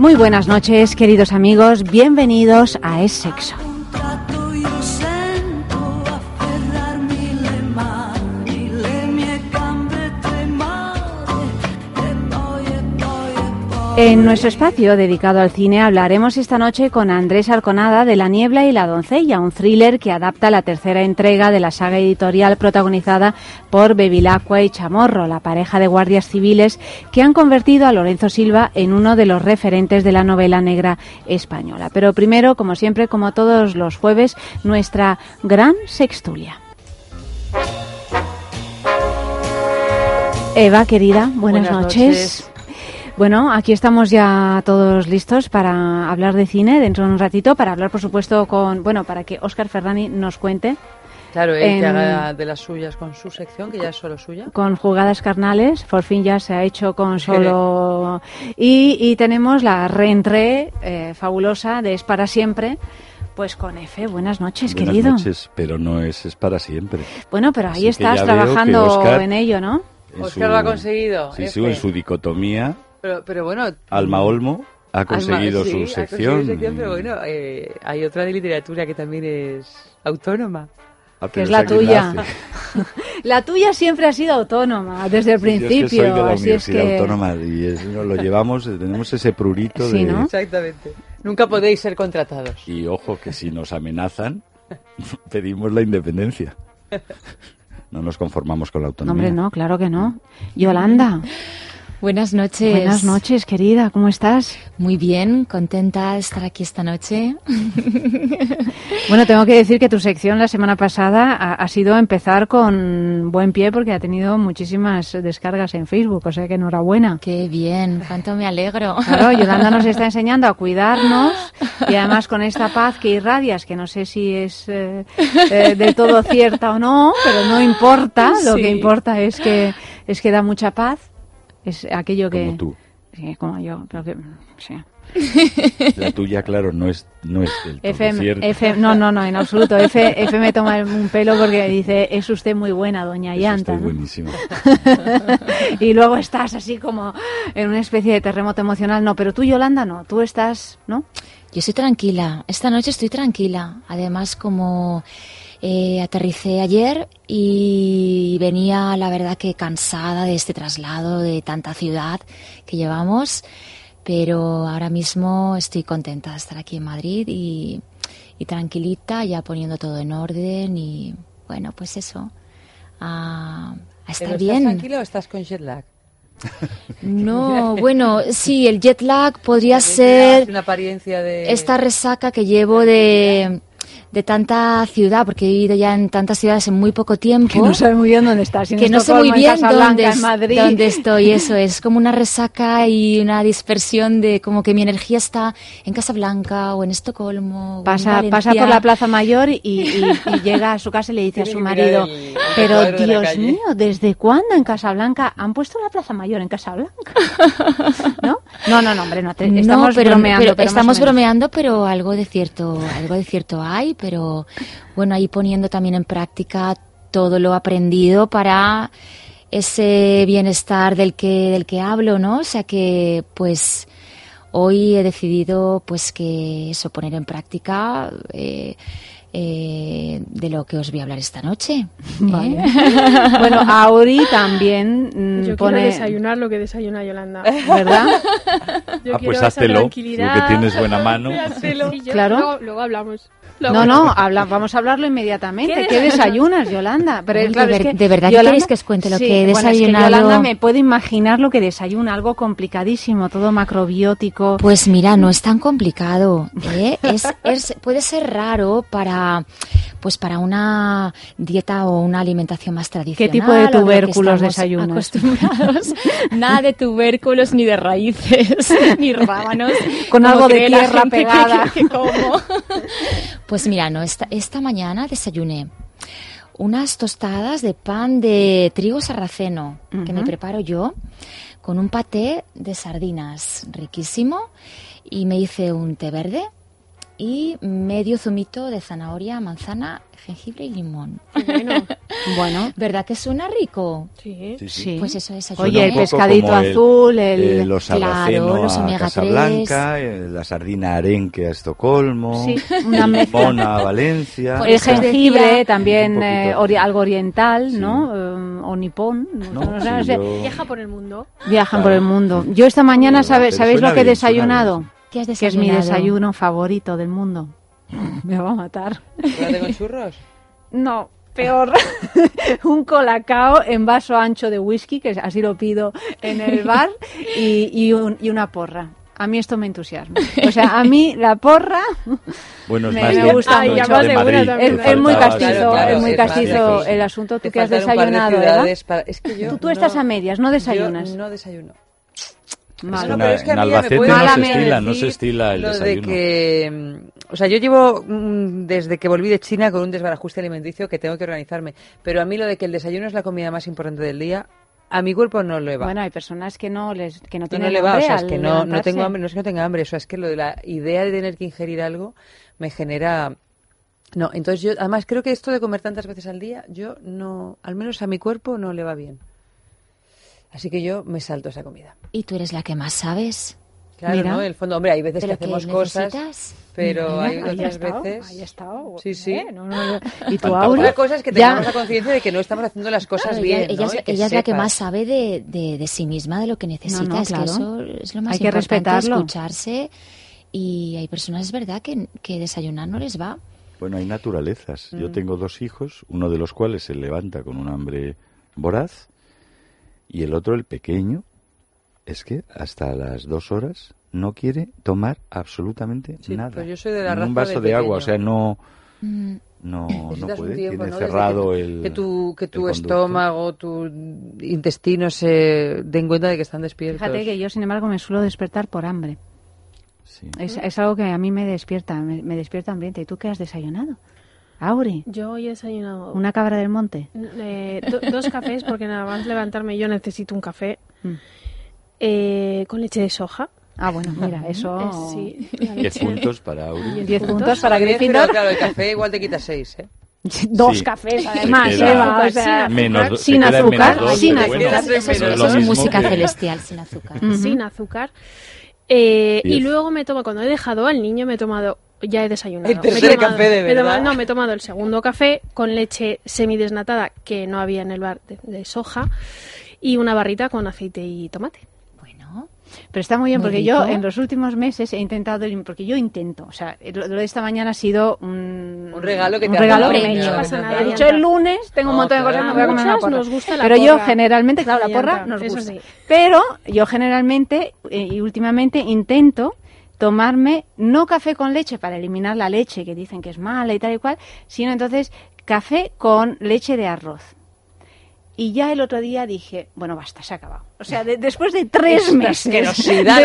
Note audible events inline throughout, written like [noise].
Muy buenas noches, queridos amigos. Bienvenidos a Es Sexo. En nuestro espacio dedicado al cine hablaremos esta noche con Andrés Arconada de La Niebla y la Doncella, un thriller que adapta la tercera entrega de la saga editorial protagonizada por Bevilacqua y Chamorro, la pareja de guardias civiles que han convertido a Lorenzo Silva en uno de los referentes de la novela negra española. Pero primero, como siempre, como todos los jueves, nuestra gran sextulia. Eva, querida, buenas, Buenas noches. noches. Bueno, aquí estamos ya todos listos para hablar de cine dentro de un ratito, para hablar, por supuesto, con, bueno, para que Óscar Ferrani nos cuente Claro, él En- que haga de las suyas con su sección, que ya es solo suya. con jugadas carnales, por fin ya se ha hecho con solo... Y, y tenemos la reentré eh, fabulosa de Es para siempre, pues con F. Buenas noches, Buenas querido. noches, pero no es, es para siempre. Bueno, pero ahí Así estás trabajando en ello, ¿no? En Óscar lo ha conseguido, Sí, F. sí, en su dicotomía, Pero, pero bueno... Alma Olmo ha Alma- conseguido sí, su ha conseguido sección. pero bueno, eh, hay otra de literatura que también es autónoma. Ah, Que es la tuya. [laughs] La tuya siempre ha sido autónoma, desde el Sí, yo es principio. que soy de la así es Universidad que... Autónoma y es- no, lo llevamos, tenemos ese prurito Sí, de... ¿no? Exactamente. Nunca podéis ser contratados. Y ojo que si nos amenazan, [laughs] pedimos la independencia. [laughs] No nos conformamos con la No, autonomía. hombre, no, claro que no. Yolanda, Buenas noches. buenas noches, querida, ¿cómo estás? Muy bien, contenta de estar aquí esta noche. [laughs] Bueno, tengo que decir que tu sección la semana pasada ha, ha sido empezar con buen pie porque ha tenido muchísimas descargas en Facebook, o sea que enhorabuena. Qué bien, cuánto me alegro. Claro, Yolanda nos está [laughs] enseñando a cuidarnos y además con esta paz que irradias, que no sé si es eh, eh, del todo cierta o no, pero no importa, lo Sí. que importa es que es que da mucha paz, es aquello que Como tú. Sí, como yo, creo que sí. La tuya, claro, no es, no es del todo F, cierta. F- no, no, no, en absoluto. F, F me toma un pelo porque dice, es usted muy buena, doña Yanta. buenísimo. [laughs] y luego estás así como en una especie de terremoto emocional. No, pero tú, Yolanda, no. Tú estás, ¿no? Yo estoy tranquila, esta noche estoy tranquila. Además, como eh, aterricé ayer y venía, la verdad, que cansada de este traslado de tanta ciudad que llevamos, pero ahora mismo estoy contenta de estar aquí en Madrid y, y tranquilita, ya poniendo todo en orden y, bueno, pues eso, a, a ¿Pero estar ¿Estás bien. tranquila o estás con jet lag? [laughs] No, [laughs] bueno, sí, el jet lag podría ser una apariencia de... esta resaca que llevo de, de tanta ciudad, porque he vivido ya en tantas ciudades en muy poco tiempo. sabe muy bien dónde estás. si que no sé muy bien dónde, es- dónde [laughs] estoy. Eso es como una resaca y una dispersión de como que mi energía está en Casablanca o en Estocolmo. o en Pasa, pasa por la Plaza Mayor y, y- y [laughs] llega a su casa y le dice a su que marido, el- el pero Dios calle". mío, ¿desde cuándo en Casablanca han puesto la Plaza Mayor en Casablanca? [laughs] ¿No? No, no, no, hombre, no, te- No, estamos pero, bromeando. pero pero estamos bromeando, pero algo de cierto, algo de cierto hay, pero bueno, ahí poniendo también en práctica todo lo aprendido para ese bienestar del que, del que hablo, ¿no? O sea que, pues, hoy he decidido, pues, que eso, poner en práctica eh, eh, de lo que os voy a hablar esta noche. ¿eh? [laughs] Bueno, Auri también mm, Yo pone... quiero desayunar lo que desayuna Yolanda. ¿Verdad? Yo Ah, quiero pues tranquilidad. que tienes buena mano. Sí, Claro. Luego, luego hablamos. No, no, habla- vamos a hablarlo inmediatamente. ¿Qué ¿Qué, desayunas, Yolanda? Pero Uy, claro, de es ver- que de verdad que queréis que os cuente lo Sí, que he bueno, es que desayunado. Yolanda me puede imaginar lo que desayuna, algo complicadísimo, todo macrobiótico. Pues mira, no es tan complicado. ¿eh? Es, es- puede ser raro para pues para una dieta o una alimentación más tradicional. tipo de tubérculos desayunas? acostumbrados. [laughs] Nada de tubérculos, ni de raíces, [laughs] ni rábanos. Con algo de tierra pegada. que- que como. [laughs] Pues mira, no, esta, esta mañana desayuné unas tostadas de pan de trigo sarraceno que me preparo yo con un paté de sardinas riquísimo y me hice un té verde y medio zumito de zanahoria, manzana, jengibre y limón. Bueno, [laughs] Bueno, ¿Verdad que suena rico? sí. Sí. Pues eso desayuné. Oye, el pescadito como el- azul, el... eh, los claro, los a omega Casablanca, eh, la sardina arenque a Estocolmo, Sí, una el limón a Valencia. Por el jengibre decía- también, eh, ori- algo oriental, Sí. ¿no? Eh, o nipón. No, no sé, sí, no sé. yo- Viaja por el mundo. Viajan Claro. por el mundo. Yo esta mañana, Pero- sabe- ¿sabéis lo que he desayunado? ¿Qué has Que es mi desayuno favorito del mundo. [laughs] Me va a matar. ¿Chocolate con churros? No, peor. [laughs] un colacao en vaso ancho de whisky, que así lo pido en el bar, y, y un- y una porra. A mí esto me entusiasma. O sea, a mí la porra [laughs] Bueno, es Me- más me de- gusta mucho. De es, es muy castizo, Claro, claro, es muy castizo el asunto. Tú que has de desayunado, ¿verdad? ciudades para- Es que yo Tú, tú estás a medias, no desayunas. Yo no desayuno. Vale. No, En- pero es que a en mí ya me Albacete puede no se estila, no se estila el lo desayuno. De que, mm, o sea, yo llevo mm, desde que volví de China con un desbarajuste alimenticio que tengo que organizarme. Pero a mí lo de que el desayuno es la comida más importante del día, a mi cuerpo no le va. Bueno, hay personas que no les que no tienen no le va, o hambre sea, es que no, no tengo hambre, no es que no tenga hambre, o sea, es que lo de la idea de tener que ingerir algo me genera... No, entonces yo, además creo que esto de comer tantas veces al día, yo no, al menos a mi cuerpo no le va bien. Así que yo me salto esa comida. Y tú eres la que más sabes. Claro, Mira. ¿no? En el fondo, hombre, hay veces que lo que hacemos cosas, pero Mira, hay ahí otras estado, veces... ahí estado. Sí, sí. Eh, no, no, no. Y tú, Falta Aura, Otra cosa es que ya- tengamos la conciencia de que no estamos haciendo las cosas Claro, bien, ella, ella ¿no? es, Y que ella es la que más sabe de, de, de sí misma, de lo que necesita. no, es claro. que eso es lo más Hay que importante, respetarlo. escucharse. Y hay personas, es verdad, que, que desayunar no les va. Bueno, hay naturalezas. Mm. Yo tengo dos hijos, uno de los cuales se levanta con un hambre voraz y el otro, el pequeño, es que hasta las dos horas no quiere tomar absolutamente Sí, nada. pues yo soy de la raza un vaso de agua, o sea, no, Mm, no, no Necesitas puede. tiempo, Tiene cerrado que, el que tu, que tu estómago, tu intestino se den cuenta de que están despiertos. Fíjate que yo, sin embargo, me suelo despertar por hambre. Sí. Es, es algo que a mí me despierta, me, me despierta ambiente. ¿Y tú qué has desayunado? Auri, Yo hoy he desayunado una cabra del monte. eh, do- dos cafés porque nada más levantarme yo necesito un café Mm. eh, con leche de soja. Ah, bueno, mira, eso... Eh, sí, la Diez leche- puntos para Auri. Diez puntos. puntos para pero Gryffindor. claro, el café igual te quita seis, ¿eh? Dos Sí. cafés, además, queda Eva, o sea, menos sin azúcar, dos, sin azúcar. bueno, Eso es- eso eso música que- celestial sin azúcar. Sin azúcar. Eh, y luego me tomo, cuando he dejado al niño, me he tomado, ya he desayunado. El Me he tercer tomado- café de me tomado- verdad. no, me he tomado el segundo café con leche semidesnatada que no había en el bar de, de soja y una barrita con aceite y tomate. Bueno, Pero está muy bien Muy porque yo en los últimos meses he intentado, porque yo intento, o sea, lo, lo de esta mañana ha sido un, Un regalo que un te ha regalo que me he no hecho. pasa nada, He dicho el lunes, tengo un montón de cosas, claro. me voy a comer una Muchas porra. nos gusta la Pero yo generalmente, claro, la porra nos gusta. sí. Pero yo generalmente eh, y últimamente intento tomarme no café con leche para eliminar la leche que dicen que es mala y tal y cual, sino entonces café con leche de arroz. Y ya el otro día dije, bueno, basta, se ha acabado. O sea, de- después de tres meses de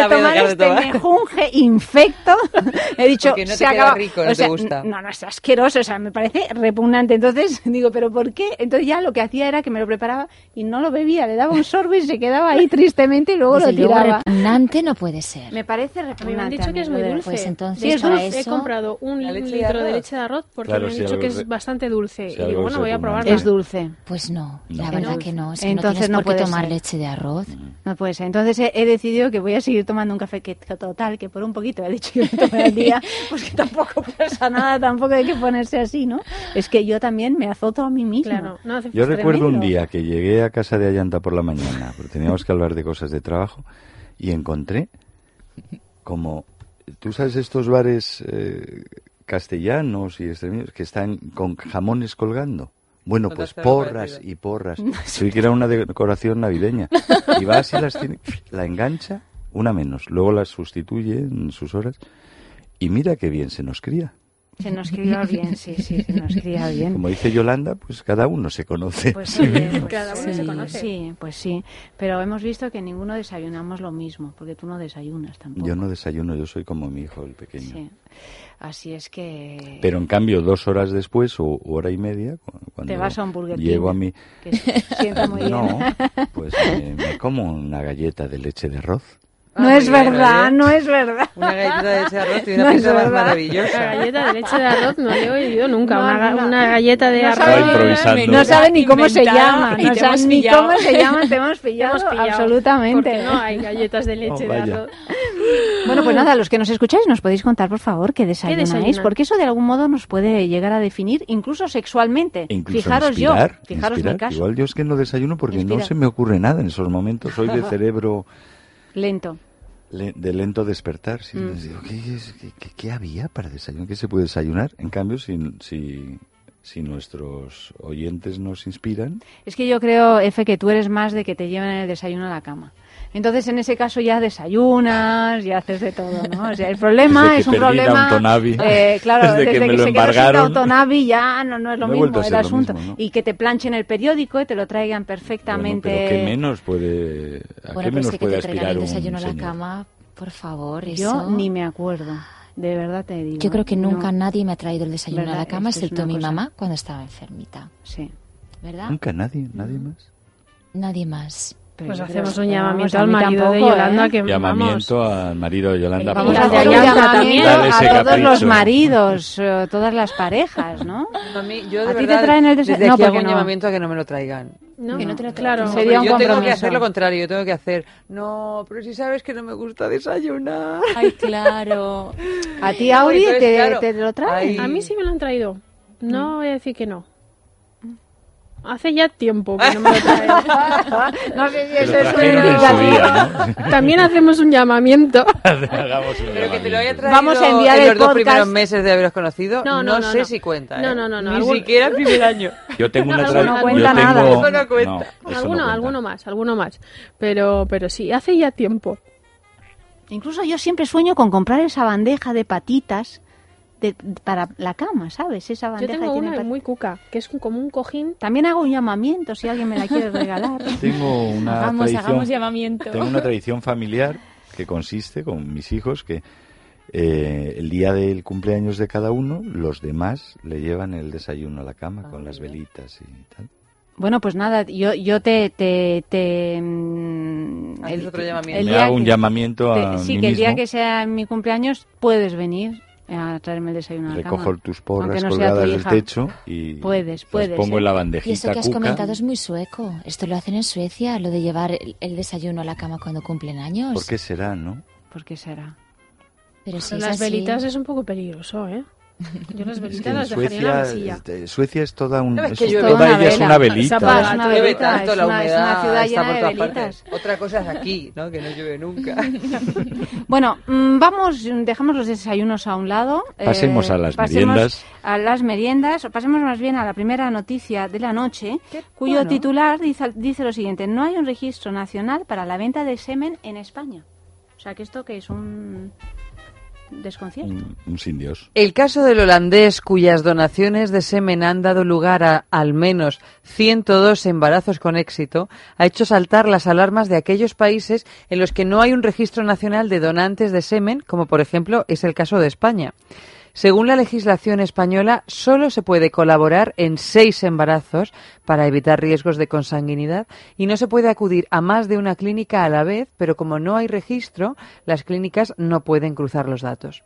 tomar de este tomar. mejunje infecto, [laughs] he dicho, no se acabado. rico, no O te gusta. No, no, es asqueroso, o sea, me parece repugnante. Entonces [laughs] digo, ¿pero por qué? Entonces ya lo que hacía era que me lo preparaba y no lo bebía, le daba un sorbo y se quedaba ahí tristemente y luego desde lo luego tiraba. repugnante no puede ser. Me parece repugnante. me han dicho que es muy de- dulce. Pues entonces, De he comprado un de litro de leche de arroz porque Claro, me han si dicho que es- bastante dulce. si y digo, bueno, voy a probarla. Es dulce. Pues no, la verdad que no. Es que Entonces no tienes por qué tomar leche de arroz. No puede ser. Entonces he, he decidido que voy a seguir tomando un café que, total, que por un poquito he dicho [laughs] que me tomé al día, pues que tampoco pasa nada, tampoco hay que ponerse así, ¿no? Es que yo también me azoto a mí misma. Claro, no hace Yo recuerdo un día que llegué a casa de Ayanta por la mañana, porque teníamos que hablar de cosas de trabajo, y encontré como, tú sabes, estos bares eh, castellanos y extremeños que están con jamones colgando. Bueno, pues porras y porras. Creí que era una decoración navideña. Y va así, las tiene, la engancha, una menos. Luego las sustituye en sus horas. Y mira qué bien se nos cría. Se nos cría bien, sí, sí, se nos cría bien. Como dice Yolanda, pues cada uno se conoce. Pues sí, [laughs] pues [laughs] Cada uno se sí, conoce. Sí, pues sí. Pero hemos visto que ninguno desayunamos lo mismo, porque tú no desayunas tampoco. Yo no desayuno, yo soy como mi hijo, el pequeño. Sí. Así es que... Pero en cambio, dos horas después o hora y media, cu- cuando Te vas a un Burger llego a mi... que se- muy No, bien. pues me, me como una galleta de leche de arroz. No Ah, es bien, muy verdad, no es verdad. Una galleta de ese arroz y [laughs] una No es pizza más verdad. La maravillosa. galleta de leche de arroz no le he oído nunca. No, una, no. una galleta de No arroz. sabe-. No sabe ni cómo se llama, y no te sabe ni pillado. cómo se llama, te hemos [laughs] Te pillado, hemos pillado, absolutamente. Porque no hay galletas de leche Oh, de arroz. Bueno, pues nada, los que nos escucháis, ¿nos podéis contar, por favor, qué desayunáis? desayunan? Porque eso de algún modo nos puede llegar a definir, incluso sexualmente. E incluso Fijaros inspirar, yo, fijaros inspirar. mi caso. Igual yo es que no desayuno porque Inspira. no se me ocurre nada en esos momentos. Soy de [laughs] cerebro Lento. Le- de lento despertar. Si Mm. digo, ¿qué, qué- qué- qué había para desayunar? ¿Qué se puede desayunar? En cambio, si, si, si nuestros oyentes nos inspiran, Es que yo creo, Efe, que tú eres más de que te lleven el desayuno a la cama. Entonces, en ese caso ya desayunas, ya haces de todo, ¿no? O sea, el [laughs] problema Desde que es un problema... Eh, claro, desde desde, que me lo se quedó Abbey ya no, no es lo no mismo a el asunto. mismo, ¿no? Y que te planchen el periódico y te lo traigan bueno, perfectamente... pero ¿qué menos puede, a Bueno, qué menos que puede te traigan aspirar el un desayuno a la cama, por favor, eso. Yo ni me acuerdo, de verdad te digo. Yo creo que No, nunca nadie me ha traído el desayuno a ¿Verdad? la cama, Esto excepto mi cosa- mamá cuando estaba enfermita. Sí. ¿Verdad? Nunca nadie, nadie más. Nadie más. Pero Pues hacemos un pero llamamiento al marido de Yolanda ¿eh? que Llamamiento al marido de Yolanda. Vamos a hacer un llamamiento a todos los maridos, [laughs] eh, todas las parejas, ¿no? A mí, yo de ¿A ti te verdad, traen el desa- desde no, aquí hago porque un no. llamamiento a que no me lo traigan. No, Que no te lo claro. traigan. Sería un yo tengo que hacer lo contrario, yo tengo que hacer, no, pero si sabes que no me gusta desayunar. Ay, claro. [laughs] A ti, Auri, Entonces, te, claro, te lo traen. A mí sí me lo han traído. No voy a decir que no. Hace ya tiempo que no me lo traen. [laughs] no sé si eso es día, ¿no? [laughs] También hacemos un llamamiento. [laughs] Hagamos un Pero que te lo haya llamamiento. traído Vamos a enviar en el los dos podcast. primeros meses de haberos conocido, No, no, no, no, sé no. si cuenta. No, ¿eh? no, no, no, Ni algún- siquiera el primer año. Yo tengo una Eso tradición. no cuenta yo tengo... nada. Eso no cuenta. No, eso no alguno, cuenta. alguno más, alguno más. Pero, pero sí, hace ya tiempo. Incluso yo siempre sueño con comprar esa bandeja de patitas de- para la cama, ¿sabes? Esa Yo bandeja tengo que tiene una pat- muy cuca, que es como un cojín. También hago un llamamiento si alguien me la quiere [laughs] regalar. Tengo una Hagamos, tradición. hagamos llamamiento. Tengo una tradición familiar que consiste con mis hijos que eh, el día del cumpleaños de cada uno, los demás le llevan el desayuno a la cama con las velitas y tal. Bueno, pues nada, yo, yo te... te, te mm, Haces otro llamamiento. el Me hago un que- llamamiento te- a sí, mí que el día que sea mi cumpleaños puedes venir a traerme el desayuno a la cama. recojo tus Aunque porras no colgadas del techo y Puedes, las puedes, pongo ¿eh? en la Y bandejita eso que has cuca. comentado es muy sueco. Esto lo hacen en Suecia, lo de llevar el, el desayuno a la cama cuando cumplen años. ¿Por qué será, no? ¿Por qué será? Pero si las así- velitas es un poco peligroso, ¿eh? Yo las Es velitas que en las dejaría en la Suecia, mesilla. este, Suecia es toda un, ¿Sabes es- que toda Toda una ella es una velita. Es una velita, es una, es una ciudad está llena por de todas velitas. partes. Otra cosa es aquí, ¿no? Que no llueve nunca. [laughs] Bueno, mm, vamos, dejamos los desayunos a un lado. eh, Pasemos a las pasemos meriendas. A las meriendas, pasemos más bien a la primera noticia de la noche, cuyo bueno. titular dice, dice lo siguiente: No hay un registro nacional para la venta de semen en España. O sea, que esto que es un desconcierto. Un, un sin Dios. El caso del holandés cuyas donaciones de semen han dado lugar a al menos 102 embarazos con éxito ha hecho saltar las alarmas de aquellos países en los que no hay un registro nacional de donantes de semen, como por ejemplo es el caso de España. Según la legislación española, solo se puede colaborar en seis embarazos para evitar riesgos de consanguinidad y no se puede acudir a más de una clínica a la vez, pero como no hay registro, las clínicas no pueden cruzar los datos.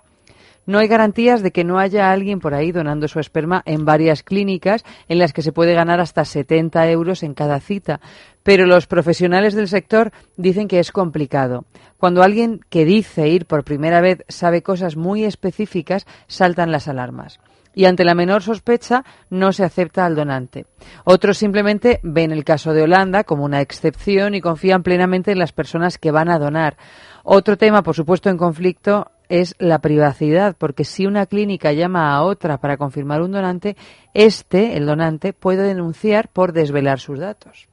No hay garantías de que no haya alguien por ahí donando su esperma en varias clínicas en las que se puede ganar hasta 70 euros en cada cita, pero los profesionales del sector dicen que es complicado. Cuando alguien que dice ir por primera vez sabe cosas muy específicas, saltan las alarmas. Y ante la menor sospecha no se acepta al donante. Otros simplemente ven el caso de Holanda como una excepción y confían plenamente en las personas que van a donar. Otro tema, por supuesto, en conflicto es la privacidad, porque si una clínica llama a otra para confirmar un donante, este, el donante, puede denunciar por desvelar sus datos.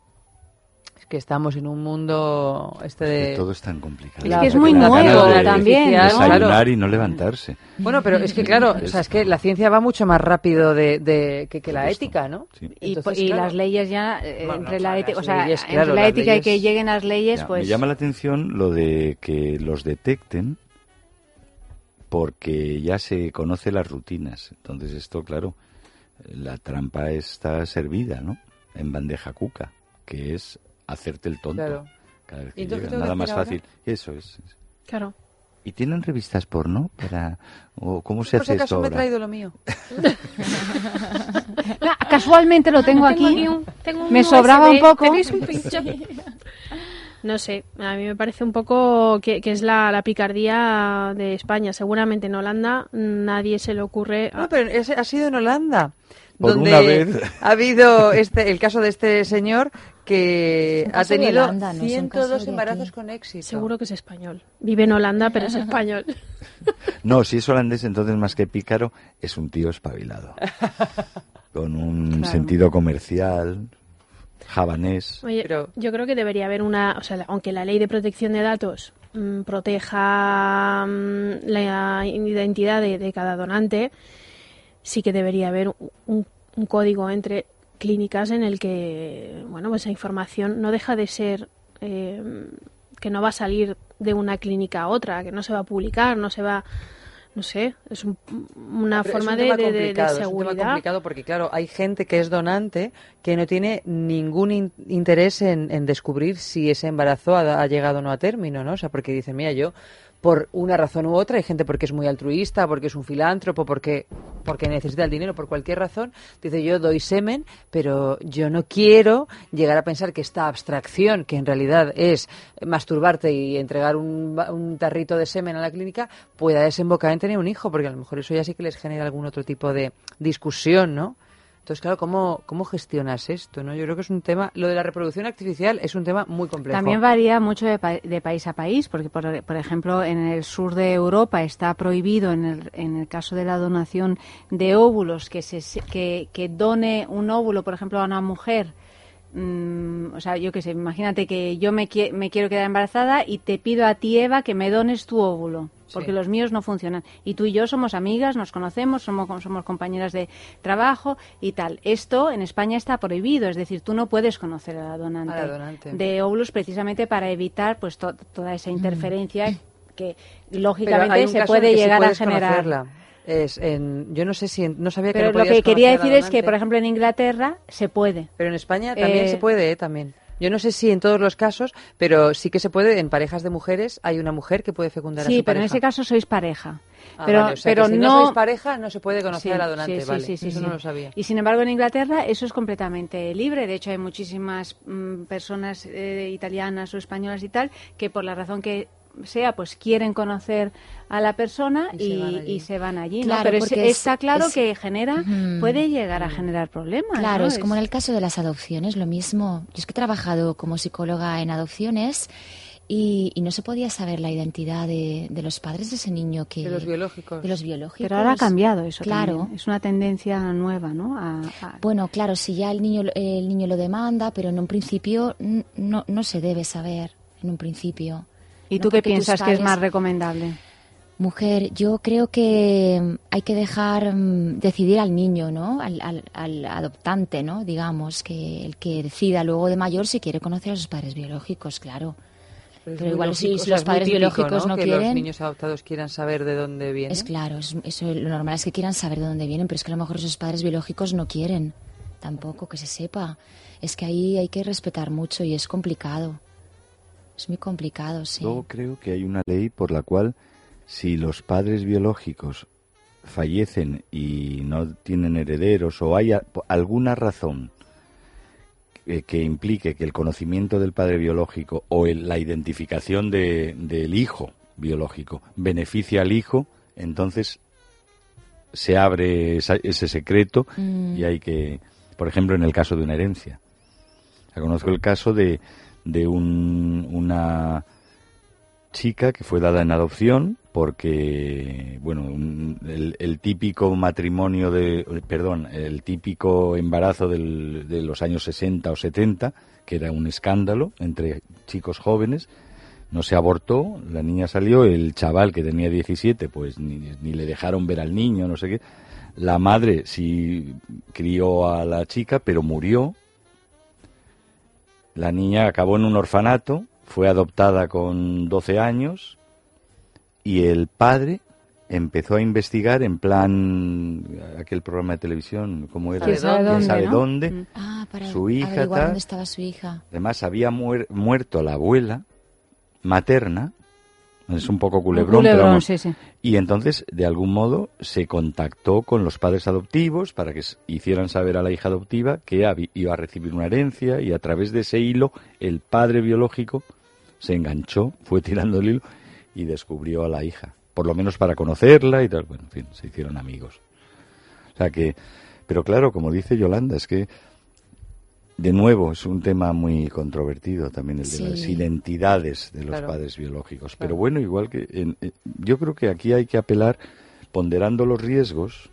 Es que estamos en un mundo este de... Que todo es tan complicado. Es que es muy nuevo de- también, y no levantarse. Bueno, pero es que claro, o sea, es que la ciencia va mucho más rápido de, de- que, que la ética, ¿no? Sí. Y, Entonces, y claro, las leyes ya, eh, Bueno, entre no, la las ética, o sea, leyes, entre claro, la ética y que lleguen las leyes, Ya, pues... Me llama la atención lo de que los detecten porque ya se conoce las rutinas. Entonces esto, claro, la trampa está servida, ¿no? En bandeja cuca, que es hacerte el tonto. Claro. Cada vez ¿Y que tengo Nada que más fácil. Eso es. Claro. ¿Y tienen revistas porno para o cómo se por si hace acaso esto me he ahora? traído lo mío. Ah, [laughs] casualmente lo tengo aquí. aquí un- tengo un Me sobraba un poco. ¿tenéis un pincho? No sé, a mí me parece un poco que, que es la, la picardía de España. Seguramente en Holanda nadie se le ocurre... No, pero ha sido en Holanda. Por donde una vez. ha habido este el caso de este señor que ha tenido Holanda, no es un caso 102 de embarazos con éxito. Seguro que es español. Vive en Holanda, pero es [laughs] español. No, si es holandés, entonces más que pícaro, es un tío espabilado. [laughs] Con un Claro. sentido comercial, javanés. Oye, Pero- yo creo que debería haber una, o sea, la- aunque la ley de protección de datos mm, proteja mm, la identidad de, de cada donante, sí que debería haber un, un código entre clínicas en el que, bueno, pues esa información no deja de ser eh, que no va a salir de una clínica a otra, que no se va a publicar, no se va, no sé, es un- una Pero es forma un de, tema de- de- de complicado, Es un seguridad. tema complicado porque, claro, hay gente que es donante que no tiene ningún in- interés en, en descubrir si ese embarazo ha, ha llegado o no a término, ¿no? O sea, porque dicen, mira, yo, por una razón u otra, hay gente porque es muy altruista, porque es un filántropo, porque, porque necesita el dinero, por cualquier razón, dice, yo doy semen, pero yo no quiero llegar a pensar que esta abstracción, que en realidad es masturbarte y entregar un, un tarrito de semen a la clínica, pueda desembocar en tener un hijo, porque a lo mejor eso ya sí que les genera algún otro tipo de discusión, ¿no? Entonces, claro, ¿cómo, ¿cómo gestionas esto? ¿no? Yo creo que es un tema, lo de la reproducción artificial es un tema muy complejo. También varía mucho de, pa- de país a país, porque, por, por ejemplo, en el sur de Europa está prohibido, en el, en el caso de la donación de óvulos, que, se, que, que done un óvulo, por ejemplo, a una mujer. Mm, o sea, yo qué sé, imagínate que yo me, qui- me quiero quedar embarazada y te pido a ti, Eva, que me dones tu óvulo, porque Sí. los míos no funcionan. Y tú y yo somos amigas, nos conocemos, somos, somos compañeras de trabajo y tal. Esto en España está prohibido, es decir, tú no puedes conocer a la donante, A la donante. de óvulos precisamente para evitar pues to- toda esa interferencia que lógicamente se puede llegar a generar. conocerla. Es en, yo no sé si, en- no sabía que Pero no lo que quería a decir es que, por ejemplo, en Inglaterra se puede. Pero en España también Eh, se puede, ¿eh? También. Yo no sé si en todos los casos, pero sí que se puede, en parejas de mujeres hay una mujer que puede fecundar a Sí, su pero en pareja. ese caso sois pareja. Ah, pero vale, o sea que pero si no, sois pareja no se puede conocer Sí, a la donante, sí, sí, vale. Eso no lo sabía. Y sin embargo en Inglaterra eso es completamente libre. De hecho hay muchísimas mm, personas eh, italianas o españolas y tal que por la razón que sea pues quieren conocer a la persona Y y, se van allí. y se van allí. ¿no? Claro, Pero es- porque es- está claro es- que genera puede llegar a generar problemas. Claro, ¿no? es como en el caso de las adopciones, lo mismo. Yo es que he trabajado como psicóloga en adopciones y, y no se podía saber la identidad de, de los padres de ese niño que... De los biológicos. De los biológicos. Pero ahora ha cambiado eso. Claro. también. Es una tendencia nueva, ¿no? A- a- Bueno, claro, si ya el niño, el niño lo demanda, pero en un principio no, no se debe saber, en un principio. ¿Y No tú qué porque tus piensas que es más recomendable? Mujer, yo creo que mm, hay que dejar mm, decidir al niño, ¿no? Al, al- al adoptante, ¿no? Digamos, que el que decida luego de mayor si quiere conocer a sus padres biológicos, claro. pero igual si- lógico, los padres típico, biológicos no que quieren- los niños adoptados quieran saber de dónde vienen. Es claro, es- eso lo normal es que quieran saber de dónde vienen, pero es que a lo mejor sus padres biológicos no quieren tampoco que se sepa. Es que ahí hay que respetar mucho y es complicado. Es muy complicado, sí. Luego creo que hay una ley por la cual si los padres biológicos fallecen y no tienen herederos o hay alguna razón que implique que el conocimiento del padre biológico o el- la identificación de- del hijo biológico beneficia al hijo, entonces se abre esa- ese secreto Mm. y hay que, por ejemplo, en el caso de una herencia. O sea, Conozco el caso de, de un- una chica que fue dada en adopción porque, bueno, un- el, típico matrimonio de, perdón, el típico embarazo del- de los años 60 o 70, que era un escándalo entre chicos jóvenes, no se abortó, la niña salió, el chaval que tenía 17, pues ni, ni le dejaron ver al niño, no sé qué. La madre sí crió a la chica, pero murió. La niña acabó en un orfanato, fue adoptada con 12 años y el padre empezó a investigar en plan aquel programa de televisión, ¿cómo era? ¿Quién sabe ¿Quién dónde, sabe no? dónde? Mm. Ah, para Su hija, averiguar tal. dónde estaba su hija. Además, había muer- muerto la abuela materna, es un poco culebrón, pero culebrón, vamos. sí, sí. Y entonces, de algún modo, se contactó con los padres adoptivos para que hicieran saber a la hija adoptiva que iba a recibir una herencia y a través de ese hilo, el padre biológico se enganchó, fue tirando el hilo y descubrió a la hija. Por lo menos para conocerla y tal. Bueno, en fin, se hicieron amigos. O sea que, pero claro, como dice Yolanda, es que de nuevo es un tema muy controvertido también el de Sí. las identidades de los Claro. padres biológicos. Pero bueno, igual que en- yo creo que aquí hay que apelar ponderando los riesgos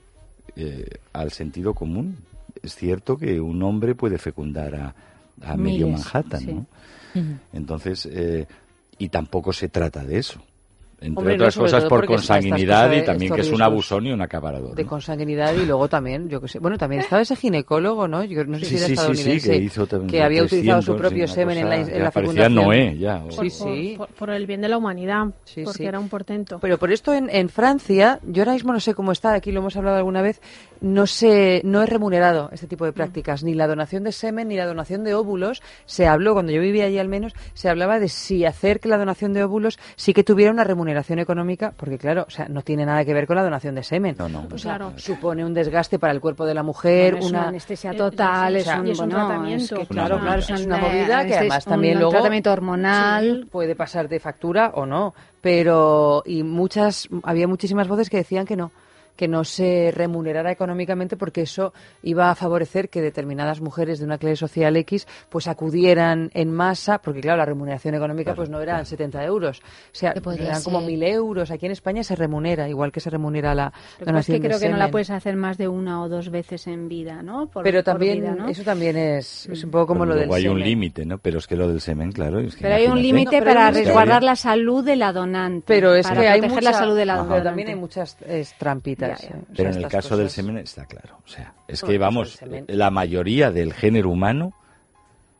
eh, al sentido común. Es cierto que un hombre puede fecundar a, a medio Manhattan, sí. ¿no? Entonces, eh, y tampoco se trata de eso. Entre Hombre, no, otras sobre cosas por consanguinidad y también que es un abusón y un acaparador. de ¿no? consanguinidad y luego también, yo que sé, bueno, también estaba ese ginecólogo, ¿no? Yo no sé Sí, si era sí, sí, sí, estadounidense, que hizo también que había utilizado su 300, propio semen en la, en la parecía fecundación. Noé, ya. o- Sí, Por, sí. por- por el bien de la humanidad, Sí, porque sí. era un portento. Pero por esto en, en Francia, yo ahora mismo no sé cómo está, aquí lo hemos hablado alguna vez, no se, no es remunerado este tipo de prácticas, ni la donación de semen ni la donación de óvulos. Se habló, cuando yo vivía allí al menos, se hablaba de si hacer que la donación de óvulos sí que tuviera una remuneración económica, porque claro, o sea, no tiene nada que ver con la donación de semen. No, no. O sea, Claro. supone un desgaste para el cuerpo de la mujer, Bueno, es una, una anestesia Eh, total, es, un, es un tratamiento. que, claro, claro, es una movida que además un también luego- tratamiento hormonal. puede pasar de factura o no, pero y muchas había muchísimas voces que decían que no, que no se remunerara económicamente porque eso iba a favorecer que determinadas mujeres de una clase social X pues acudieran en masa, porque claro, la remuneración económica pues no eran 70 euros, o sea, eran como ser. 1000 euros. Aquí en España se remunera, igual que se remunera la que pasa es donación que creo de que no la puedes hacer más de una o dos veces en vida, ¿no? Por- Pero por también, vida, ¿no? eso también es, es un poco como Pero lo del hay un semen. límite, ¿no? Pero es que lo del semen, claro. es que Pero hay un límite No, pero para resguardar la salud de la donante. Pero es para que hay proteger mucha, la salud de la pero donante. también hay muchas eh, trampitas. Ya, ya. o sea, Pero en el caso del semen está claro. O sea, es Bueno, que vamos, la mayoría del género humano,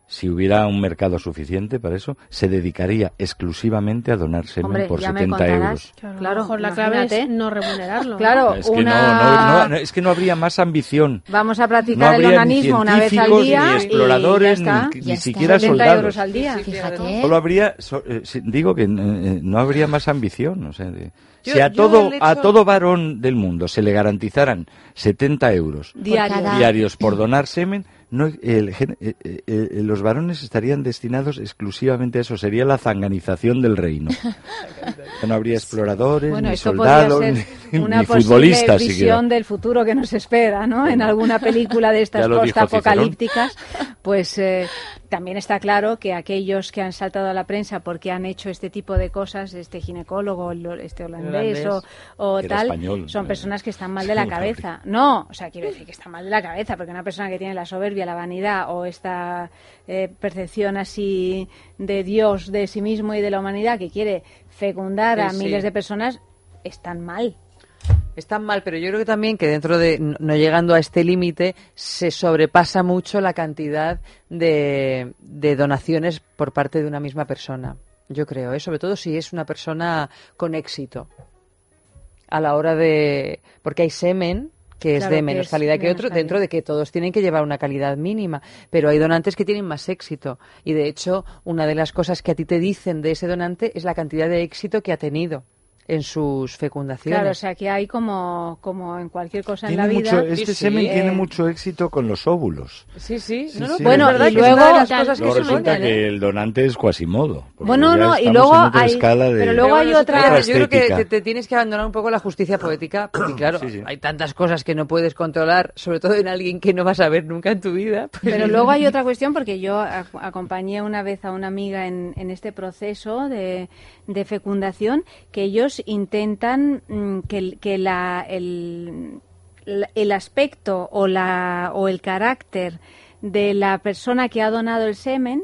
si hubiera un mercado suficiente para eso, se dedicaría exclusivamente a donar semen Hombre, por ya me 70 contarás. euros. Claro, mejor la clave es no remunerarlo. Claro, Es que, una... no, no, no, es que no habría más ambición. Vamos a No practicar el onanismo una vez al día ni y exploradores, ya está. ni, Ya ni siquiera 70 soldados. euros al día. Fíjate. Solo habría, so- eh, digo que eh, eh, no habría más ambición. O sea, de- Yo- si a todo, a todo varón del mundo se le garantizaran 70 euros Diario. diarios por donar semen, no, el gen- eh, eh, eh, los varones estarían destinados exclusivamente a eso. Sería la zanganización del reino. [laughs] no habría exploradores, Bueno, ni soldados, [laughs] ni, una ni posible futbolistas visión del futuro que nos espera, ¿no? En alguna película de [laughs] estas postapocalípticas, pues eh, también está claro que aquellos que han saltado a la prensa porque han hecho este tipo de cosas, este ginecólogo, este holandés, holandés. o, tal, español, son eh, personas que están mal de [laughs] la cabeza. No, o sea, quiero decir que están mal de la cabeza, porque una persona que tiene la soberbia, la vanidad o esta eh, percepción así de Dios, de sí mismo y de la humanidad que quiere fecundar a sí. miles de personas, están mal. Están mal, pero yo creo que también que dentro de, no llegando a este límite, se sobrepasa mucho la cantidad de, de donaciones por parte de una misma persona. Yo creo, ¿eh? sobre todo si es una persona con éxito. A la hora de. Porque hay semen que es de que menos es calidad que menos otro, calidad. dentro de que todos tienen que llevar una calidad mínima, pero hay donantes que tienen más éxito. Y de hecho, una de las cosas que a ti te dicen de ese donante es la cantidad de éxito que ha tenido en sus fecundaciones. Claro, o sea que hay como, como en cualquier cosa en Tiene la vida. mucho, este Sí, sí, semen eh. tiene mucho éxito con los óvulos. Sí, sí. Sí, no, no, sí. pero Bueno, y que luego- las cosas que resulta ponen, ¿eh? que el donante es Quasimodo. Bueno, no, y luego en otra hay- escala de... pero luego hay otra- espera, Yo creo que te, te tienes que abandonar un poco la justicia poética, porque [clears throat] claro, Sí, sí. hay tantas cosas que no puedes controlar, sobre todo en alguien que no vas a ver nunca en tu vida. pues- Pero [laughs] luego hay otra cuestión, porque yo ac- acompañé una vez a una amiga en, en este proceso de, de fecundación, que ellos intentan mm, que, el- que la, el, el aspecto o, la, o el carácter de la persona que ha donado el semen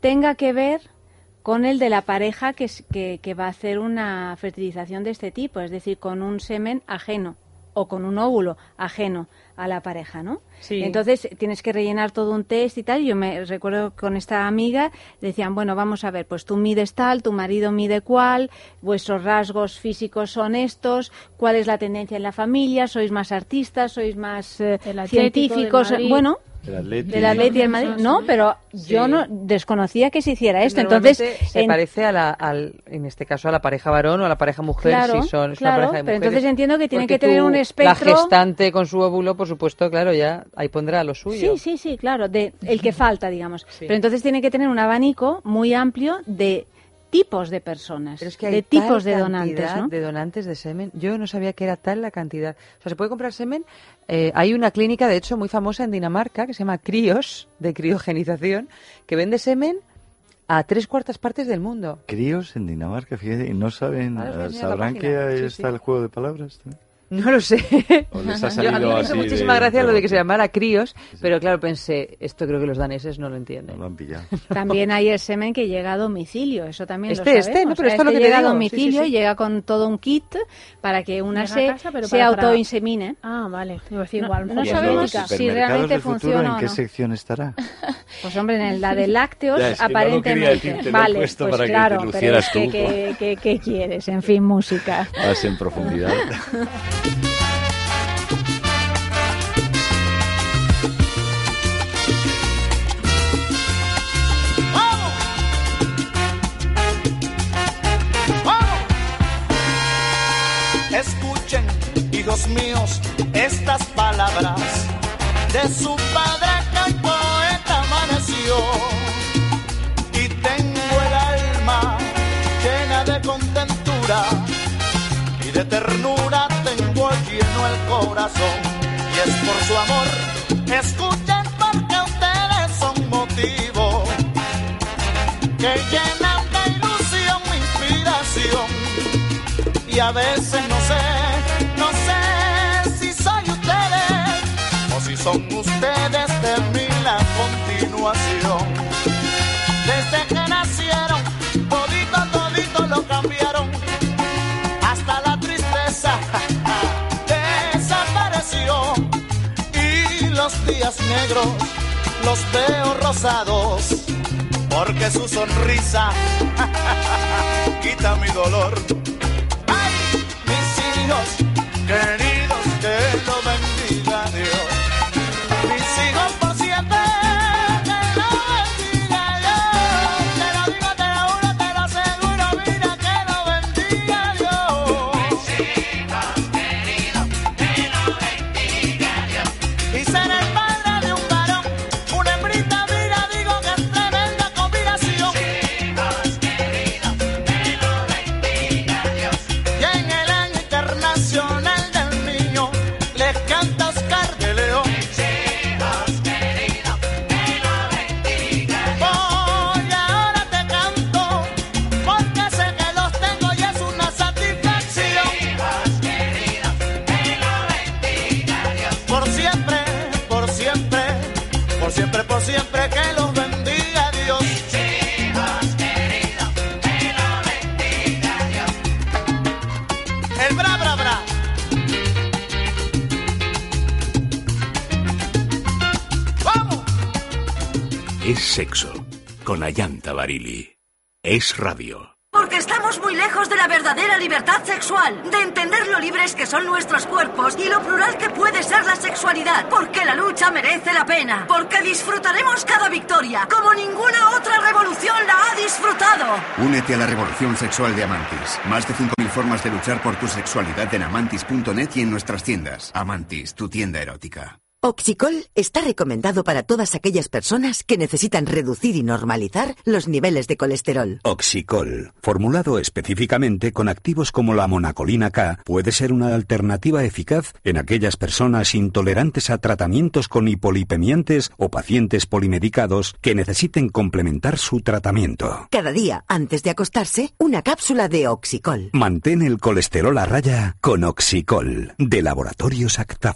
tenga que ver con el de la pareja que, que va a hacer una fertilización de este tipo, es decir, con un semen ajeno o con un óvulo ajeno a la pareja, ¿no? Sí. Entonces tienes que rellenar todo un test y tal. Yo me recuerdo con esta amiga decían, bueno, vamos a ver, pues tú mides tal, tu marido mide cuál, vuestros rasgos físicos son estos, cuál es la tendencia en la familia, sois más artistas, sois más eh, científicos, bueno, El Atleti. del Atleti del Madrid. No, pero yo no desconocía que se hiciera esto. Entonces, se en- parece a la, al, en este caso a la pareja varón o a la pareja mujer, Claro, si son es claro, una pareja de pero mujeres. entonces entiendo que tiene que tener tú, un La espectro- gestante con su óvulo, por supuesto, claro, ya ahí pondrá lo suyo. Sí, sí, sí, claro, de el que falta, digamos. Sí. Pero entonces tiene que tener un abanico muy amplio de tipos de personas, Pero es que hay de tipos de donantes, de donantes de semen. Yo no sabía que era tal la cantidad. O sea, se puede comprar semen. Eh, hay una clínica, de hecho, muy famosa en Dinamarca que se llama Crios, de criogenización, que vende semen a tres cuartas partes del mundo. Críos en Dinamarca, fíjate, y no saben, eh, ¿sabrán que ahí Sí, está sí. el juego de palabras? No lo sé. ¿O les ha [laughs] Yo, a mí me así hizo de muchísima gracia lo de que se llamara Crios, pero claro, pensé, esto creo que los daneses no lo No entienden. lo han pillado. [laughs] También hay el semen que llega a domicilio, eso también Este, lo este, sabemos. no, pero esto es lo que te llega a digo. domicilio Sí, sí, sí. y llega con todo un kit para que una Llega a se, casa, pero se para- para- autoinsemine. Ah, vale. No- igual. no mejor ¿Y en sabemos los si supermercados realmente del futuro, funciona ¿En o qué no? sección estará? [laughs] Pues hombre, en la de lácteos, Ya, es que no lo quería aparentemente. decir, te lo he vale, puesto pues para que te claro, pero lucieras es que, tú. que- que- ¿qué quieres? En fin, música. Más en profundidad. Escuchen, hijos míos, estas palabras de su padre que el poeta amaneció. Y tengo el alma llena de contentura y de ternura Y es por su amor, escuchen porque ustedes son motivo. Que llenan de ilusión inspiración. Y a veces no los días negros los veo rosados. Porque su sonrisa [laughs] quita mi dolor. Ay, mis hijos Es radio. Porque estamos muy lejos de la verdadera libertad sexual, de entender lo libres que son nuestros cuerpos y lo plural que puede ser la sexualidad. Porque la lucha merece la pena. Porque disfrutaremos cada victoria, como ninguna otra revolución la ha disfrutado. Únete a la revolución sexual de Amantis. Más de 5.000 formas de luchar por tu sexualidad en amantis.net y en nuestras tiendas. Amantis, tu tienda erótica. Oxicol está recomendado para todas aquellas personas que necesitan reducir y normalizar los niveles de colesterol. Oxicol, formulado específicamente con activos como la monacolina K, puede ser una alternativa eficaz en aquellas personas intolerantes a tratamientos con hipolipemiantes o pacientes polimedicados que necesiten complementar su tratamiento. Cada día, antes de acostarse, una cápsula de Oxicol. Mantén el colesterol a raya con Oxicol, de Laboratorios Acta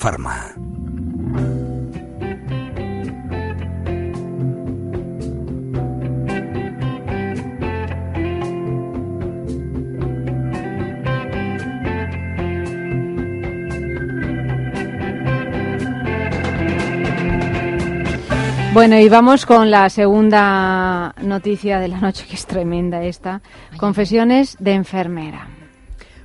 Bueno, y vamos con la segunda noticia de la noche, que es tremenda esta. Confesiones de enfermera.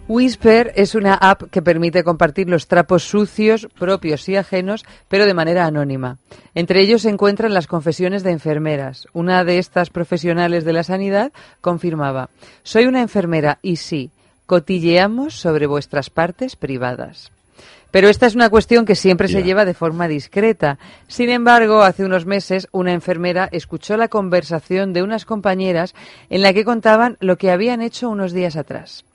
Whisper es una app que permite compartir los trapos sucios, propios y ajenos, pero de manera anónima. Entre ellos se encuentran las confesiones de enfermeras. Una de estas profesionales de la sanidad confirmaba, soy una enfermera y sí, cotilleamos sobre vuestras partes privadas. Pero esta es una cuestión que siempre se lleva de forma discreta. Sin embargo, hace unos meses una enfermera escuchó la conversación de unas compañeras en la que contaban lo que habían hecho unos días atrás.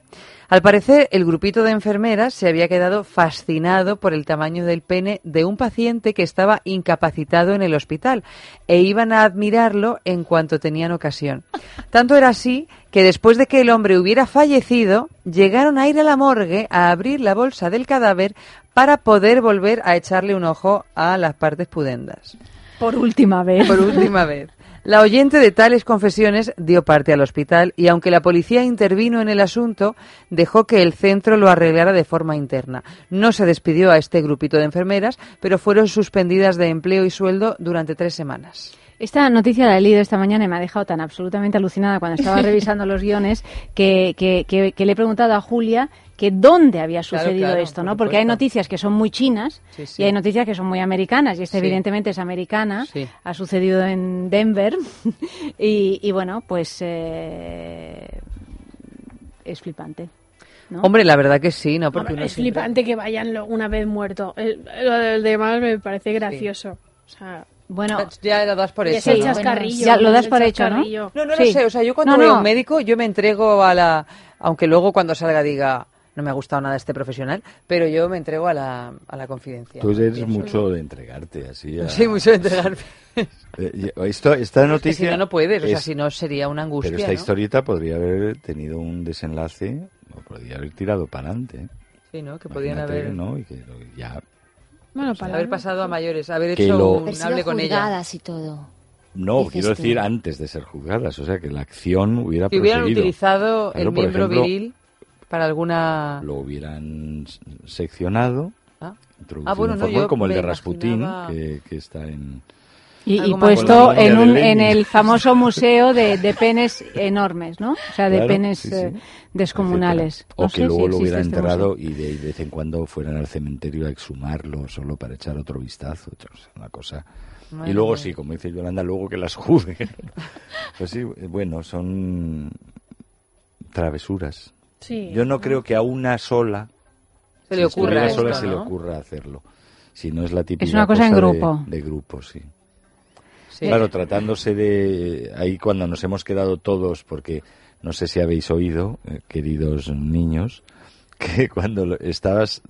Al parecer, el grupito de enfermeras se había quedado fascinado por el tamaño del pene de un paciente que estaba incapacitado en el hospital e iban a admirarlo en cuanto tenían ocasión. Tanto era así que después de que el hombre hubiera fallecido, llegaron a ir a la morgue a abrir la bolsa del cadáver para poder volver a echarle un ojo a las partes pudendas. Por última vez. Por última vez. La oyente de tales confesiones dio parte al hospital y aunque la policía intervino en el asunto, dejó que el centro lo arreglara de forma interna. No se despidió a este grupito de enfermeras, pero fueron suspendidas de empleo y sueldo durante tres semanas. Esta noticia la he leído esta mañana y me ha dejado tan absolutamente alucinada cuando estaba [laughs] revisando los guiones que, que- que- que le he preguntado a Julia que dónde había sucedido claro, esto, por ¿no? Porque hay noticias que son muy chinas Sí, sí. y hay noticias que son muy americanas y esta Sí. evidentemente es americana, Sí. ha sucedido en Denver [laughs] y, y bueno, pues eh, es flipante. ¿no? Hombre, la verdad que sí, ¿no? Porque Hombre, es siempre- flipante que vayan lo- una vez muerto. El- Lo del demás me parece gracioso. O sea, Bueno, Ya lo das por hecho. ¿no? chascarrillo. Ya lo das por hecho, ¿no? No, no Sí. lo sé. O sea, yo cuando No, voy a no. un médico, yo me entrego a la. Aunque luego cuando salga diga, no me ha gustado nada este profesional, pero yo me entrego a la, a la confidencia. Tú eres mucho de entregarte así. a- Sí, mucho de entregarme. Eh, y- esto- esta Es que noticia. si no, no puedes. O sea, es- si no, sería una angustia. Pero esta ¿no? historieta podría haber tenido un desenlace, o podría haber tirado para adelante. Sí, ¿no? Que podían haber, ¿no? Y que ya. Bueno, para haber pasado a mayores, haber Que hecho lo- un Haber hable con ella. juzgadas y todo. No, quiero tú. decir antes de ser juzgadas, o sea, que la acción hubiera Que hubieran proseguido. utilizado Claro, el miembro ejemplo, viril para alguna. Lo hubieran seccionado, Ah. introducido Ah, bueno, no, como el de Rasputín, imaginaba- que, que está en... Y, puesto en, un, de en el famoso museo de, de penes enormes, ¿no? O sea, de Claro, penes sí, sí. eh, descomunales. etcétera. O No que sé luego si lo hubiera este enterrado museo. y de vez en cuando fueran al cementerio a exhumarlo solo para echar otro vistazo. o sea, una cosa... Madre y luego sí, como dice Yolanda, luego que las juzguen. [laughs] pues sí, bueno, son travesuras. Sí. Yo no creo que a una sola Se le ocurra estuviera esto, sola se le ¿no? ocurra hacerlo. Si no es la típica Es una cosa en de- grupo. De, grupo, sí. Sí. Claro, tratándose de ahí cuando nos hemos quedado todos, porque no sé si habéis oído, eh, queridos niños, [laughs] que cuando lo- estabas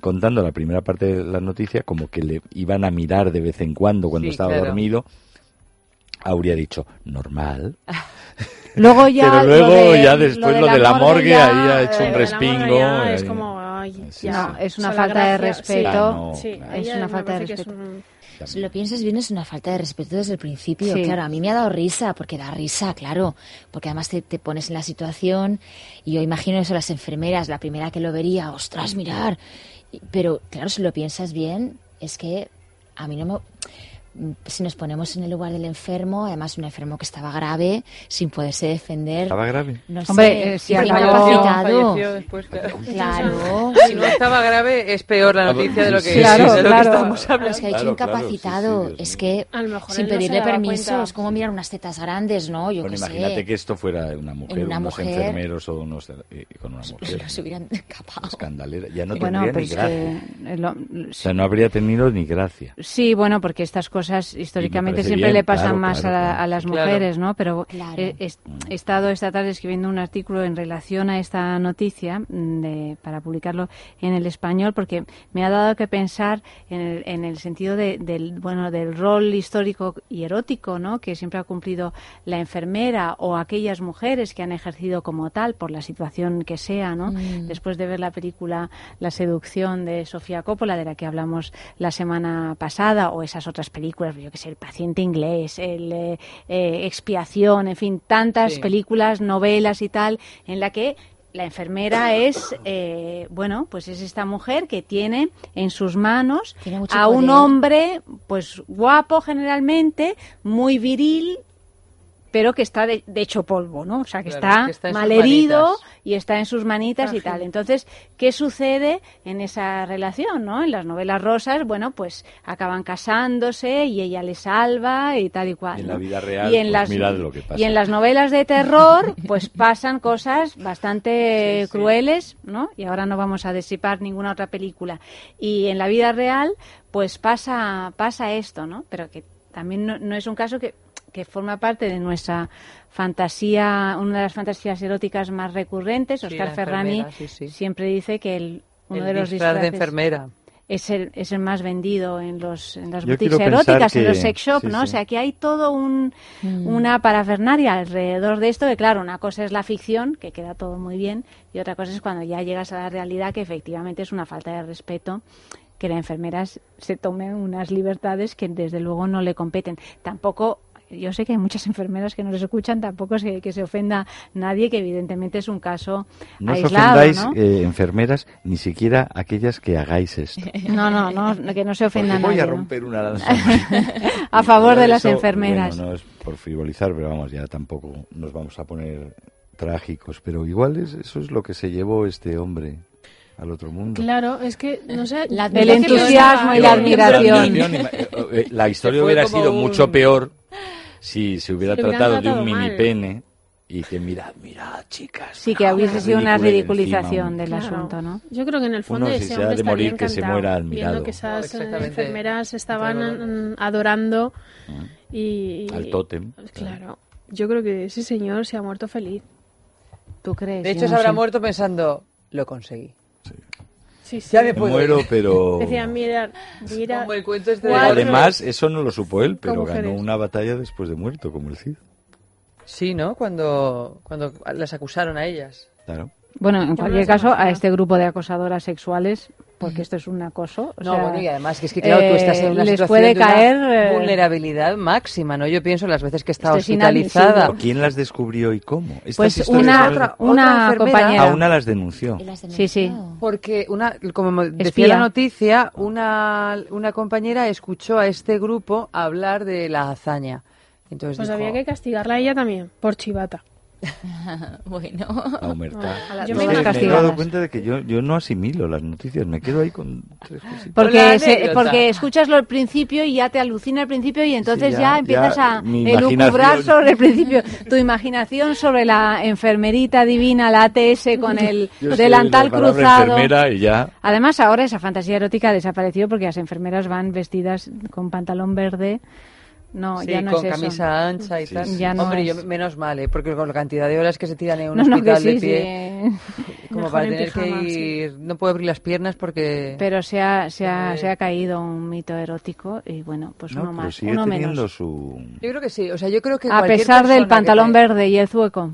contando la primera parte de la noticia, como que le iban a mirar de vez en cuando cuando Sí, estaba claro. dormido, habría dicho normal. [laughs] Luego ya. Pero luego lo de- ya después lo de la morgue, ya, ahí ha hecho eh, un Lo de la respingo. ya es ahí. como, ay, Sí, ya. No, es una O sea, falta de gracia- sí. respeto. Ah, no, Sí, claro. Es una falta de es respeto. Si lo piensas bien, es una falta de respeto desde el principio. Sí. Claro, a mí me ha dado risa, porque da risa, claro. Porque además te, te pones en la situación y yo imagino eso, las enfermeras, la primera que lo vería, ostras, mirar. Pero claro, si lo piensas bien, es que a mí no me... si nos ponemos en el lugar del enfermo, además un enfermo que estaba grave, sin poderse defender. ¿Estaba grave? No Hombre, sé, eh, si acabó- después, claro. Claro. Si no estaba grave, es peor la noticia de lo que, Claro, de lo claro. que estamos hablando. Es que ha dicho Claro, claro, incapacitado. sí, sí, es que A lo mejor sin no pedirle daba permiso cuenta. es como mirar unas tetas grandes, ¿no? Yo Bueno, imagínate sé. que esto fuera una mujer, una unos mujer- enfermeros o unos eh, con una [laughs] mujer. Se hubieran escapado. Escandalera. Ya no bueno, tendría pero ni es gracia. que, eh, O sea, no habría tenido ni gracia. Sí, bueno, porque estas cosas históricamente parece siempre bien, le pasan claro, más claro, a, la- a las Claro. mujeres, ¿no? Pero Claro. he, he- he estado esta tarde escribiendo un artículo en relación a esta noticia mm, de- para publicarlo en el español porque me ha dado que pensar en el, en el sentido de- del bueno del rol histórico y erótico, ¿no? Que siempre ha cumplido la enfermera o aquellas mujeres que han ejercido como tal por la situación que sea, ¿no? Mm. Después de ver la película La seducción de Sofía Coppola, de la que hablamos la semana pasada, o esas otras películas, yo que sé, El paciente inglés, el eh, eh, Expiación, en fin, tantas Sí. películas, novelas y tal, en la que la enfermera es, eh, bueno, pues es esta mujer que tiene en sus manos a un poder. hombre, pues guapo generalmente, muy viril, pero que está de, de hecho polvo, ¿no? O sea, que Claro, está, que está malherido y está en sus manitas y tal. Entonces, ¿qué sucede en esa relación, no? En las novelas rosas, bueno, pues acaban casándose y ella le salva y tal y cual. Y en la vida real, y en pues las, mirad lo que pasa. Y en las novelas de terror, pues pasan cosas bastante crueles, ¿no? Y ahora no vamos a desipar ninguna otra película. Y en la vida real, pues pasa, pasa esto, ¿no? Pero que también no, no es un caso que, que forma parte de nuestra fantasía, una de las fantasías eróticas más recurrentes. Sí, Oscar Ferrani enfermera, sí, sí. siempre dice que el, uno El de los disfraz de enfermera. es el, es el más vendido en los en las Yo boutiques eróticas, en los sex shop, sí, ¿no? sí. O sea, que hay todo un Mm. una parafernaria alrededor de esto, que claro, una cosa es la ficción, que queda todo muy bien, y otra cosa es cuando ya llegas a la realidad, que efectivamente es una falta de respeto que la enfermera se tome unas libertades que desde luego no le competen. Tampoco yo sé que hay muchas [laughs] enfermeras que nos escuchan, tampoco es que, que se ofenda nadie, que evidentemente es un caso No os aislado, ofendáis, ¿no? eh, enfermeras, ni siquiera aquellas que hagáis esto. [laughs] No, no, no, que no se ofenda Porque voy nadie. a ¿no? romper una lanza. [laughs] A favor de las Eso, enfermeras. Bueno, no es por frivolizar, pero vamos, ya tampoco nos vamos a poner trágicos. Pero igual es, eso es lo que se llevó este hombre al otro mundo. Claro, es que, no sé... La El entusiasmo y la admiración. la admiración, ima- eh, La historia hubiera sido un- mucho peor si se hubiera Se tratado de un mini mal. pene y que mirad, mirad, chicas. Sí, que hubiese sido una ridiculización encima, del Claro. asunto, ¿no? Yo creo que en el fondo Uno, si ese se hombre de morir, que se muera admirado. viendo que esas eh, enfermeras estaban Claro. mm, adorando y... Al tótem. Claro. Yo creo que ese señor se ha muerto feliz. ¿Tú crees? De hecho, se habrá sé. muerto pensando, lo conseguí. Sí, sí. Ya me puedo muero, ir. pero... Decían, mira, mira... Como el cuento este de Además, eso no lo supo él, pero ganó mujeres. una batalla después de muerto, como el Cid. Sí, ¿no? Cuando, cuando las acusaron a ellas. Claro. Bueno, en cualquier caso, a este grupo de acosadoras sexuales, porque esto es un acoso. o No, sea, bueno, y además que es que, claro, tú estás en una eh, les situación puede de una caer, eh, vulnerabilidad máxima, ¿no? Yo pienso las veces que he estado Esto es hospitalizada. ¿Pero ¿Quién las descubrió y cómo? Estas Pues una, otra- una otra compañera. A una las denunció. Las Sí, sí. denunció. Porque, una, como decía Espía. la noticia, una, una compañera escuchó a este grupo hablar de la hazaña. Entonces Pues dijo, había que castigarla a ella también, por chivata. [laughs] bueno. A Yo No me me he dado cuenta de que yo, yo no asimilo las noticias, me quedo ahí con tres cositas. Porque, se- porque escuchas lo al principio y ya te alucina al principio y entonces Sí, ya, ya- empiezas ya a elucubrar sobre el principio. Tu imaginación sobre la enfermerita divina, la ATS con el [laughs] Yo delantal cruzado. enfermera y ya. Además, ahora esa fantasía erótica desapareció porque las enfermeras van vestidas con pantalón verde. No, Sí, ya no con es eso. camisa ancha y Sí, tal. sí. Ya no Hombre, es. yo menos mal, ¿eh? porque con la cantidad de horas que se tiran en un No, hospital sí, de pie, sí. como Mejor para en tener pijama, que sí. ir, no puedo abrir las piernas porque... Pero se ha, se, ha, Eh. se ha caído un mito erótico y bueno, pues No, uno más, sigue uno menos. su... Yo creo que sí, o sea, yo creo que A pesar del pantalón verde y el zueco.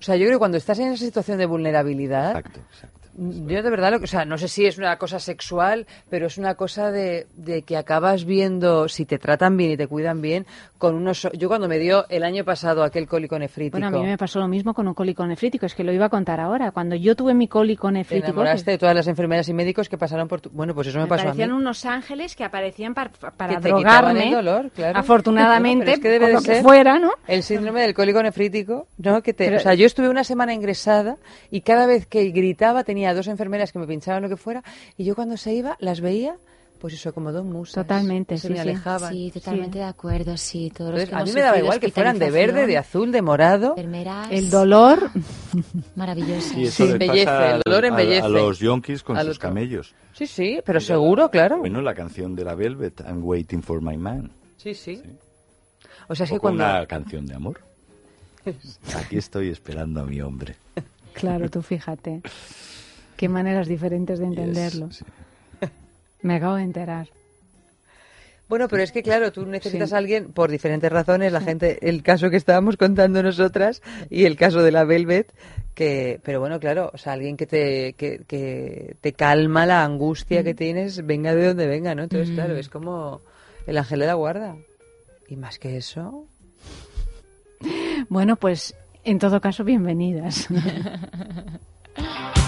O sea, yo creo que cuando estás en esa situación de vulnerabilidad, Exacto, exacto. Yo de verdad, lo que, o sea, no sé si es una cosa sexual, pero es una cosa de, de que acabas viendo si te tratan bien y te cuidan bien con unos... Yo cuando me dio el año pasado aquel cólico nefrítico... Bueno, a mí me pasó lo mismo con un cólico nefrítico, es que lo iba a contar ahora. Cuando yo tuve mi cólico Te nefrítico, enamoraste que de todas las enfermeras y médicos que pasaron por tu... Bueno, pues eso me, me pasó a mí. unos ángeles que aparecían par- para Que te quitaban drogarme. el dolor, claro. [laughs] Afortunadamente, es que lo que ser fuera, ¿no? El síndrome del cólico nefrítico, ¿no? Que te, Pero- o sea, yo estuve una semana ingresada y cada vez que gritaba tenía dos enfermeras que me pinchaban lo que fuera y yo cuando se iba las veía, pues eso, como dos musas. Totalmente, se sí, me sí. alejaban. Sí, totalmente de acuerdo, sí. Todos los Entonces, que a mí me daba igual que fueran de verde, de azul, de morado. Enfermeras El dolor. [laughs] maravillosas. Y eso Sí, embellece, pasa el dolor a- embellece. A, los yonkis con Al sus camellos. Sí, sí, pero seguro, claro. Bueno, la canción de la Velvet, I'm waiting for my man. Sí, sí. O sea, es O que cuando... una canción de amor. [laughs] Aquí estoy esperando a mi hombre. Claro, tú fíjate. Qué maneras diferentes de entenderlo. sí. [laughs] Me acabo de enterar. Bueno, pero es que claro, tú necesitas Sí. a alguien por diferentes razones, la gente, el caso que estábamos contando nosotras y el caso de la Velvet, que, pero bueno, claro, o sea, alguien que te, que, que te calma la angustia que tienes, venga de donde venga, ¿no? Entonces, Mm. claro, es como el ángel de la guarda. Y más que eso, Bueno, pues en todo caso, bienvenidas. [laughs]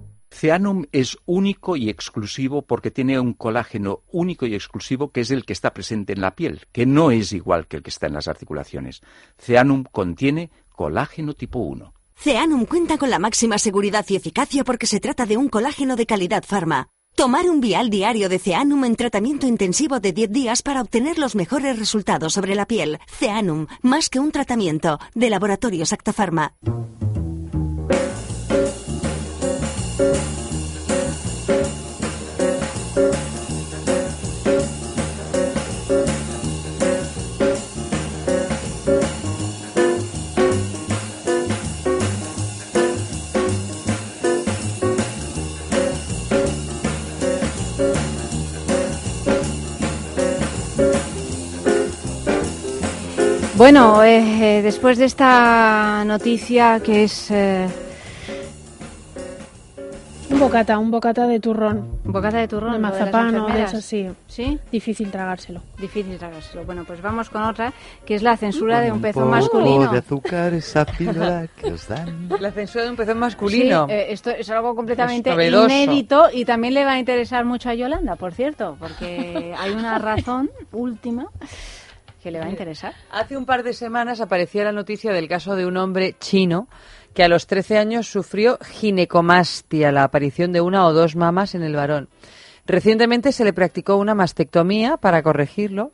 Ceanum es único y exclusivo porque tiene un colágeno único y exclusivo que es el que está presente en la piel, que no es igual que el que está en las articulaciones. Ceanum contiene colágeno tipo 1. Ceanum cuenta con la máxima seguridad y eficacia porque se trata de un colágeno de calidad farma. Tomar un vial diario de Ceanum en tratamiento intensivo de 10 días para obtener los mejores resultados sobre la piel. Ceanum, más que un tratamiento, de Laboratorios Acta Bueno, eh, eh, después de esta noticia que es... eh, bocata, un bocata de turrón. Un bocata de turrón. De mazapán o de eso, sí. ¿Sí? Difícil tragárselo. Difícil tragárselo. Bueno, pues vamos con otra, que es la censura de un Un pezón masculino. de azúcar, esa píldora [laughs] que os dan. La censura de un pezón masculino. Sí, eh, esto es algo completamente Es inédito y también le va a interesar mucho a Yolanda, por cierto, porque hay una razón última que le va a interesar. [laughs] Hace un par de semanas aparecía la noticia del caso de un hombre chino que a los 13 años sufrió ginecomastia, la aparición de una o dos mamas en el varón. Recientemente se le practicó una mastectomía para corregirlo.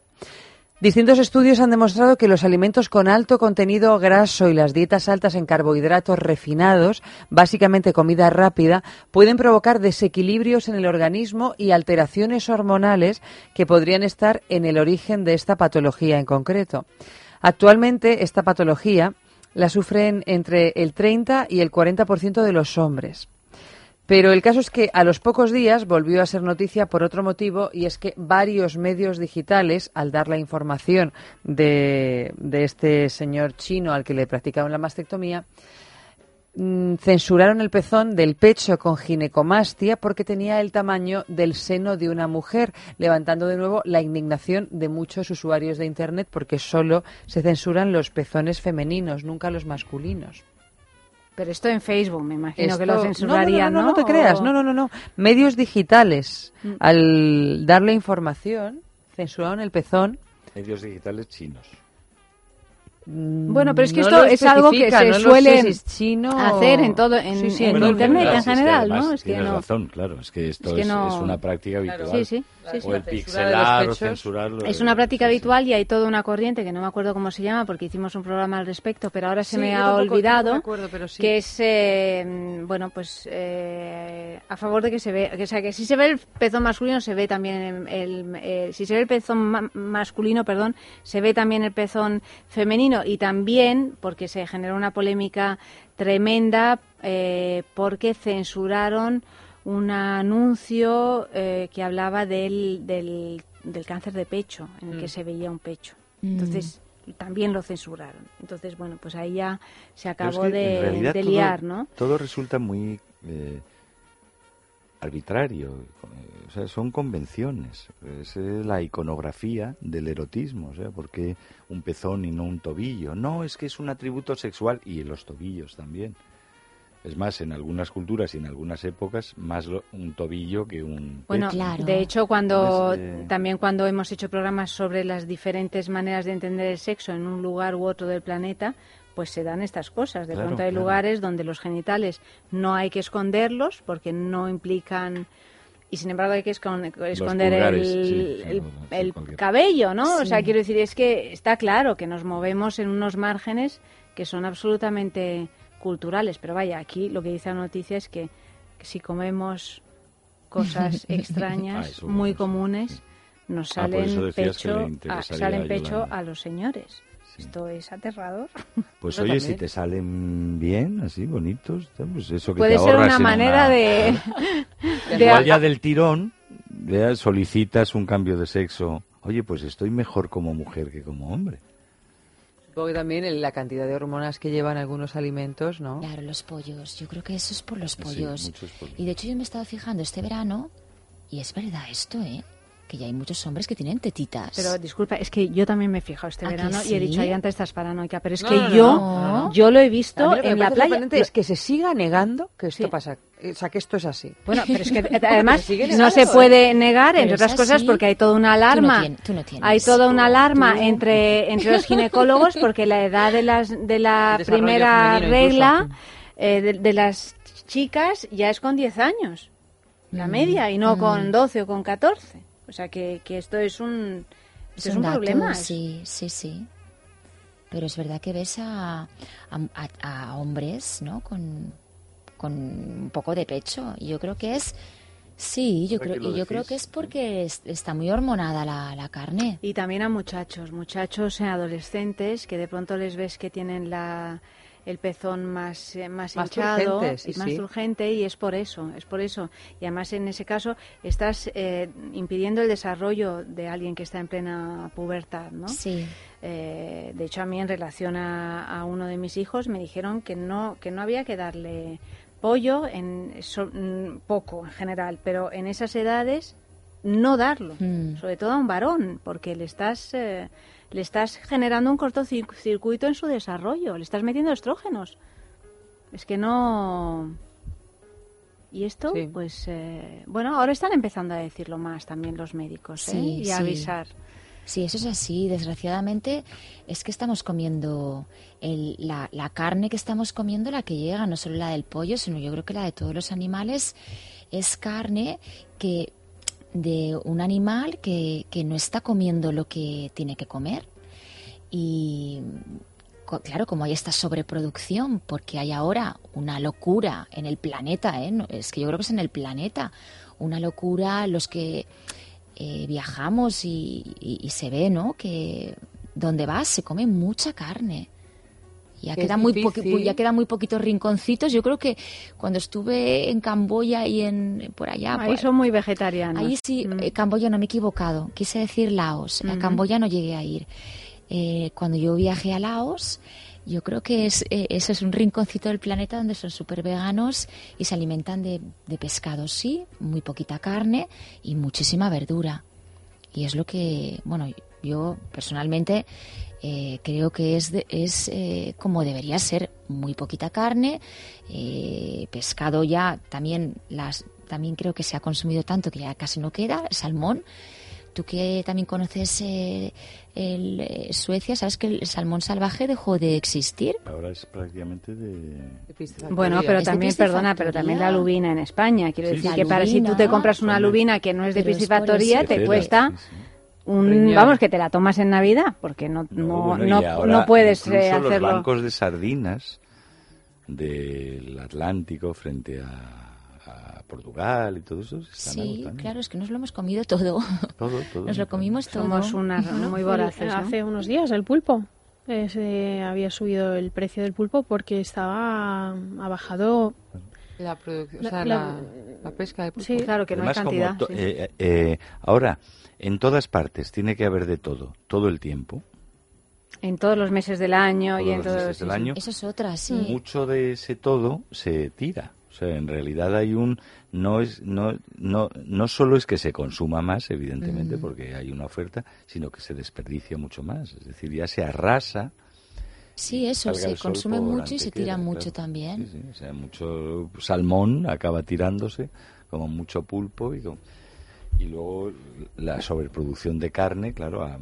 Distintos estudios han demostrado que los alimentos con alto contenido graso y las dietas altas en carbohidratos refinados, básicamente comida rápida, pueden provocar desequilibrios en el organismo y alteraciones hormonales que podrían estar en el origen de esta patología en concreto. Actualmente esta patología la sufren entre el 30 y el 40% de los hombres. Pero el caso es que a los pocos días volvió a ser noticia por otro motivo y es que varios medios digitales, al dar la información de, este señor chino al que le practicaron la mastectomía, mm, censuraron el pezón del pecho con ginecomastia porque tenía el tamaño del seno de una mujer, levantando de nuevo la indignación de muchos usuarios de Internet porque solo se censuran los pezones femeninos, nunca los masculinos. Pero esto en Facebook, me imagino que lo censurarían, no, ¿no? no, no, no te creas, no, no, no, no. Medios digitales, Mm. al darle información, censuraron el pezón. Medios digitales chinos. Bueno, pero es que No esto es algo que se no lo sé suele si chino hacer en todo, en, Sí, sí, en bueno, internet Claro, en sí, es que general, ¿no? Es que tienes no. razón, claro. Es que esto Es que no- es una práctica habitual. Sí, sí, sí, sí. O el pixelar o censurarlo. Es una práctica habitual y hay toda una corriente que no me acuerdo cómo se llama porque hicimos un programa al respecto, pero ahora se Sí, me ha tampoco- olvidado tampoco me acuerdo, pero sí. que es eh, bueno pues eh, a favor de que se ve, que, o sea que si se ve el pezón masculino se ve también el, el- eh, si se ve el pezón ma- masculino, perdón, se ve también el pezón femenino y también porque se generó una polémica tremenda eh, porque censuraron un anuncio eh, que hablaba del, del, del cáncer de pecho, en el que Mm. se veía un pecho. Mm. Entonces, también lo censuraron. Entonces, bueno, pues ahí ya se es acabó que, de, todo- liar, ¿no? Todo resulta muy eh, arbitrario. O sea, son convenciones. Es eh, la iconografía del erotismo. O sea, ¿por qué un pezón y no un tobillo? No, es que es un atributo sexual y los tobillos también. Es más, en algunas culturas y en algunas épocas, más lo- un tobillo que un Bueno, pecho. de hecho, cuando Entonces, eh, también cuando hemos hecho programas sobre las diferentes maneras de entender el sexo en un lugar u otro del planeta, pues se dan estas cosas. De Claro, pronto hay claro. lugares donde los genitales no hay que esconderlos porque no implican y sin embargo hay que escon- esconder pulgares, el, sí, el- sí, el cualquier- cabello, ¿no? O sea, quiero decir, es que está claro que nos movemos en unos márgenes que son absolutamente culturales, pero vaya, aquí lo que dice la noticia es que, que si comemos cosas [laughs] Ah, extrañas, eso, muy comunes, nos Ah, salen pecho, a, salen pecho a los señores. Esto es aterrador. [laughs] Pues oye, si te salen bien, así, bonitos, pues eso que Puede te ser una manera de- [laughs] Igual ya del tirón, ya solicitas un cambio de sexo. Oye, pues estoy mejor como mujer que como hombre. Supongo que también la cantidad de hormonas que llevan algunos alimentos, ¿no? Claro, los pollos. Yo creo que eso es por los Sí, pollos. muchos pollos. Y de hecho yo me he estado fijando este verano, y es verdad esto, ¿eh? Que ya hay muchos hombres que tienen tetitas. Pero disculpa, es que yo también me he fijado este ¿A que verano y he dicho, ahí antes estás paranoica, pero es No, que no, yo, no, yo lo he visto lo en la playa. es que se siga negando que esto pasa, o sea, que esto es así. Bueno, pero es que [laughs] eh, además Se no se ¿eh? puede negar, Pero entre otras cosas, porque hay toda una Tú no alarma. tienes- tú no tienes. hay toda una alarma Tú- entre, entre los ginecólogos porque la edad de, las, de la [laughs] primera regla eh, de, de las chicas ya es con 10 años, la Mm, media, y no mm. con 12 o con 14. O sea que, que esto es un, esto es un dato, problema. Sí, sí, sí. Pero es verdad que ves a, a, a- hombres, ¿no? Con, con un poco de pecho. Y yo creo que es... Sí, yo ¿Para creo, yo creo que es porque es- está muy hormonada la, la carne. Y también a muchachos, muchachos adolescentes que de pronto les ves que tienen la, el pezón más, eh, más, Más hinchado sí, y más sí. urgente y es por eso, es por eso. Y además en ese caso estás eh, impidiendo el desarrollo de alguien que está en plena pubertad, ¿no? Sí. Eh, de hecho a mí en relación a, a uno de mis hijos me dijeron que no que no había que darle pollo, en so- mm, poco en general, pero en esas edades no darlo, Mm. sobre todo a un varón, porque le estás, eh, le estás generando un cortocircuito en su desarrollo, le estás metiendo estrógenos. Es que no... Y esto, Sí. pues, eh, bueno, ahora están empezando a decirlo más también los médicos, ¿eh? Sí, y sí. a avisar. Sí, eso es así. Desgraciadamente es que estamos comiendo el- la, la carne que estamos comiendo, la que llega, no solo la del pollo, sino yo creo que la de todos los animales, es carne que de un animal que, que no está comiendo lo que tiene que comer. Y claro, como hay esta sobreproducción, porque hay ahora una locura en el planeta, ¿eh? Es que yo creo que es en el planeta, una locura los que eh, viajamos y, y- y se ve, ¿no? Que donde vas se come mucha carne. Ya Que queda, muy ya quedan muy poquitos rinconcitos. Yo creo que cuando estuve en Camboya y en por allá, Ahí por- son muy vegetarianos. Ahí sí, eh, Camboya no me he equivocado. Quise decir Laos. A Ujú. Camboya no llegué a ir. Eh, cuando yo viajé a Laos, yo creo que es, eh, eso es un rinconcito del planeta donde son súper veganos y se alimentan de, de pescado, sí, muy poquita carne y muchísima verdura. Y es lo que, bueno, yo personalmente eh, creo que es, de- es eh, como debería ser, muy poquita carne, eh, pescado ya también las también creo que se ha consumido tanto que ya casi no queda, salmón. Tú que también conoces eh, el, eh, Suecia, sabes que el salmón salvaje dejó de existir. Ahora es prácticamente de... Bueno, pero también, perdona, pero también la lubina en España. Quiero Sí, decir sí. que La para si tú te lubina, compras una lubina que no es de piscifactoría, te cuesta un... Vamos, que te la tomas en Navidad, porque no, no, bueno, y no, no puedes incluso eh, los hacerlo. bancos de sardinas del Atlántico frente a, a Portugal y todo eso Sí, agotando. claro, es que nos lo hemos comido todo. Todo, todo. [laughs] Nos lo comimos todo. Somos unas muy voraces, ¿no? Hace unos días el pulpo. eh, se había subido el precio del pulpo porque estaba ha bajado La producción, o La- sea, la- la, la pesca de pulpo. Sí. Claro que no hay Además, cantidad. sí. eh, eh, ahora, en todas partes tiene que haber de todo, todo el tiempo. En todos los meses del año y Todos en los todos meses del año. Eso es otra, sí. Mucho de ese todo se tira. O sea, en realidad hay un no es no no no solo es que se consuma más, evidentemente, Mm. porque hay una oferta, sino que se desperdicia mucho más. Es decir, ya se arrasa. Sí, eso, se consume mucho y se tira mucho claro. también. Sí, sí, o sea, mucho salmón acaba tirándose, como mucho pulpo y con- y luego la sobreproducción de carne, claro, a,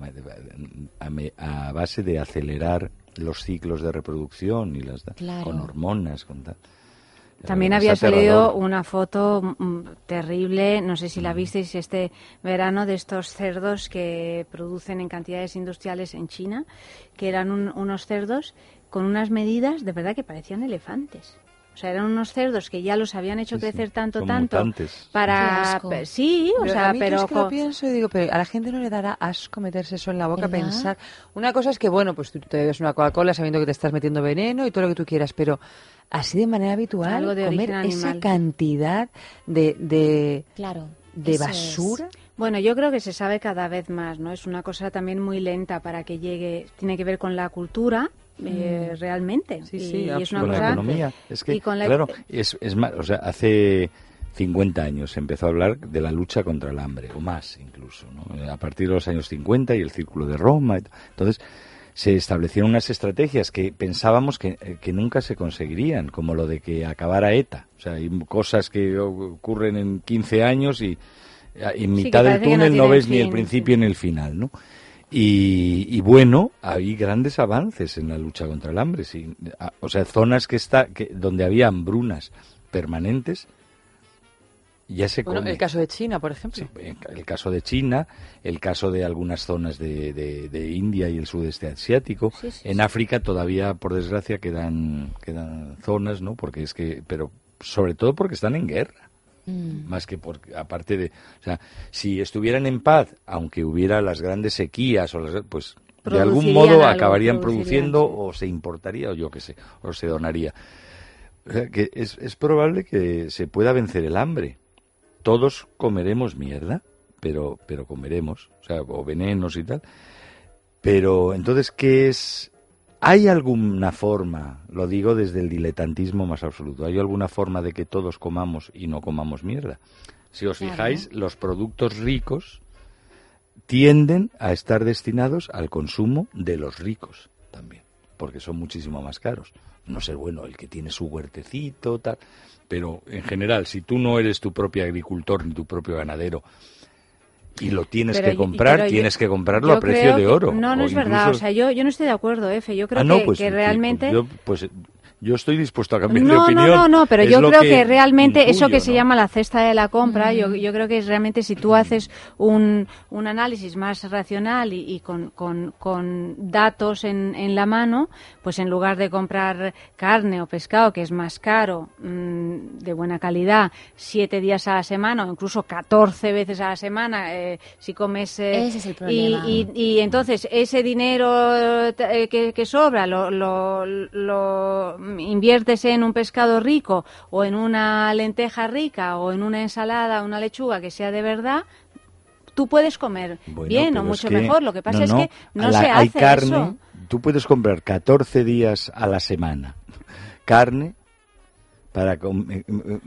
a- a base de acelerar los ciclos de reproducción y las Claro. con hormonas, con tal. También Es había salido una foto mm, terrible, no sé si Mm. la visteis este verano, de estos cerdos que producen en cantidades industriales en China, que eran un- unos cerdos con unas medidas de verdad que parecían elefantes. O sea, eran unos cerdos que ya los habían hecho Sí, crecer tanto, tanto mutantes. Para... Sí, o Pero sea, a mí yo pero... es que lo pienso y digo, pero a la gente no le dará asco meterse eso en la boca, ¿Verdad? pensar. Una cosa es que, bueno, pues tú te bebes una Coca-Cola sabiendo que te estás metiendo veneno y todo lo que tú quieras, pero así de manera habitual, Algo de comer esa cantidad de, de, Claro. de eso es. basura. Bueno, yo creo que se sabe cada vez más, ¿no? Es una cosa también muy lenta para que llegue, tiene que ver con la cultura, eh, Mm. realmente. Sí, y, sí, y es una con la economía. Es que, y con la- claro, es, es más, o sea, hace 50 años se empezó a hablar de la lucha contra el hambre, o más incluso, ¿no? A partir de los años 50 y el Círculo de Roma. Entonces, se establecieron unas estrategias que pensábamos que, eh, que nunca se conseguirían, como lo de que acabara ETA. O sea, hay cosas que ocurren en 15 años y eh, en Sí, mitad del no túnel no, ves ni el principio ni el final, ¿no? Y, y bueno, hay grandes avances en la lucha contra el hambre. sí. A- O sea, zonas que está, que, donde había hambrunas permanentes, ya se Bueno, come. el caso de China, por ejemplo. Sí, el caso de China, el caso de algunas zonas de, de- de India y el sudeste asiático. Sí, sí, en. África todavía, por desgracia, quedan, quedan zonas, ¿no? Porque es que, pero sobre todo porque están en guerra. Mm. Más que por, aparte de, o sea, si estuvieran en paz, aunque hubiera las grandes sequías o las, pues de algún modo algo, acabarían produciendo sí. o se importaría o yo qué sé, o se donaría. O sea, que es, es probable que se pueda vencer el hambre. Todos comeremos mierda, pero, pero comeremos, o sea, o venenos y tal. Pero entonces, ¿qué es ¿Hay alguna forma, lo digo desde el diletantismo más absoluto, ¿hay alguna forma de que todos comamos y no comamos mierda? Si os Claro. fijáis, los productos ricos tienden a estar destinados al consumo de los ricos también, porque son muchísimo más caros. No sé, bueno, el que tiene su huertecito, tal, pero en general, si tú no eres tu propio agricultor ni tu propio ganadero y lo tienes Pero que comprar, yo- tienes que comprarlo a precio de que- oro. No, no es verdad. O sea, yo, yo no estoy de acuerdo, Efe. Yo creo Ah, no, que, pues, que realmente... Yo, pues, yo estoy dispuesto a cambiar de No, opinión. no, no, no, pero Es yo creo que, realmente eso que se llama la cesta de la compra, yo, yo creo que es realmente si tú haces un, un análisis más racional y, y con, con- con datos en, en la mano, pues en lugar de comprar carne o pescado, que es más caro, mm, de buena calidad, siete días a la semana o incluso 14 veces a la semana, eh, si comes... eh, Ese es el y- problema. y, y entonces ese dinero eh, que, que sobra lo, lo, lo inviertes en un pescado rico o en una lenteja rica o en una ensalada, una lechuga que sea de verdad, tú puedes comer Bueno, bien o mucho que- mejor. Lo que pasa no, es que no la- se hay hace carne, eso. Tú puedes comprar 14 días a la semana carne para com- eh, eh,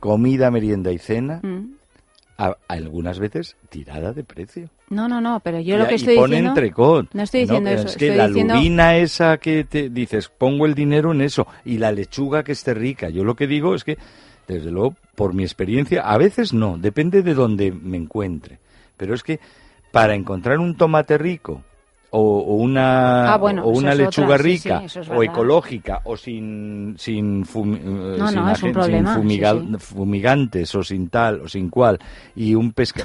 comida, merienda y cena, Mm. A- algunas veces tirada de precio. No, no, no, pero yo Y- lo que y estoy pone diciendo... entrecot. No estoy diciendo pero eso. Es que la diciendo- lubina esa que te dices, pongo el dinero en eso, y la lechuga que esté rica. Yo lo que digo es que, desde luego, por mi experiencia, a veces no, depende de donde me encuentre. Pero es que para encontrar un tomate rico o, o una, Ah, bueno, o una lechuga otra, sí, sí, rica es o ecológica o sin sin, fumi- eh, No, sin no, es un agen- sin problema, sí, fumiga- sí. fumigantes o sin tal o sin cual y un pesca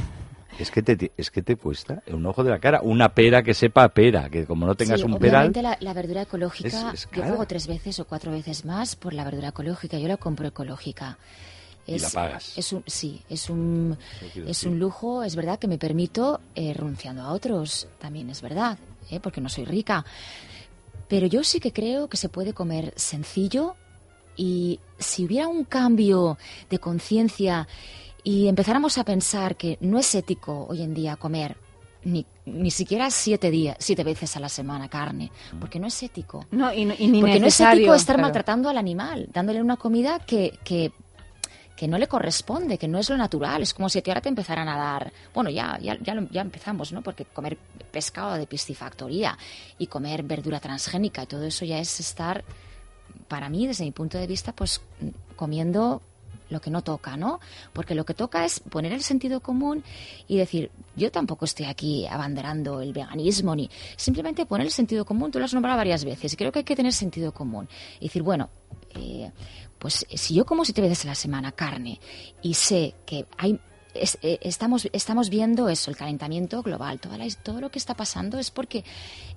es que te es que te cuesta un ojo de la cara una pera que sepa a pera que como no tengas Sí, un peral obviamente la, la verdura ecológica, es- es yo pago tres veces o cuatro veces más por la verdura ecológica. Yo la compro ecológica. Y la pagas. Es un, sí, es un, es un lujo, es verdad que me permito eh, renunciando a otros, también es verdad, ¿eh? porque no soy rica. Pero yo sí que creo que se puede comer sencillo y si hubiera un cambio de conciencia y empezáramos a pensar que no es ético hoy en día comer ni, ni siquiera siete días, siete veces a la semana carne, porque no es ético. No, y, ni Porque no es necesario, ético estar claro. maltratando al animal, dándole una comida que, que, que no le corresponde, que no es lo natural. Es como si ahora te empezaran a dar. Bueno, ya, ya, ya, lo- ya empezamos, ¿no? Porque comer pescado de piscifactoría y comer verdura transgénica y todo eso ya es estar, para mí, desde mi punto de vista, pues comiendo lo que no toca, ¿no? Porque lo que toca es poner el sentido común y decir, yo tampoco estoy aquí abanderando el veganismo ni simplemente poner el sentido común, tú lo has nombrado varias veces y creo que hay que tener sentido común y decir, bueno, eh, pues si yo como siete veces a la semana carne y sé que hay es- eh, estamos, estamos viendo eso, el calentamiento global, toda la- todo lo que está pasando es porque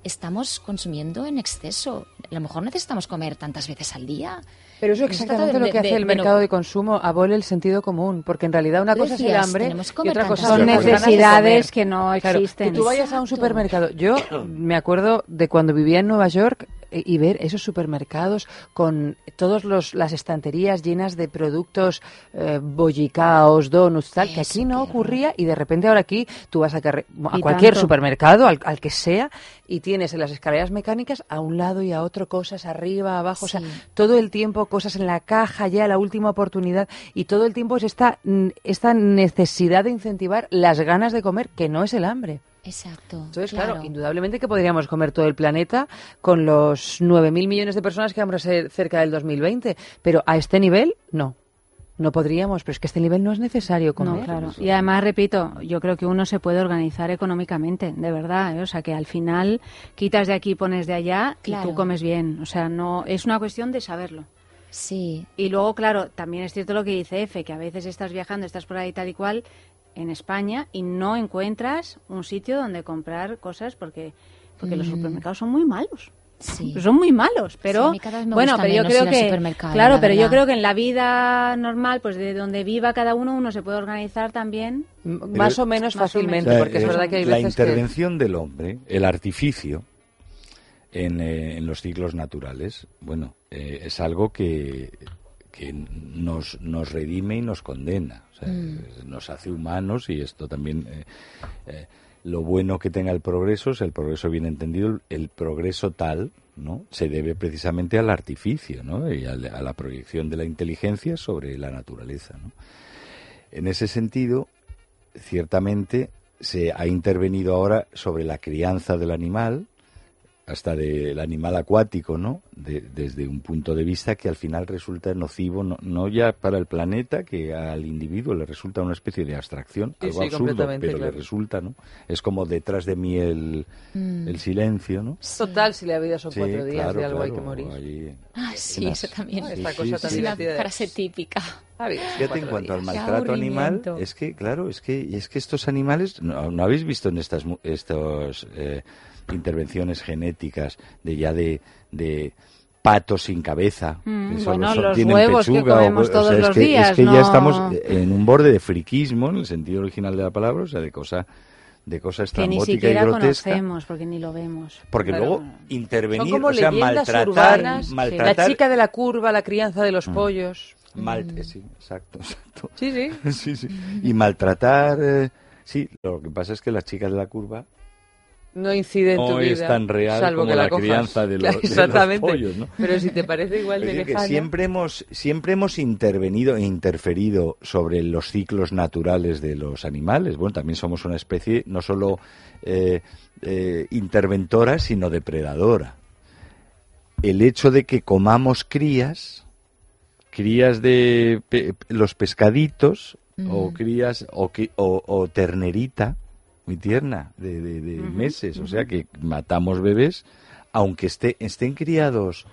estamos consumiendo en exceso. A lo mejor necesitamos comer tantas veces al día. Pero eso es exactamente de- lo que de- hace el de mercado de consumo, abole el sentido común, porque en realidad una cosa es el hambre y otra cosa Son necesidades que no Claro, existen. que tú vayas a un supermercado. Yo me acuerdo de cuando vivía en Nueva York eh, y ver esos supermercados con todas las estanterías llenas de productos eh, bollicaos, donuts, tal, que aquí no ocurría y de repente ahora aquí tú vas a, a cualquier tanto. supermercado, al, al que sea, y tienes en las escaleras mecánicas a un lado y a otro cosas arriba, abajo, o sea, todo el tiempo cosas en la caja, ya la última oportunidad, y todo el tiempo es esta, esta necesidad de incentivar las ganas de comer, que no es el hambre. Exacto. Entonces, claro, indudablemente que podríamos comer todo el planeta con los 9.000 millones de personas que vamos a ser cerca del 2020, pero a este nivel, no. No podríamos, pero es que este nivel no es necesario comer. No, claro. Y además, repito, yo creo que uno se puede organizar económicamente, de verdad. ¿eh? O sea, que al final quitas de aquí, pones de allá y tú comes bien. O sea, no es una cuestión de saberlo. Sí. Y luego, claro, también es cierto lo que dice Efe, que a veces estás viajando, estás por ahí tal y cual en España y no encuentras un sitio donde comprar cosas porque porque los Mm. supermercados son muy malos. Sí. Son muy malos, pero Sí, a mí cada vez me bueno, gusta pero yo creo que claro, la pero yo creo que en la vida normal, pues de donde viva cada uno, uno se puede organizar también Más o menos Más o fácilmente, O sea, porque es verdad que hay la veces que... intervención del hombre, el artificio en, eh, en los ciclos naturales, bueno, eh, es algo que, que nos, nos redime y nos condena. O sea, Mm. Nos hace humanos y esto también... eh, eh, lo bueno que tenga el progreso, es el progreso bien entendido, el progreso tal, ¿no? Se debe precisamente al artificio, ¿no? Y a la proyección de la inteligencia sobre la naturaleza, ¿no? En ese sentido, ciertamente se ha intervenido ahora sobre la crianza del animal, hasta del animal acuático, ¿no? De- desde un punto de vista que al final resulta nocivo, no, no ya para el planeta, que al individuo le resulta una especie de abstracción, Sí, algo sí, absurdo, pero claro. le resulta, ¿no? Es como detrás de mí el, Mm. el silencio, ¿no? Total, si la vida son Sí, cuatro días claro, de algo hay claro, que morir. ahí- Ah, sí, Unas- eso también. Esta Sí, cosa sí, tan sí. Es una divertida de- frase típica. Fíjate, en cuatro cuanto al días. Qué maltrato animal, es que, claro, es que, es que estos animales, ¿no, no habéis visto en estas estos, eh, intervenciones genéticas de ya de, de patos sin cabeza? Mm, que solo bueno, son- los que pechuga o- comemos o sea, todos es los que- días, Es que no- ya estamos en un borde de friquismo, en el sentido original de la palabra, o sea, de cosa de cosa estrambótica y grotesca. conocemos, porque ni lo vemos. Porque luego intervenir, como o sea, maltratar, urbanas. maltratar La chica de la curva, la crianza de los pollos. Mal- eh, sí, exacto, [laughs] exacto. Sí, sí. [laughs] Sí, sí. Y maltratar, eh, sí, lo que pasa es que la chica de la curva No incide en tu no vida. es tan real salvo como que la, cojas. crianza de [laughs] los, Claro, de los Exactamente. pollos, ¿no? Pero si te parece igual de decir, que lejano. siempre hemos, siempre hemos intervenido e interferido sobre los ciclos naturales de los animales. Bueno, también somos una especie no solo eh, eh, interventora, sino depredadora. El hecho de que comamos crías, crías de pe- los pescaditos, o crías, o, o, o ternerita, muy tierna, de, de- de meses, o sea que matamos bebés, aunque esté, estén criados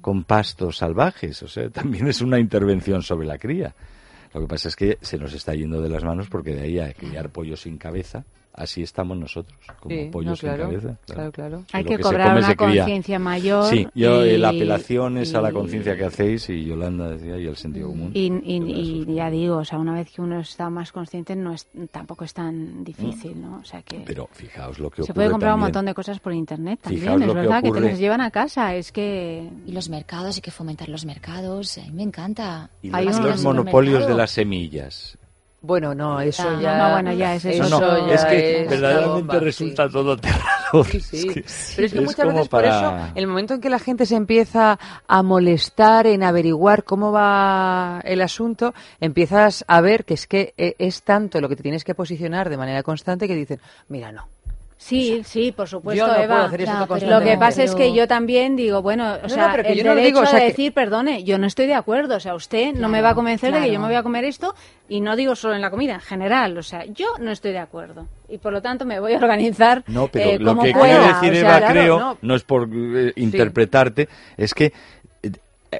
con pastos salvajes, o sea, [laughs] también es una intervención sobre la cría. Lo que pasa es que se nos está yendo de las manos porque de ahí a criar pollos sin cabeza, así estamos nosotros, como Sí, pollos no, claro, sin cabeza. claro, claro. Hay Lo que se cobrar come una se conciencia mayor. Sí, yo eh, la y- apelación es a la y- conciencia que hacéis y Yolanda decía y el sentido común. Y, y- y ya digo, o sea, una vez que uno está más consciente, no es, tampoco es tan difícil, ¿no? O sea que Pero fijaos lo que se ocurre puede comprar un también. montón de cosas por internet también. Fijaos es lo que verdad que, te ocurre- las llevan a casa. Es que Y los mercados, hay que fomentar los mercados. A mí me encanta. Y Hay los, los monopolios de las semillas. Bueno, no, eso Ah, ya. no, bueno, ya es eso. No, Eso ya es que es verdaderamente bomba, resulta sí. todo aterrador. Sí, sí. [laughs] Es que- Pero es que es muchas como veces por para- eso, en el momento en que la gente se empieza a molestar en averiguar cómo va el asunto, empiezas a ver que es que eh, es tanto lo que te tienes que posicionar de manera constante que dicen, mira, no. Sí, sí, por supuesto, Yo no Eva. puedo hacer eso Ya, pero Lo que pasa es que yo también digo, bueno, o No, sea, no, pero que el yo derecho digo, o sea, a que- decir, perdone, yo no estoy de acuerdo, o sea, usted no me va a convencer de que yo me voy a comer esto y no digo solo en la comida, en general, o sea, yo no estoy de acuerdo y por lo tanto me voy a organizar No, pero eh, lo como que pueda, quiero o decir, sea, Eva, claro, creo, no. no, es por eh, interpretarte, es que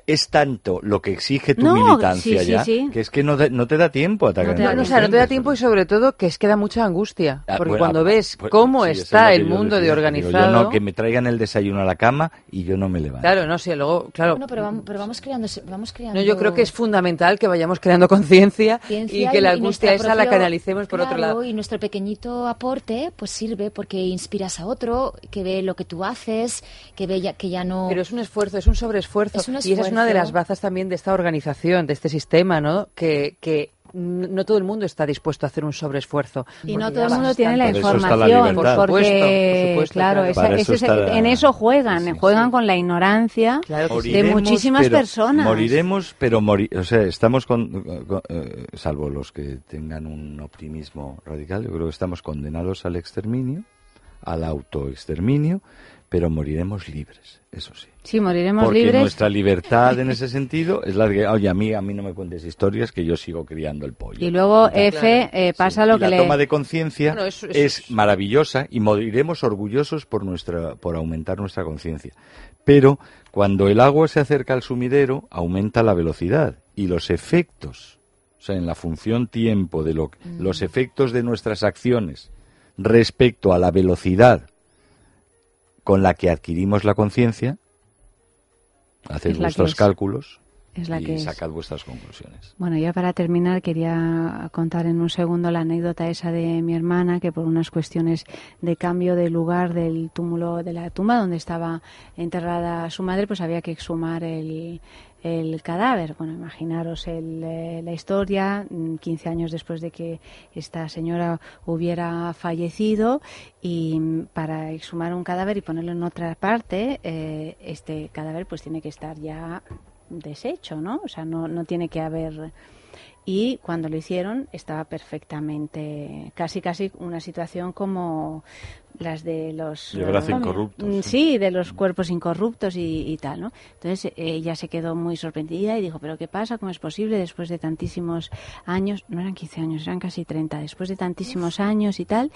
es tanto lo que exige tu No, militancia sí, ya, sí. que es que no, te da tiempo a atacar. No te en da No, o sea, no te da tiempo y sobre todo que es que da mucha angustia. Ah, Porque bueno, cuando ah, ves pues, cómo sí, eso es está el mundo de que digo, organizado. yo no, que me traigan el desayuno a la cama y yo no me levanto. Claro, no sé, luego, claro. Bueno, pero vamos, pero vamos creando, vamos creando. No, yo creo que es fundamental que vayamos creando conciencia y que la angustia esa la canalicemos por otro lado. Y nuestro pequeñito aporte, pues sirve porque inspiras a otro, que ve lo que tú haces, que ve ya, que ya no. Pero es un esfuerzo, es un sobreesfuerzo. Es un Y esa es una de las bazas también de esta organización, de este sistema, ¿no? Que, no todo el mundo está dispuesto a hacer un sobreesfuerzo. Y no todo el mundo tiene la Por eso está la información. Por porque, supuesto, por supuesto, claro, esa- la- en eso juegan, Sí, sí, juegan sí. con la ignorancia Claro que sí. de muchísimas pero- personas. Moriremos, pero mori- o sea, estamos con, con- eh, salvo los que tengan un optimismo radical, yo creo que estamos condenados al exterminio, al autoexterminio, pero moriremos libres, eso sí. Sí, moriremos Porque libres. nuestra libertad en [laughs] ese sentido es la de que, oye, a mí, a mí no me cuentes historias que yo sigo criando el pollo. Y luego. F eh, pasa lo Y que la le toma de conciencia Bueno, es- maravillosa y moriremos orgullosos por nuestra por aumentar nuestra conciencia. Pero cuando el agua se acerca al sumidero, aumenta la velocidad y los efectos, o sea, en la función tiempo de lo Mm. los efectos de nuestras acciones respecto a la velocidad con la que adquirimos la conciencia, haced vuestros es. cálculos, Es la y que es. sacad vuestras conclusiones. Bueno, ya para terminar quería contar en un segundo la anécdota esa de mi hermana que por unas cuestiones de cambio de lugar del túmulo de la tumba donde estaba enterrada su madre, pues había que exhumar el, el cadáver. Bueno, imaginaros el, eh, la historia, mm, 15 años después de que esta señora hubiera fallecido y mm, para exhumar un cadáver y ponerlo en otra parte, eh, este cadáver pues tiene que estar ya deshecho, ¿no? O sea, no, no tiene que haber... Y cuando lo hicieron estaba perfectamente, casi casi una situación como las de los... De eh, mm, sí. De los cuerpos incorruptos y, y tal, ¿no? Entonces ella se quedó muy sorprendida y dijo, ¿pero qué pasa? ¿Cómo es posible después de tantísimos años? No eran 15 años, eran casi 30, después de tantísimos años y tal.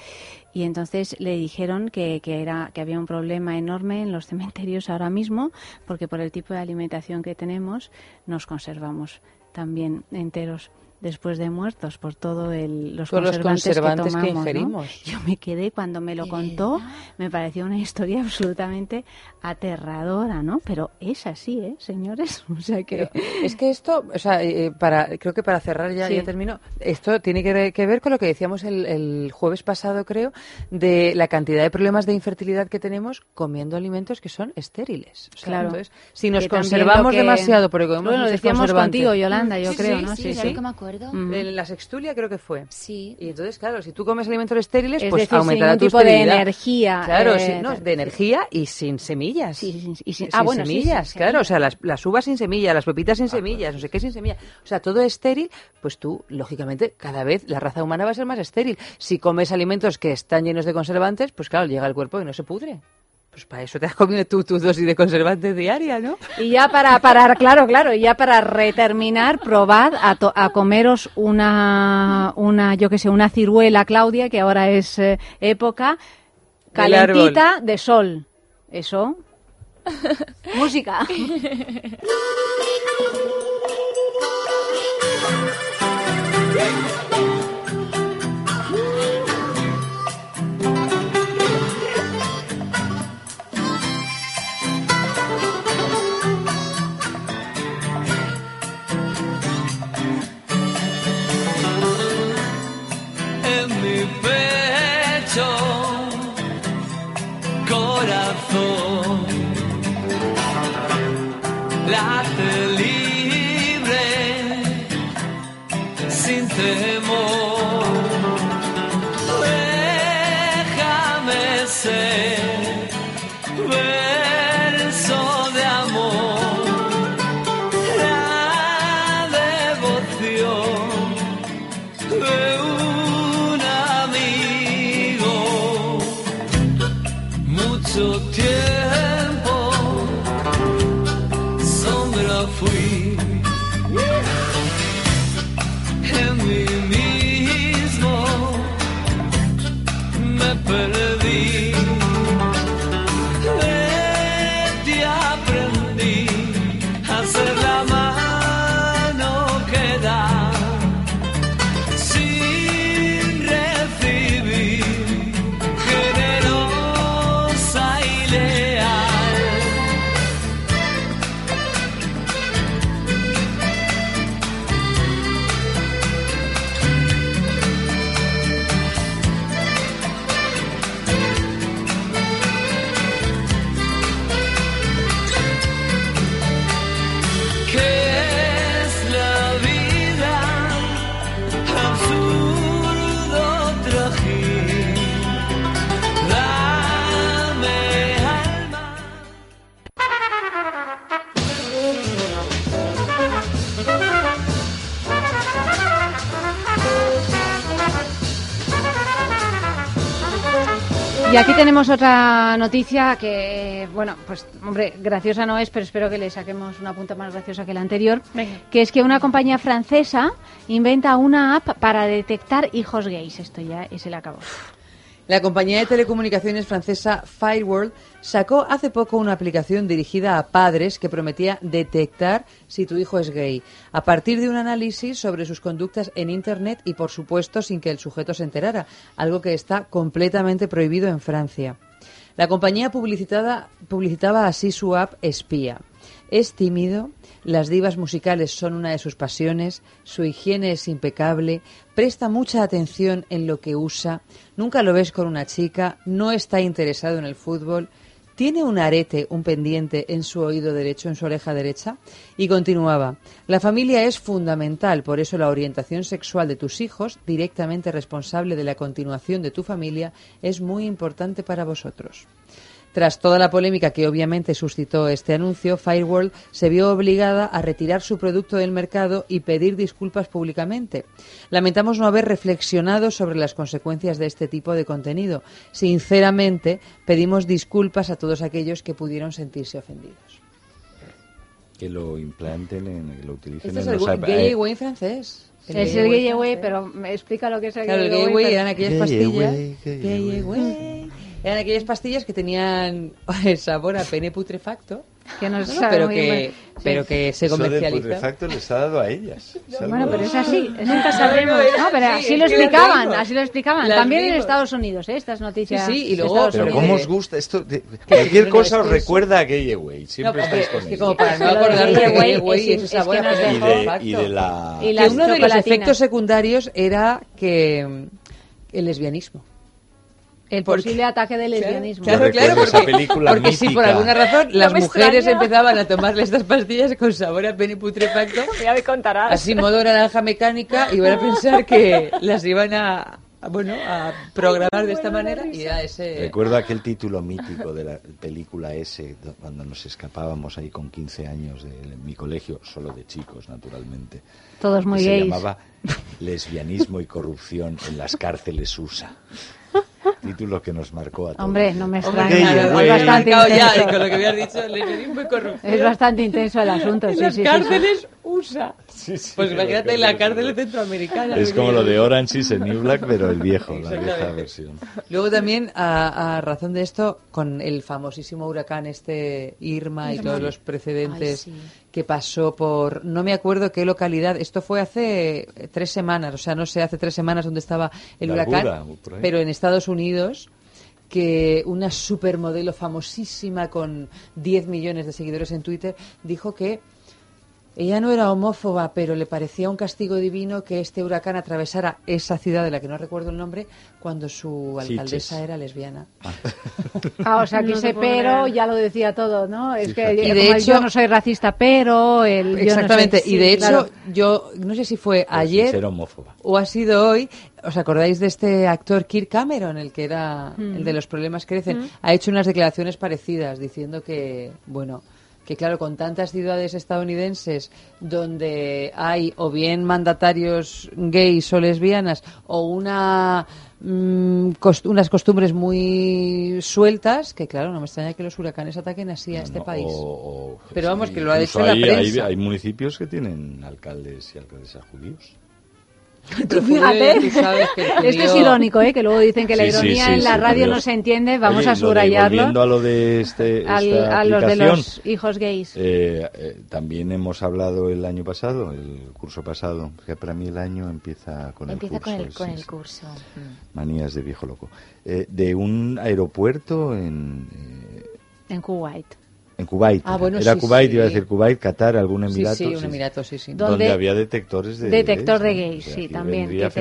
Y entonces le dijeron que, que, era, que había un problema enorme en los [laughs] cementerios ahora mismo, porque por el tipo de alimentación que tenemos nos conservamos también enteros después de muertos por todo el, los Por los conservantes, conservantes que que, tomamos, ¿no? ingerimos. Yo me quedé cuando me lo contó, me pareció una historia [laughs] absolutamente aterradora, ¿no? Pero es así, ¿eh, señores? [laughs] O sea que Es que esto, o sea, eh, para, creo que para cerrar ya, Sí. ya termino, esto tiene que, que ver con lo que decíamos el, el jueves pasado, creo, de la cantidad de problemas de infertilidad que tenemos comiendo alimentos que son estériles. O sea, Claro. Entonces, si nos conservamos que- demasiado porque comemos Bueno, lo decíamos conservantes- contigo, Yolanda, yo Sí, creo, sí, ¿no? sí, Sí, sí. sí. que me acuerdo. En la sextulia creo que fue. Sí. Y entonces, claro, si tú comes alimentos estériles, Es pues decir, sin aumentará ningún tu tipo de energía, Claro, eh, sí, no, de energía y sin semillas. Sí, sí, sí, y sin- Sin ah, bueno, sí, semillas, sin claro, o sea, las, las uvas sin semillas, las pepitas sin semillas, no sé qué sin semillas. O sea, todo estéril, pues tú, lógicamente, cada vez la raza humana va a ser más estéril. Si comes alimentos que están llenos de conservantes, pues claro, llega al cuerpo y no se pudre. Pues para eso te has comido tú tu dosis de conservantes diaria, ¿no? Y ya para parar, claro, claro, y ya para reterminar, probad a, to- a comeros una, una, yo que sé, una ciruela, Claudia, que ahora es eh, época, calentita de sol. Eso. [laughs] Música. [laughs] Y aquí tenemos otra noticia que, bueno, pues, hombre, graciosa no es, pero espero que le saquemos una punta más graciosa que la anterior. Venga. Que es que una compañía francesa inventa una app para detectar hijos gays. Esto ya es el acabo. La compañía de telecomunicaciones francesa Fireworld sacó hace poco una aplicación dirigida a padres que prometía detectar si tu hijo es gay, a partir de un análisis sobre sus conductas en Internet y, por supuesto, sin que el sujeto se enterara, algo que está completamente prohibido en Francia. La compañía publicitada, publicitaba así su app Espía. Es tímido, las divas musicales son una de sus pasiones, su higiene es impecable, presta mucha atención en lo que usa, nunca lo ves con una chica, no está interesado en el fútbol, tiene un arete, un pendiente en su oído derecho, en su oreja derecha, y continuaba. La familia es fundamental, por eso la orientación sexual de tus hijos, directamente responsable de la continuación de tu familia, es muy importante para vosotros. Tras toda la polémica que obviamente suscitó este anuncio, Firewall se vio obligada a retirar su producto del mercado y pedir disculpas públicamente. Lamentamos no haber reflexionado sobre las consecuencias de este tipo de contenido. Sinceramente, pedimos disculpas a todos aquellos que pudieron sentirse ofendidos. Que lo implanten, en, que lo utilicen Este es en el los iPad. gay Eh, francés. Es el gay away, pero me explica lo que es el Claro, el gay gay away. way pero- eran aquellas Gay pastillas. Gay. Eran aquellas pastillas que tenían [laughs] el sabor a pene putrefacto. Que no sabe pero muy que, bien. pero que se Eso comercializa. putrefacto les ha dado a ellas. [laughs] Bueno, pero es así, es nunca No, pero así, lo explicaban, así lo explicaban. Las También en. Estados Unidos, ¿eh? estas noticias. Sí, sí, y luego- Pero Unidos. ¿cómo os gusta esto? de- cualquier cosa os recuerda a Gay Away. Siempre No, estáis es con que como para no de acordarme Gay de Away Gay Way y es- es que sabor a nos pene y, de, putrefacto. y de la... Y uno de los efectos secundarios era que el lesbianismo. El Porque- posible ataque del lesbianismo. Claro, claro, esa porque, película porque si por alguna razón las mujeres extraña. empezaban a tomarle estas pastillas con sabor a pene putrefacto, [laughs] Ya me contarás. así modo naranja mecánica, iban a pensar que las iban a, a, bueno, a programar de esta manera y era ese... Recuerdo aquel título mítico de la película ese, do- cuando nos escapábamos ahí con 15 años de mi colegio, solo de chicos, naturalmente. Todos muy que Se llamaba [laughs] Lesbianismo y corrupción en las cárceles USA. Título que nos marcó a todos. Hombre, no me Hombre, extraña. es bastante ya, intenso. y con lo que habías dicho, lesbianismo y corrupción. Es bastante intenso el asunto. En sí, las sí, sí, sí. cárceles USA. Sí, sí, Pues imagínate la cárcel centroamericana. Es como lo de Orange is the New Black, pero el viejo, la vieja versión. Luego también, a, a razón de esto, con el famosísimo huracán este Irma y todos los precedentes Ay, sí. que pasó por, no me acuerdo qué localidad, esto fue hace tres semanas, o sea, no sé, hace tres semanas donde estaba el huracán, pero en Estados Unidos que una supermodelo famosísima con 10 millones de seguidores en Twitter dijo que ella no era homófoba, pero le parecía un castigo divino que este huracán atravesara esa ciudad de la que no recuerdo el nombre cuando su alcaldesa era lesbiana. Ah, o sea, [laughs] que No ese pero ya lo decía todo, ¿no? Es que Y de hecho- yo no soy racista, pero el yo no Exactamente, y de hecho, claro. yo no sé si fue ayer ser homófoba. o ha sido hoy. ¿Os acordáis de este actor Kirk Cameron, el que era Mm. el de los problemas crecen? Ha hecho unas declaraciones parecidas diciendo que, bueno, que claro, con tantas ciudades estadounidenses donde hay o bien mandatarios gays o lesbianas o una mm, cost- unas costumbres muy sueltas, que claro, no me extraña que los huracanes ataquen así a este No, país. o- o- Pero vamos, sí, que lo ha dicho la prensa. Hay, hay municipios que tienen alcaldes y alcaldesas judíos. [laughs] Fíjate, tú el [laughs] esto es irónico, ¿eh? que luego dicen que la Sí, sí, ironía sí, en la sí, radio no se entiende, vamos Oye, a lo de- subrayarlo volviendo a lo de este, esta al- a los de los hijos gays. eh, eh, también hemos hablado el año pasado, el curso pasado, que para mí el año empieza con Empieza el curso. con el, sí, con el sí. curso. Mm. Manías de viejo loco. Eh, de un aeropuerto en, eh, en Kuwait. En Kuwait. Ah, bueno, Era sí, Kuwait, sí. iba a decir Kuwait, Qatar, algún Sí, emirato. sí, un emirato, sí, sí. Donde, Donde- había detectores de Detector de ¿no? gays, O sea, sí, también, que te-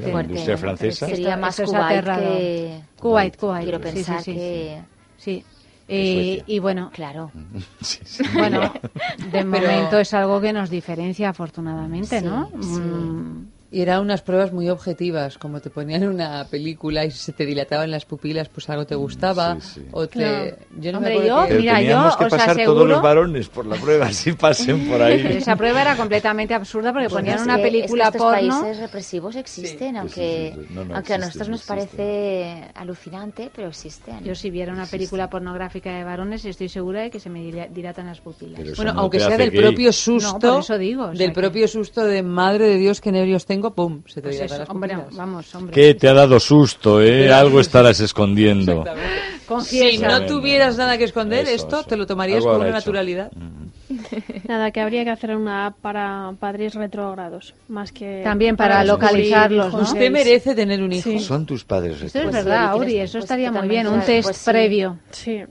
Mira, la industria francesa. Sería más Kuwait que... Kuwait, Kuwait. Quiero sí, sí, pensar sí, que... Sí. Eh, y bueno, Claro. [laughs] Sí, sí. bueno, [laughs] de Pero- momento es algo que nos diferencia afortunadamente, Sí, ¿no? sí. Mm, Y eran unas pruebas muy objetivas, como te ponían una película y si se te dilataban las pupilas, pues algo te gustaba. sí, sí. O te... Claro. Yo no me Hombre, acuerdo yo- que- Mira, teníamos yo que os pasar todos aseguro- los varones por la prueba, si pasen por ahí. Pero [laughs] esa prueba era completamente absurda porque Bueno, ponían es una que- película es que estos porno. países represivos existen, Sí, aunque, sí, sí, sí. No, no, aunque a existen, nosotros nos parece alucinante, pero existen. Yo si viera una película pornográfica de varones estoy segura de que se me dila- dilatan las pupilas. Bueno, no aunque sea del gay. propio No, susto, por eso digo, o sea del que- propio susto de madre de Dios, qué nervios tengo, pum, se te Pues eso, las hombre, vamos, hombre. ¿Qué te ha dado susto, eh? Algo estarás escondiendo. Si Confiesa. no tuvieras nada que esconder, Eso, esto eso. te lo tomarías con una naturalidad. Nada, que habría que hacer una app para padres retrógrados, más que... También para descubrir localizarlos, ¿no? Usted merece tener un hijo. Sí. Son tus padres Esto es Pues sí, verdad, Vicky, Auri, pues eso estaría muy bien, un pues test sí. previo. Sí.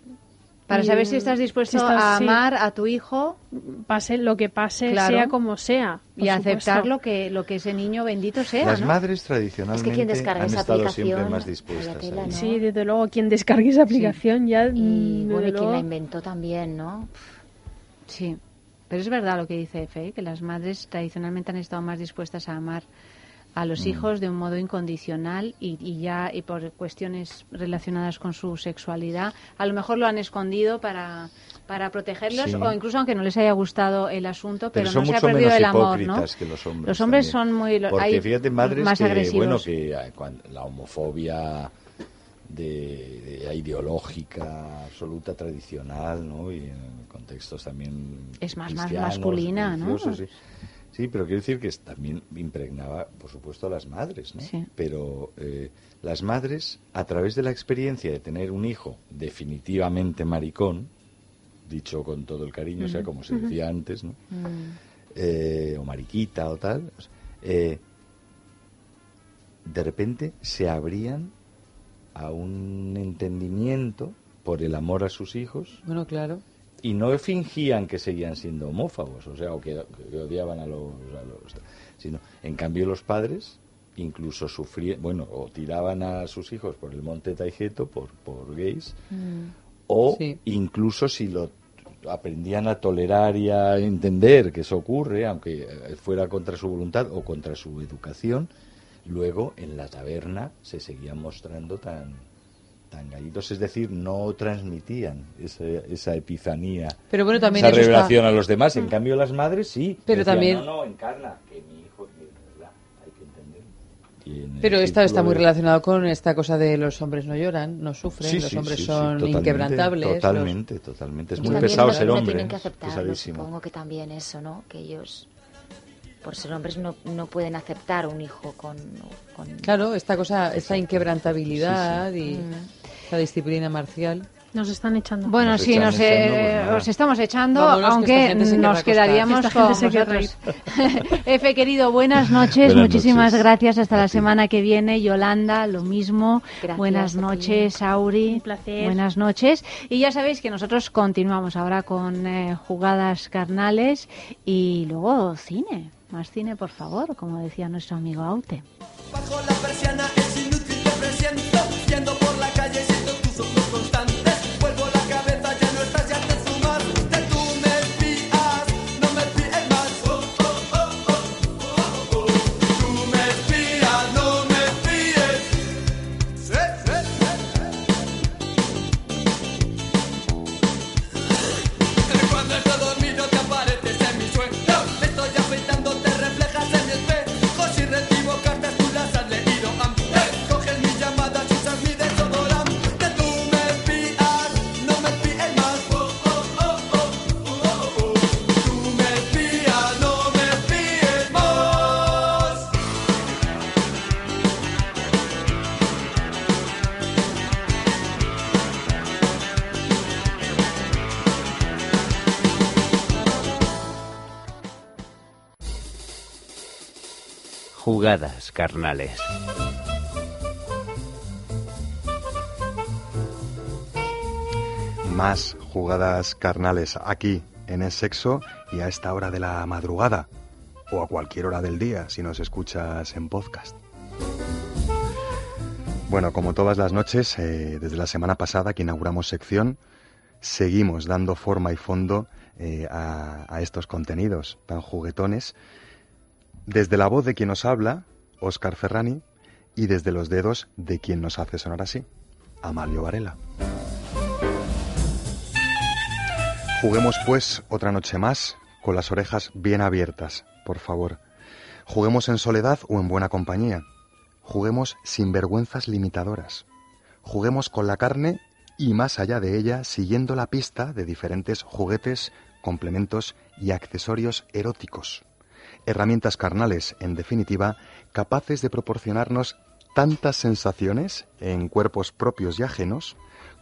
Para Y, saber si estás dispuesto si estás- a sí. amar a tu hijo Pase lo que pase, Claro. sea como sea. y aceptar lo que, lo que ese niño bendito sea. Las ¿no? madres tradicionalmente quien descarga han esa estado siempre más dispuestas. tela, ¿no? Sí, desde luego, quien descargue esa aplicación ya. Y mm, bueno, y quien luego- la inventó también, ¿no? Sí, pero es verdad lo que dice Efe, ¿eh? que las madres tradicionalmente han estado más dispuestas a amar a los Mm. hijos de un modo incondicional y, y ya y por cuestiones relacionadas con su sexualidad a lo mejor lo han escondido para para protegerlos Sí. o incluso aunque no les haya gustado el asunto pero, no se ha perdido el amor ¿no? que los hombres. los hombres también. son muy Porque hay fíjate, madres más que, agresivos bueno, que cuan- la homofobia de, de- ideológica absoluta, tradicional, ¿no? Y en contextos también Es más- más masculina, ¿no? Sí. Sí, pero quiero decir que también impregnaba, por supuesto, a las madres, ¿no? Sí. Pero eh, las madres, a través de la experiencia de tener un hijo definitivamente maricón, dicho con todo el cariño, o sea, como se decía antes, ¿no? Mm. eh, o mariquita o tal, eh, de repente se abrían a un entendimiento por el amor a sus hijos Bueno, claro. Y no fingían que seguían siendo homófobos, o sea, o que, que odiaban a los, a los- sino en cambio los padres incluso sufrían, bueno, o tiraban a sus hijos por el monte Taijeto por, por gays, o Sí. incluso si lo aprendían a tolerar y a entender que eso ocurre, aunque eh, fuera contra su voluntad o contra su educación, luego en la taberna se seguían mostrando tan tan gallitos, es decir, no transmitían esa, esa epifanía, Pero bueno, también esa eso está- revelación a los demás. En cambio, las madres sí. Pero decían, también- No, no, encarna, que mi hijo, que, ¿verdad? hay que entender. Y en el Pero esto está muy de- relacionado con esta cosa de los hombres no lloran, no sufren, Sí, los sí, hombres sí, sí, son totalmente, inquebrantables. los- Totalmente, totalmente. Es muy pesado ser hombre. tienen que ¿eh? aceptarlo, supongo que también eso, ¿no? Que ellos, por ser hombres, no, no pueden aceptar un hijo con... con- Claro, esta cosa, esta inquebrantabilidad Sí, sí. y Mm. esta disciplina marcial. Nos están echando. Bueno, Nos sí, nos, echando, eh, pues os estamos echando, Vámonos, que aunque querrá nos acostar. quedaríamos con vosotros. [laughs] Efe, querido, buenas noches, Buenas muchísimas noches. gracias. Hasta la semana que viene. Yolanda, lo mismo. Gracias buenas noches, Auri. Un placer. Buenas noches. Y ya sabéis que nosotros continuamos ahora con eh, jugadas carnales y luego cine. Más cine, por favor, como decía nuestro amigo Aute. Jugadas carnales. Más jugadas carnales aquí en el sexo y a esta hora de la madrugada o a cualquier hora del día si nos escuchas en podcast. Bueno, como todas las noches, eh, desde la semana pasada que inauguramos sección, seguimos dando forma y fondo eh, a, a estos contenidos tan juguetones, desde la voz de quien nos habla, Óscar Ferrani, y desde los dedos de quien nos hace sonar así, Amalio Varela. Juguemos pues otra noche más con las orejas bien abiertas, por favor. Juguemos en soledad o en buena compañía. Juguemos sin vergüenzas limitadoras. Juguemos con la carne y más allá de ella siguiendo la pista de diferentes juguetes, complementos y accesorios eróticos. Herramientas carnales, en definitiva, capaces de proporcionarnos tantas sensaciones en cuerpos propios y ajenos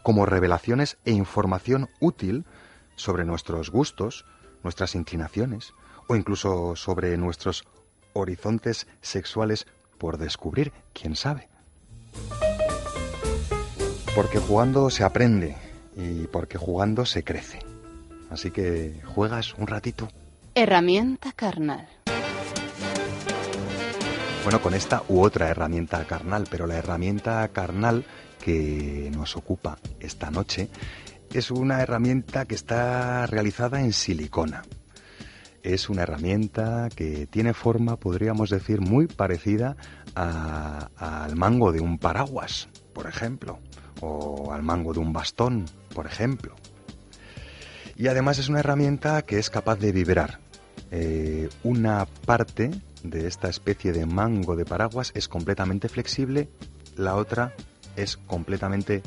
como revelaciones e información útil sobre nuestros gustos, nuestras inclinaciones o incluso sobre nuestros horizontes sexuales por descubrir, quién sabe. Porque jugando se aprende y porque jugando se crece. Así que juegas un ratito. Herramienta carnal. Bueno, con esta u otra herramienta carnal, pero la herramienta carnal que nos ocupa esta noche es una herramienta que está realizada en silicona. Es una herramienta que tiene forma, podríamos decir, muy parecida al mango de un paraguas, por ejemplo, o al mango de un bastón, por ejemplo. Y además es una herramienta que es capaz de vibrar. Eh, una parte de esta especie de mango de paraguas es completamente flexible, la otra es completamente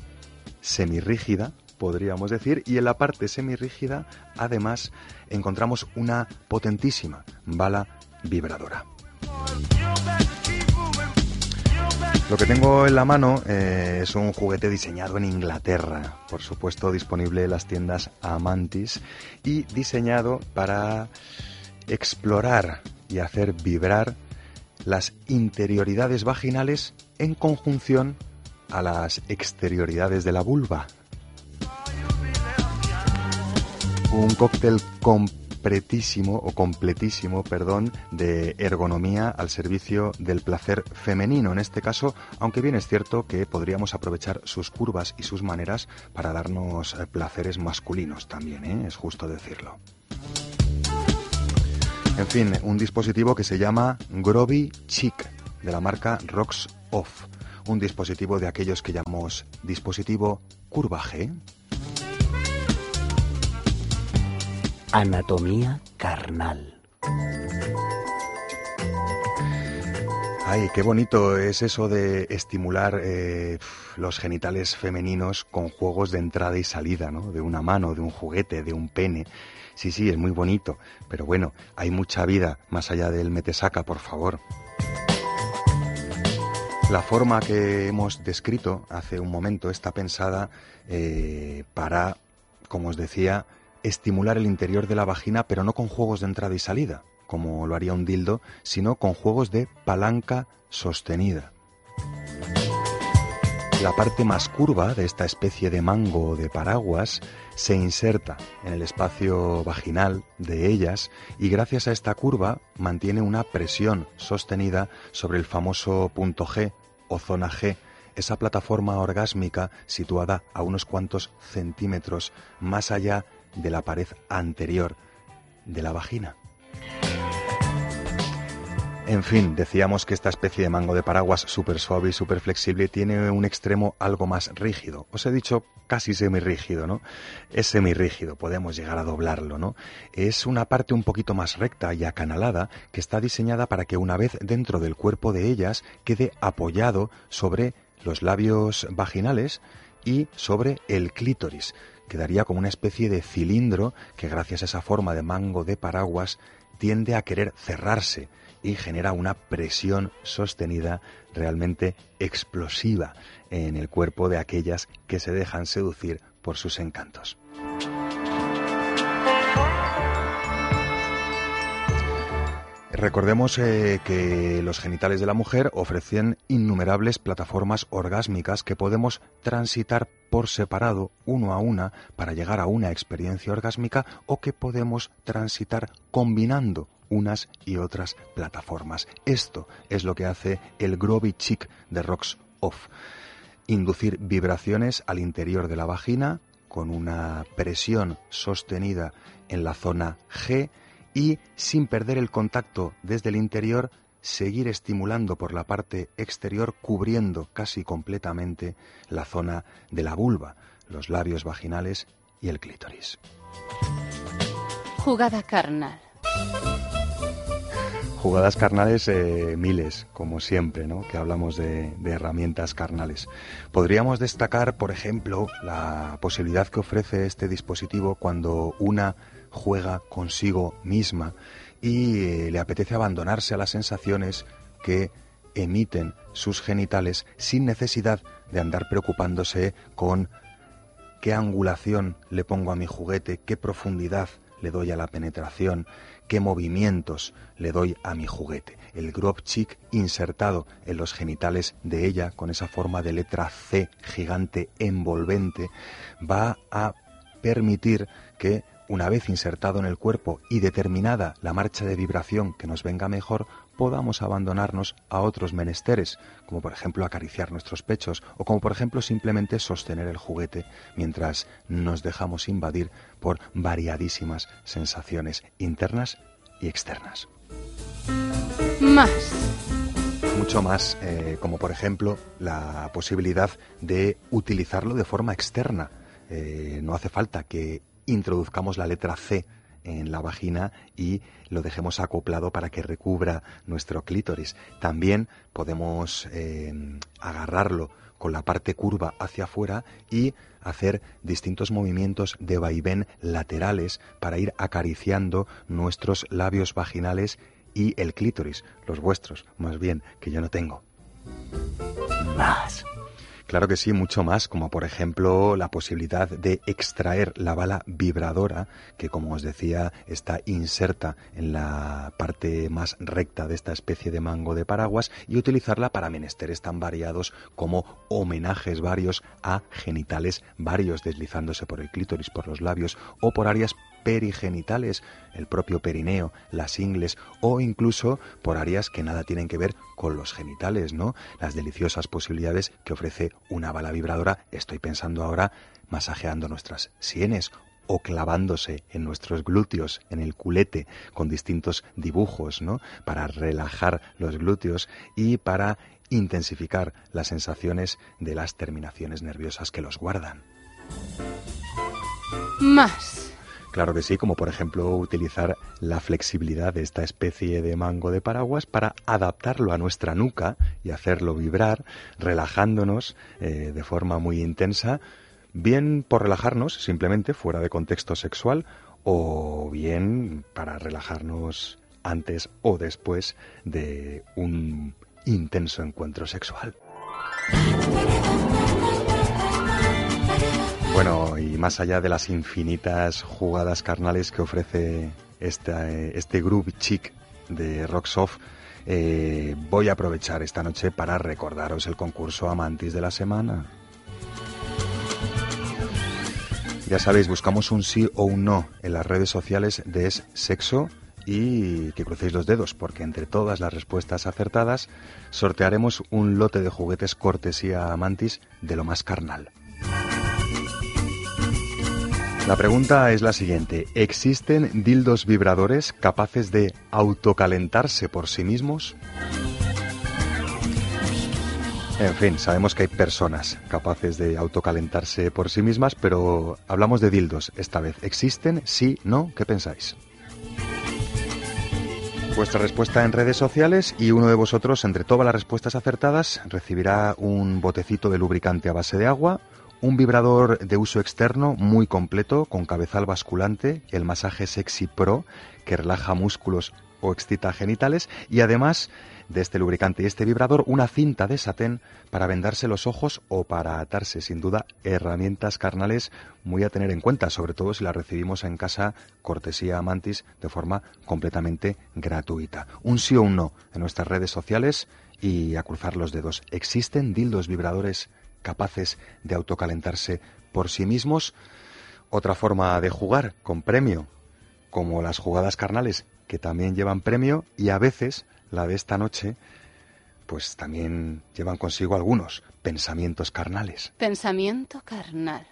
semirrígida, podríamos decir, y en la parte semirrígida además encontramos una potentísima bala vibradora. Lo que tengo en la mano eh, es un juguete diseñado en Inglaterra, por supuesto disponible en las tiendas Amantis y diseñado para explorar y hacer vibrar las interioridades vaginales en conjunción a las exterioridades de la vulva. Un cóctel completísimo o completísimo, perdón, de ergonomía al servicio del placer femenino. En este caso, aunque bien es cierto que podríamos aprovechar sus curvas y sus maneras para darnos eh, placeres masculinos también, ¿eh? es justo decirlo. En fin, un dispositivo que se llama Groovy Chic, de la marca Rocks Off. Un dispositivo de aquellos que llamamos dispositivo curva G. Anatomía carnal. Ay, qué bonito es eso de estimular eh, los genitales femeninos con juegos de entrada y salida, ¿no? De una mano, de un juguete, de un pene. Sí, sí, es muy bonito, pero bueno, hay mucha vida más allá del metesaca, por favor. La forma que hemos descrito hace un momento está pensada eh, para, como os decía, estimular el interior de la vagina, pero no con juegos de entrada y salida, como lo haría un dildo, sino con juegos de palanca sostenida. La parte más curva de esta especie de mango o de paraguas se inserta en el espacio vaginal de ellas y gracias a esta curva mantiene una presión sostenida sobre el famoso punto G o zona G, esa plataforma orgásmica situada a unos cuantos centímetros más allá de la pared anterior de la vagina. En fin, decíamos que esta especie de mango de paraguas súper suave y súper flexible tiene un extremo algo más rígido. Os he dicho casi semirrígido, ¿no? Es semirrígido, podemos llegar a doblarlo, ¿no? Es una parte un poquito más recta y acanalada que está diseñada para que una vez dentro del cuerpo de ellas quede apoyado sobre los labios vaginales y sobre el clítoris. Quedaría como una especie de cilindro que gracias a esa forma de mango de paraguas tiende a querer cerrarse y genera una presión sostenida realmente explosiva en el cuerpo de aquellas que se dejan seducir por sus encantos. Recordemos eh, que los genitales de la mujer ofrecen innumerables plataformas orgásmicas que podemos transitar por separado, uno a una, para llegar a una experiencia orgásmica o que podemos transitar combinando unas y otras plataformas. Esto es lo que hace el Groovy Chic de Rocks Off. Inducir vibraciones al interior de la vagina con una presión sostenida en la zona G y sin perder el contacto desde el interior, seguir estimulando por la parte exterior, cubriendo casi completamente la zona de la vulva, los labios vaginales y el clítoris. Jugada carnal. Jugadas carnales eh, miles, como siempre, ¿no? que hablamos de, de herramientas carnales. Podríamos destacar, por ejemplo, la posibilidad que ofrece este dispositivo cuando una juega consigo misma y eh, le apetece abandonarse a las sensaciones que emiten sus genitales sin necesidad de andar preocupándose con qué angulación le pongo a mi juguete, qué profundidad le doy a la penetración, qué movimientos le doy a mi juguete. El Grobchik insertado en los genitales de ella, con esa forma de letra C gigante envolvente, va a permitir que una vez insertado en el cuerpo y determinada la marcha de vibración que nos venga mejor, podamos abandonarnos a otros menesteres, como por ejemplo acariciar nuestros pechos o como por ejemplo simplemente sostener el juguete mientras nos dejamos invadir por variadísimas sensaciones internas y externas. Más. Mucho más, eh, como por ejemplo la posibilidad de utilizarlo de forma externa. Eh, no hace falta que introduzcamos la letra C en la vagina y lo dejemos acoplado para que recubra nuestro clítoris. También podemos eh, agarrarlo con la parte curva hacia afuera y hacer distintos movimientos de vaivén laterales para ir acariciando nuestros labios vaginales y el clítoris, los vuestros, más bien, que yo no tengo. Más. Claro que sí, mucho más, como por ejemplo la posibilidad de extraer la bala vibradora, que como os decía está inserta en la parte más recta de esta especie de mango de paraguas, y utilizarla para menesteres tan variados como homenajes varios a genitales varios, deslizándose por el clítoris, por los labios o por áreas perigenitales, el propio perineo, las ingles o incluso por áreas que nada tienen que ver con los genitales, ¿no? Las deliciosas posibilidades que ofrece una bala vibradora, estoy pensando ahora masajeando nuestras sienes o clavándose en nuestros glúteos, en el culete, con distintos dibujos, ¿no? Para relajar los glúteos y para intensificar las sensaciones de las terminaciones nerviosas que los guardan. Más. Claro que sí, como por ejemplo utilizar la flexibilidad de esta especie de mango de paraguas para adaptarlo a nuestra nuca y hacerlo vibrar, relajándonos eh, de forma muy intensa, bien por relajarnos simplemente fuera de contexto sexual o bien para relajarnos antes o después de un intenso encuentro sexual. Bueno, y más allá de las infinitas jugadas carnales que ofrece este groove chic de Rocksoft, eh, voy a aprovechar esta noche para recordaros el concurso Amantis de la semana. Ya sabéis, buscamos un sí o un no en las redes sociales de Es Sexo y que crucéis los dedos, porque entre todas las respuestas acertadas sortearemos un lote de juguetes cortesía Amantis de lo más carnal. La pregunta es la siguiente. ¿Existen dildos vibradores capaces de autocalentarse por sí mismos? En fin, sabemos que hay personas capaces de autocalentarse por sí mismas, pero hablamos de dildos esta vez. ¿Existen? ¿Sí? ¿No? ¿Qué pensáis? Vuestra respuesta en redes sociales y uno de vosotros, entre todas las respuestas acertadas, recibirá un botecito de lubricante a base de agua, un vibrador de uso externo muy completo con cabezal basculante, el masaje Sexy Pro que relaja músculos o excita genitales y además de este lubricante y este vibrador una cinta de satén para vendarse los ojos o para atarse. Sin duda, herramientas carnales muy a tener en cuenta, sobre todo si las recibimos en casa cortesía Amantis de forma completamente gratuita. Un sí o un no en nuestras redes sociales y a cruzar los dedos. ¿Existen dildos vibradores capaces de autocalentarse por sí mismos. Otra forma de jugar con premio, como las jugadas carnales, que también llevan premio y a veces la de esta noche, pues también llevan consigo algunos pensamientos carnales. Pensamiento carnal.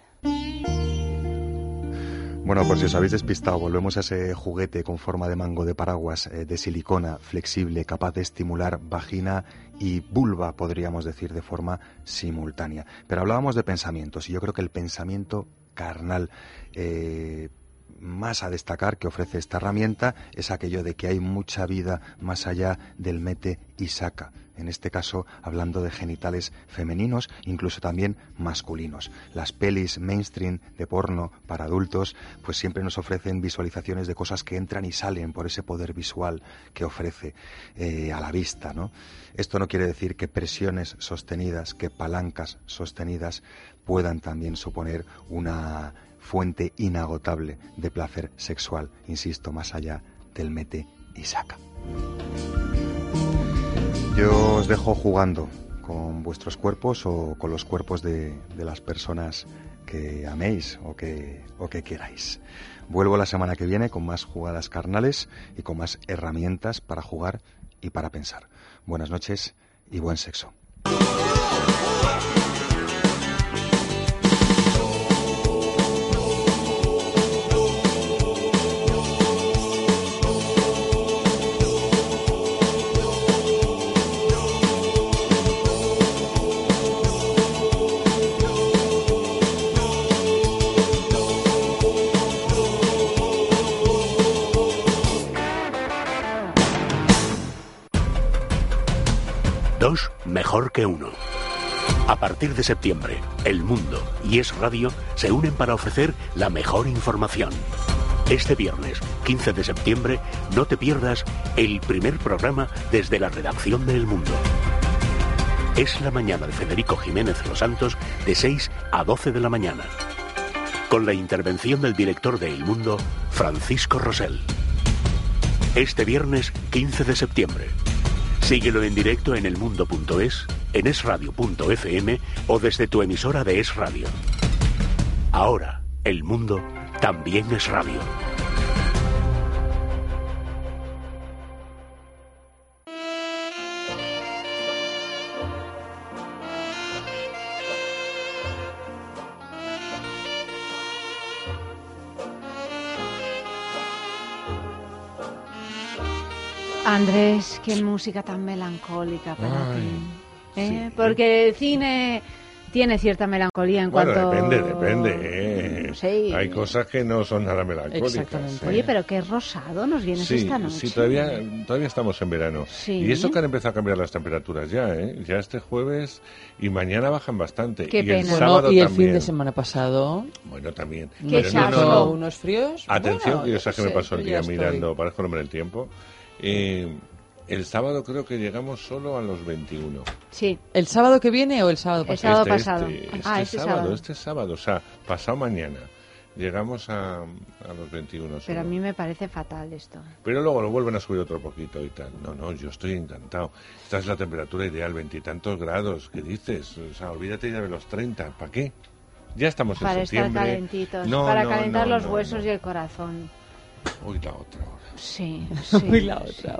Bueno, por si os habéis despistado, volvemos a ese juguete con forma de mango de paraguas eh, de silicona flexible, capaz de estimular vagina y vulva, podríamos decir, de forma simultánea. Pero hablábamos de pensamientos y yo creo que el pensamiento carnal eh, más a destacar que ofrece esta herramienta es aquello de que hay mucha vida más allá del mete y saca. En este caso, hablando de genitales femeninos, incluso también masculinos. Las pelis mainstream de porno para adultos, pues siempre nos ofrecen visualizaciones de cosas que entran y salen por ese poder visual que ofrece eh, a la vista. Esto no quiere decir que presiones sostenidas, que palancas sostenidas puedan también suponer una fuente inagotable de placer sexual, insisto, más allá del mete y saca. Yo os dejo jugando con vuestros cuerpos o con los cuerpos de, las personas que améis o que, o que queráis. Vuelvo la semana que viene con más jugadas carnales y con más herramientas para jugar y para pensar. Buenas noches y buen sexo. Mejor que uno. A partir de septiembre, El Mundo y Es Radio se unen para ofrecer la mejor información. Este viernes, 15 de septiembre, no te pierdas el primer programa desde la redacción de El Mundo. Es la mañana de Federico Jiménez Los Santos de 6 a 12 de la mañana. Con la intervención del director de El Mundo, Francisco Rosell. Este viernes 15 de septiembre. Síguelo en directo en elmundo.es, en esradio.fm o desde tu emisora de Es Radio. Ahora, el mundo también es radio. Andrés, qué música tan melancólica para Ay, ti. ¿eh? Porque el cine tiene cierta melancolía en Bueno, cuanto... depende, depende. ¿eh? Sí. Hay cosas que no son nada melancólicas. ¿eh? Oye, pero qué rosado nos vienes Sí, esta noche. sí, todavía, todavía estamos en verano. Sí. Y eso que han empezado a cambiar las temperaturas ya, ¿eh? Ya este jueves y mañana bajan bastante. Qué y el pena. Bueno, sábado y el también. fin de semana pasado. Bueno, también. Qué Pero no, no, no. Unos fríos. Atención, Bueno, que yo sé que me pasó el día mirando, parezco el hombre del tiempo. Eh, el sábado creo que llegamos solo a los 21. Sí. ¿El sábado que viene o el sábado El pasado? sábado Este, pasado. este, ah, este este sábado, sábado. este sábado, o sea, pasado mañana. Llegamos a, a los 21 Pero solo. a mí me parece fatal esto. Pero luego lo vuelven a subir otro poquito y tal. No, no, yo estoy encantado. Esta es la temperatura ideal, veintitantos grados. ¿Qué dices? O sea, olvídate ya de los 30. ¿Para qué? Ya estamos en Para estar septiembre. calentitos, No, para no, calentar no, los no, huesos no. y el corazón. Uy, la otra hora. Sí, [laughs] sí. La otra.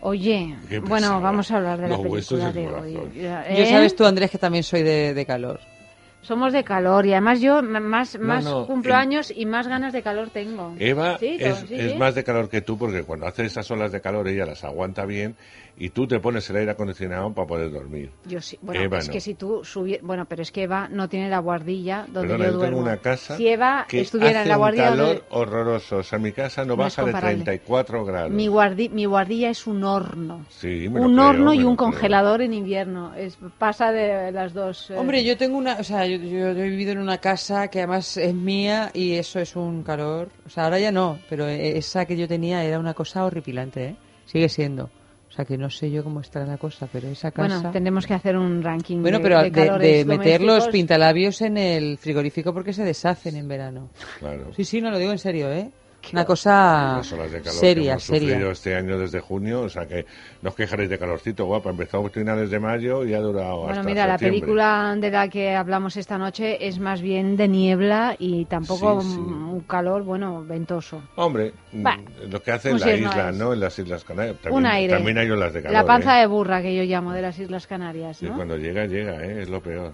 Oye, bueno, pesada. vamos a hablar de la Los película de hoy. Yo ¿eh? sabes tú, Andrés, que también soy de, de calor. Somos de calor y además yo más, No, más no, cumplo en- años y más ganas de calor tengo. Eva Sí, es, sí, es más de calor que tú porque cuando hace esas olas de calor ella las aguanta bien y tú te pones el aire acondicionado para poder dormir. Yo sí. Bueno, Eva es no. que si tú subieras... Bueno, pero es que Eva no tiene la guardilla donde Perdona, yo yo duermo. tengo una casa si Eva que estuviera hace en la un guardilla calor donde- horroroso. O sea, mi casa no, No es baja de comparable. 34 grados. Mi, guardi- mi guardilla es un horno. Sí, me lo Un creo, horno me y un creo. congelador en invierno. Es, pasa de las dos. eh. Hombre, yo tengo una, o sea, yo, yo he vivido en una casa que además es mía y eso es un calor. O sea, ahora ya no, pero e- esa que yo tenía era una cosa horripilante, ¿eh? Sigue siendo. O sea, que no sé yo cómo estará la cosa, pero esa casa... Bueno, tendremos que hacer un ranking Bueno, de, pero de de, de meter los pintalabios en el frigorífico porque se deshacen en verano. Claro. Sí, sí, no lo digo en serio, ¿eh? Una cosa Las olas de calor que seria, hemos seria. sufrido este año desde junio, o sea que no os quejaréis de calorcito, guapa. Empezó a finales de mayo y ha durado Bueno, hasta mira, la septiembre. película de la que hablamos esta noche es más bien de niebla y tampoco Sí, sí. un calor, bueno, ventoso. Hombre, mm, Bah, lo que hace en la isla, es. ¿no? En las Islas Canarias. También, un aire. También hay olas de calor. la panza ¿eh? de burra que yo llamo de las Islas Canarias, Y ¿no? cuando llega, llega, ¿eh? Es lo peor.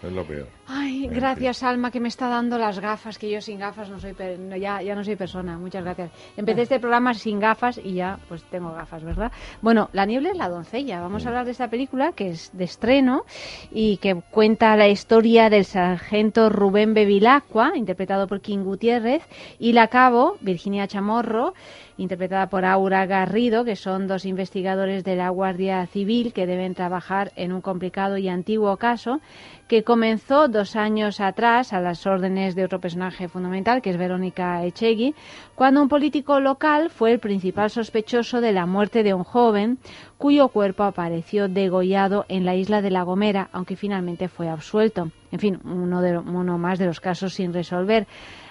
Es lo peor. Ay, En gracias Alma que me está dando las gafas, que yo sin gafas no soy per- no, ya, ya no soy persona. Muchas gracias. Empecé este programa sin gafas y ya pues tengo gafas, ¿verdad? Bueno, La niebla es la doncella. Vamos a hablar de esta película que es de estreno y que cuenta la historia del sargento Rubén Bevilacqua, interpretado por King Gutiérrez, y la cabo Virginia Chamorro, interpretada por Aura Garrido, que son dos investigadores de la Guardia Civil que deben trabajar en un complicado y antiguo caso que comenzó dos años atrás a las órdenes de otro personaje fundamental, que es Verónica Echegui, cuando un político local fue el principal sospechoso de la muerte de un joven cuyo cuerpo apareció degollado en la isla de La Gomera, aunque finalmente fue absuelto. En fin, uno, de, uno más de los casos sin resolver.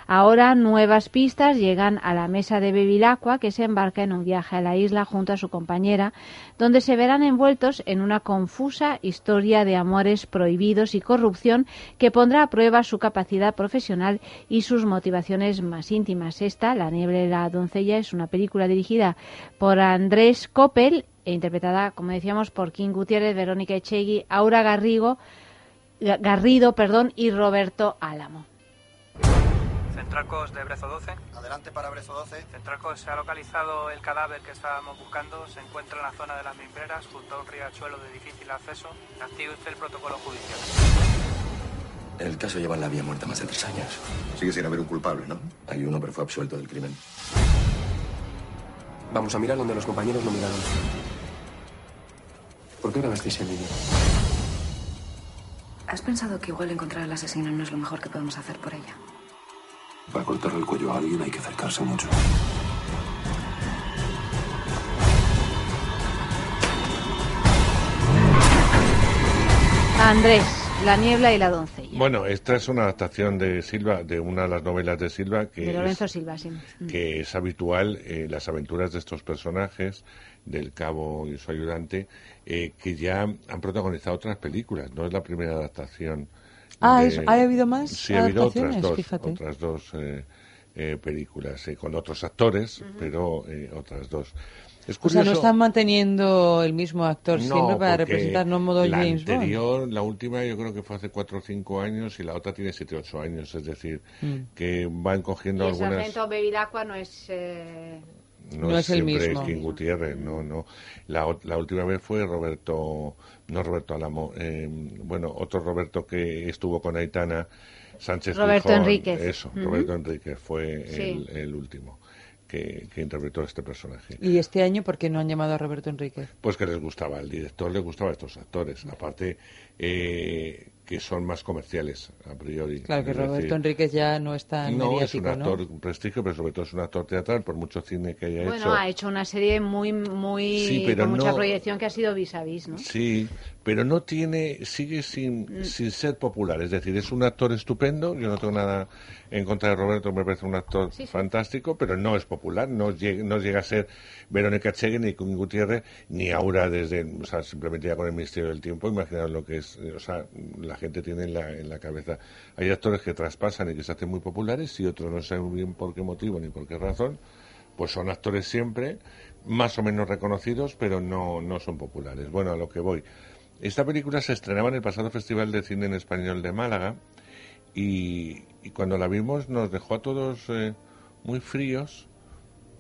Ahora nuevas pistas llegan a la mesa de Bevilacqua, que se embarca en un viaje a la isla junto a su compañera, donde se verán envueltos en una confusa historia de amores prohibidos y corrupción que pondrá a prueba su capacidad profesional y sus motivaciones más íntimas. Esta, La niebla y la doncella, es una película dirigida por Andrés Coppel e interpretada, como decíamos, por King Gutiérrez, Verónica Echegui, Aura Garrigo, Garrido perdón, y Roberto Álamo. Centralcos de Brezo 12. Adelante para Brezo 12. Centralcos se ha localizado el cadáver que estábamos buscando. Se encuentra en la zona de las mimbreras, junto a un riachuelo de difícil acceso. Active usted el protocolo judicial. El caso lleva en la vía muerta más de tres años. Sigue sin haber un culpable, ¿no? Hay uno, pero fue absuelto del crimen. Vamos a mirar donde los compañeros no miraron. ¿Por qué grabasteis el vídeo? ¿Has pensado que igual encontrar al asesino no es lo mejor que podemos hacer por ella? Para cortarle el cuello a alguien hay que acercarse mucho. Andrés, La niebla y la doncella. Bueno, esta es una adaptación de Silva, de una de las novelas de Silva, que, De Lorenzo es, Silva, sí. Mm. que es habitual, eh, las aventuras de estos personajes, del cabo y su ayudante, eh, que ya han protagonizado otras películas. No es la primera adaptación. Ah, de- es- ¿ha habido más Sí, ha habido otras adaptaciones? dos, Fíjate. otras dos eh, eh, películas, eh, con otros actores, pero eh, otras dos. Es O sea, no curioso- están manteniendo el mismo actor no, siempre para porque representar no modo la James Bond. anterior, la última yo creo que fue hace cuatro o cinco años y la otra tiene siete o ocho años, es decir, Mm. que van cogiendo Y el algunas... sargento Bevilacqua no es... eh, No, No es, es el siempre mismo. King Gutiérrez, no, no. La, ot- la última vez fue Roberto, no Roberto Álamo, eh, bueno, otro Roberto que estuvo con Aitana, Sánchez Roberto Gijón, Enríquez. Eso. Roberto Enríquez fue Sí. el, el último que, que interpretó este personaje. ¿Y este año por qué no han llamado a Roberto Enríquez? Pues que les gustaba, al director le gustaba a estos actores, aparte eh, que son más comerciales a priori. Claro que Es Roberto decir, Enríquez ya no es tan no, es un mediático, ¿no? actor prestigio, pero sobre todo es un actor teatral, por mucho cine que haya Bueno, hecho. ha hecho una serie muy, muy Sí, pero con mucha no- proyección que ha sido vis a vis, ¿no? Sí, pero no tiene, sigue sin, Mm. sin ser popular. Es decir, es un actor estupendo. Yo no tengo nada en contra de Roberto, me parece un actor Sí, sí. fantástico, pero no es popular. No llega, no llega a ser Verónica Chegui, ni Kun Gutiérrez, ni Aura desde, o sea, simplemente ya con el Ministerio del Tiempo. Imaginaos lo que es, eh, o sea, la gente tiene en la, en la cabeza. Hay actores que traspasan y que se hacen muy populares y otros no saben bien por qué motivo ni por qué razón. Pues son actores siempre, más o menos reconocidos, pero no, no son populares. Bueno, a lo que voy. Esta película se estrenaba en el pasado Festival de Cine en Español de Málaga y, cuando la vimos nos dejó a todos eh, muy fríos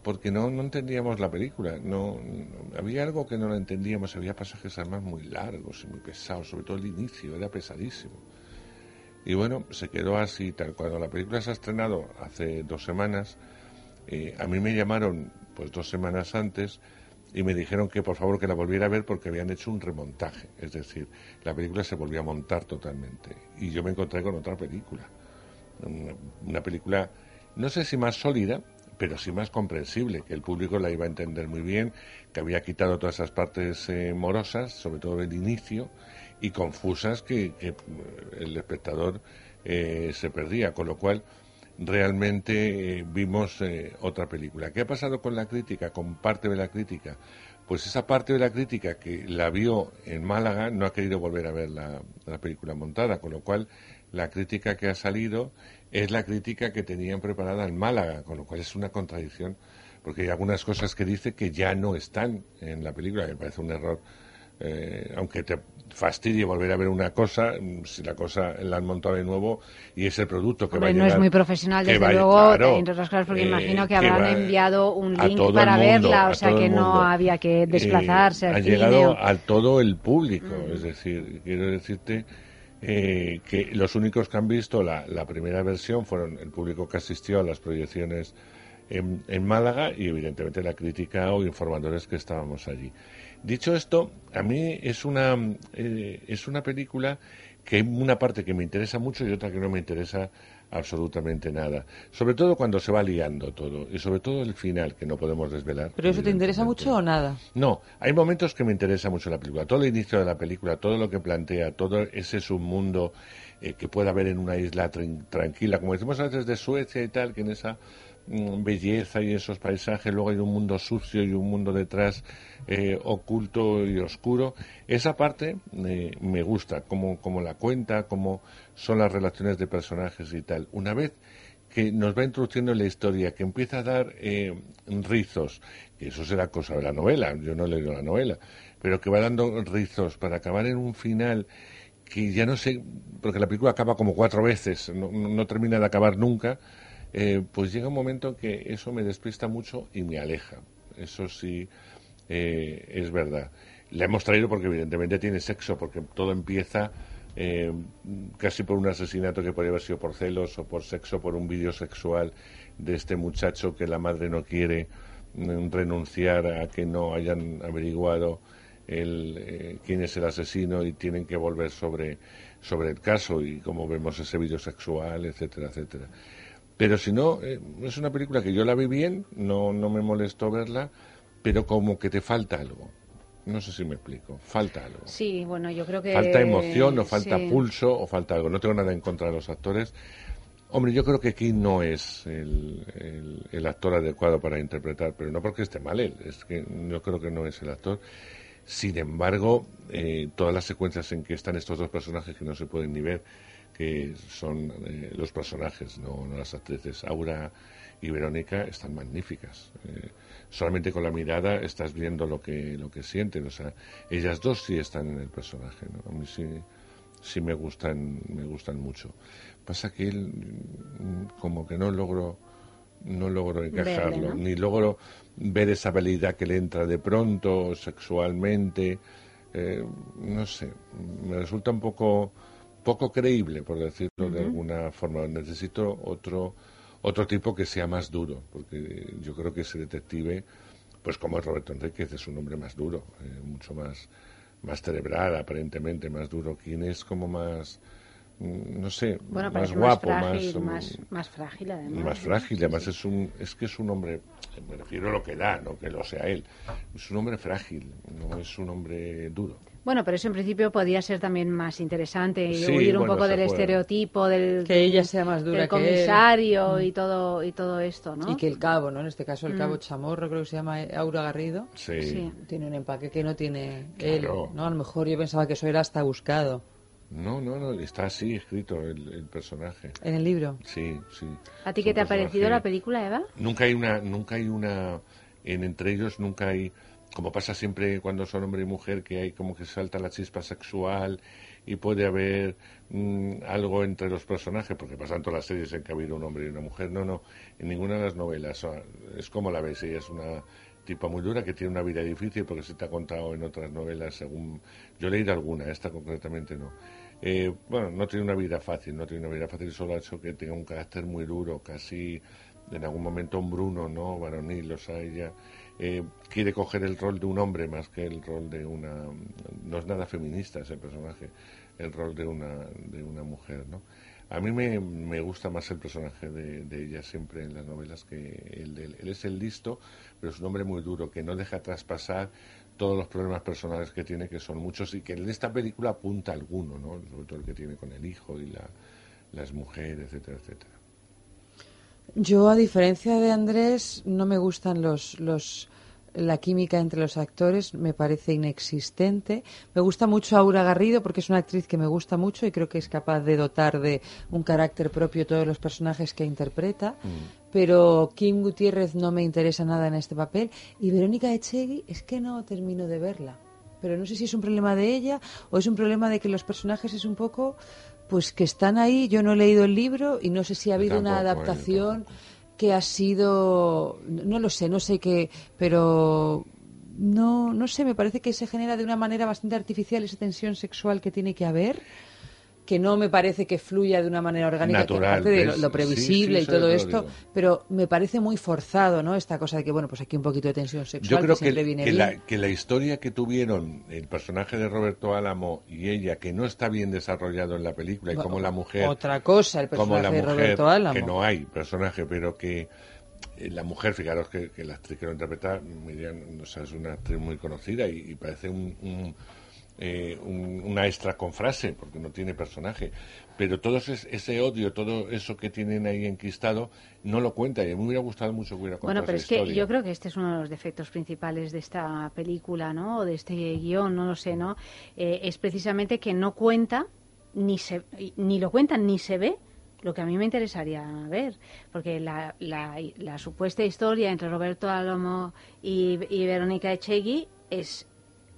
porque no, no entendíamos la película. No, no- había algo que no lo entendíamos. Había pasajes además muy largos y muy pesados, sobre todo el inicio, era pesadísimo. Y bueno, se quedó así. Tal. Cuando la película se ha estrenado hace dos semanas, eh, a mí me llamaron pues dos semanas antes y me dijeron que por favor que la volviera a ver porque habían hecho un remontaje. Es decir, la película se volvió a montar totalmente. Y yo me encontré con otra película. Una, una película, no sé si más sólida, pero sí más comprensible, que el público la iba a entender muy bien, que había quitado todas esas partes eh, morosas, sobre todo el inicio, y confusas que, que, eh, el espectador eh, se perdía, con lo cual realmente eh, vimos eh, otra película. ¿Qué ha pasado con la crítica, con parte de la crítica? Pues esa parte de la crítica que la vio en Málaga no ha querido volver a ver la, la película montada, con lo cual la crítica que ha salido es la crítica que tenían preparada en Málaga, con lo cual es una contradicción, porque hay algunas cosas que dice que ya no están en la película, me parece un error. eh, aunque te fastidie volver a ver una cosa, mm, si la cosa la han montado de nuevo y es el producto que Hombre, va a no llegar, es muy profesional, desde luego, claro, entre otras cosas, porque eh, imagino que que habrán va enviado un link para mundo, verla, o sea que no había que desplazarse Eh, ha llegado o- a todo el público, Mm. es decir, quiero decirte eh, que los únicos que han visto la, la primera versión fueron el público que asistió a las proyecciones en, en Málaga y evidentemente la crítica o informadores que estábamos allí. Dicho esto, a mí es una, eh, es una película que hay una parte que me interesa mucho y otra que no me interesa absolutamente nada. Sobre todo cuando se va liando todo y sobre todo el final que no podemos desvelar. ¿Pero eso te interesa mucho o nada? No, hay momentos que me interesa mucho la película. Todo el inicio de la película, todo lo que plantea, todo ese submundo eh, que puede haber en una isla tranquila, como decimos a veces de Suecia y tal, que en esa belleza y esos paisajes, luego hay un mundo sucio y un mundo detrás eh, oculto y oscuro. Esa parte eh, me gusta, como, como la cuenta, como son las relaciones de personajes y tal. Una vez que nos va introduciendo en la historia, que empieza a dar eh, rizos, que eso será cosa de la novela, yo no leído la novela, pero que va dando rizos para acabar en un final que ya no sé, porque la película acaba como cuatro veces, no- no termina de acabar nunca, eh, pues llega un momento que eso me despista mucho y me aleja. Eso sí eh, es verdad. La hemos traído porque evidentemente tiene sexo, porque todo empieza eh, casi por un asesinato que podría haber sido por celos o por sexo, por un vídeo sexual de este muchacho que la madre no quiere mm, renunciar a que no hayan averiguado el, eh, quién es el asesino y tienen que volver sobre, sobre el caso y como vemos ese vídeo sexual, etcétera, etcétera. Pero si no, eh, es una película que yo la vi bien, no, no me molestó verla, pero como que te falta algo. No sé si me explico, falta algo. Sí, bueno, yo creo que... Falta emoción o falta sí. pulso o falta algo. No tengo nada en contra de los actores. Hombre, yo creo que aquí no es el, el- el actor adecuado para interpretar, pero no porque esté mal él, es que yo creo que no es el actor. Sin embargo, eh, todas las secuencias en que están estos dos personajes que no se pueden ni ver, que son eh, los personajes, no, no las actrices, Aura y Verónica, están magníficas. Eh, solamente con la mirada estás viendo lo que, lo que sienten. O sea, ellas dos sí están en el personaje. ¿no? A mí sí, sí me gustan, me gustan mucho. Pasa que él mm, como que no logro no logro encajarlo, Verle, ¿no? ni logro ver esa habilidad que le entra de pronto sexualmente. eh, no sé, me resulta un poco poco creíble, por decirlo de alguna forma. Necesito otro otro tipo que sea más duro, porque yo creo que ese detective, pues como es Roberto Enríquez, es un hombre más duro, eh, mucho más más cerebral, aparentemente más duro. ¿Quién es como más, mm, no sé, Bueno, más guapo, más más, frágil, mm, más, más frágil además. más frágil, además es un es que es un hombre, me refiero a lo que da, no que lo sea él. Es un hombre frágil, no es un hombre duro. Bueno, pero eso en principio podía ser también más interesante y Sí, huir un bueno, poco del puede. estereotipo del Que ella sea más dura del que él. comisario Mm. y todo y todo esto, ¿no? Y que el cabo, ¿no? En este caso el Mm. cabo Chamorro, creo que se llama Aura Garrido. Sí. Sí. Tiene un empaque que no tiene Claro. él. ¿no? A lo mejor yo pensaba que eso era hasta buscado No, no, no, está así escrito el, el personaje. en el libro. Sí, sí. ¿A ti qué te ha parecido la película, Eva? Nunca hay una, nunca hay una, en entre ellos nunca hay, como pasa siempre cuando son hombre y mujer, que hay como que salta la chispa sexual y puede haber mm, algo entre los personajes, porque pasan todas las series en que ha habido un hombre y una mujer. No, no, en ninguna de las novelas. es como la ves, ella es una tipa muy dura que tiene una vida difícil porque se te ha contado en otras novelas según yo he leído alguna esta concretamente no Eh, bueno no tiene una vida fácil no tiene una vida fácil solo ha hecho que tenga un carácter muy duro casi en algún momento un Bruno no varonil o sea ella eh, quiere coger el rol de un hombre más que el rol de una no es nada feminista ese personaje el rol de una de una mujer no a mí me, me gusta más el personaje de, ella siempre en las novelas que el de él. Él es el listo, pero es un hombre muy duro, que no deja traspasar todos los problemas personales que tiene, que son muchos, y que en esta película apunta alguno, ¿no? sobre todo el que tiene con el hijo y la, las mujeres, etcétera, etcétera. Yo, a diferencia de Andrés, no me gustan los, los la química entre los actores, me parece inexistente. Me gusta mucho Aura Garrido porque es una actriz que me gusta mucho y creo que es capaz de dotar de un carácter propio todos los personajes que interpreta. Pero Kim Gutiérrez no me interesa nada en este papel y Verónica Echegui es que no termino de verla. Pero no sé si es un problema de ella o es un problema de que los personajes es un poco pues que están ahí. Yo no he leído el libro y no sé si ha habido una tampoco, yo adaptación que ha sido no lo sé no sé qué pero no no sé me parece que se genera de una manera bastante artificial esa tensión sexual que tiene que haber que no me parece que fluya de una manera orgánica, que Natural, aparte de lo, previsible Sí, sí, y todo esto, digo. pero me parece muy forzado, ¿no? Esta cosa de que, bueno, pues aquí un poquito de tensión sexual, Yo creo que, siempre viene que bien. la, que la historia que tuvieron el personaje de Roberto Álamo y ella, que no está bien desarrollado en la película, y Bueno, como la mujer. otra cosa, el como la personaje de mujer, Roberto Álamo. Que no hay personaje, pero que eh, la mujer, fijaros que, que la actriz que lo interpreta, Miriam, o sea, es una actriz muy conocida y, y parece un, un, eh, un- una extra con frase, porque no tiene personaje. Pero todo ese, ese odio, todo eso que tienen ahí enquistado, no lo cuenta. Y me hubiera gustado mucho que hubiera Bueno, contado pero es que yo creo que este es uno de los defectos principales de esta película, ¿no? O de este guion, no lo sé, ¿no? Eh, es precisamente que no cuenta, ni, se, ni lo cuenta, ni se ve lo que a mí me interesaría ver. Porque la, la, la supuesta historia entre Roberto Álamo y, y Verónica Echegui es,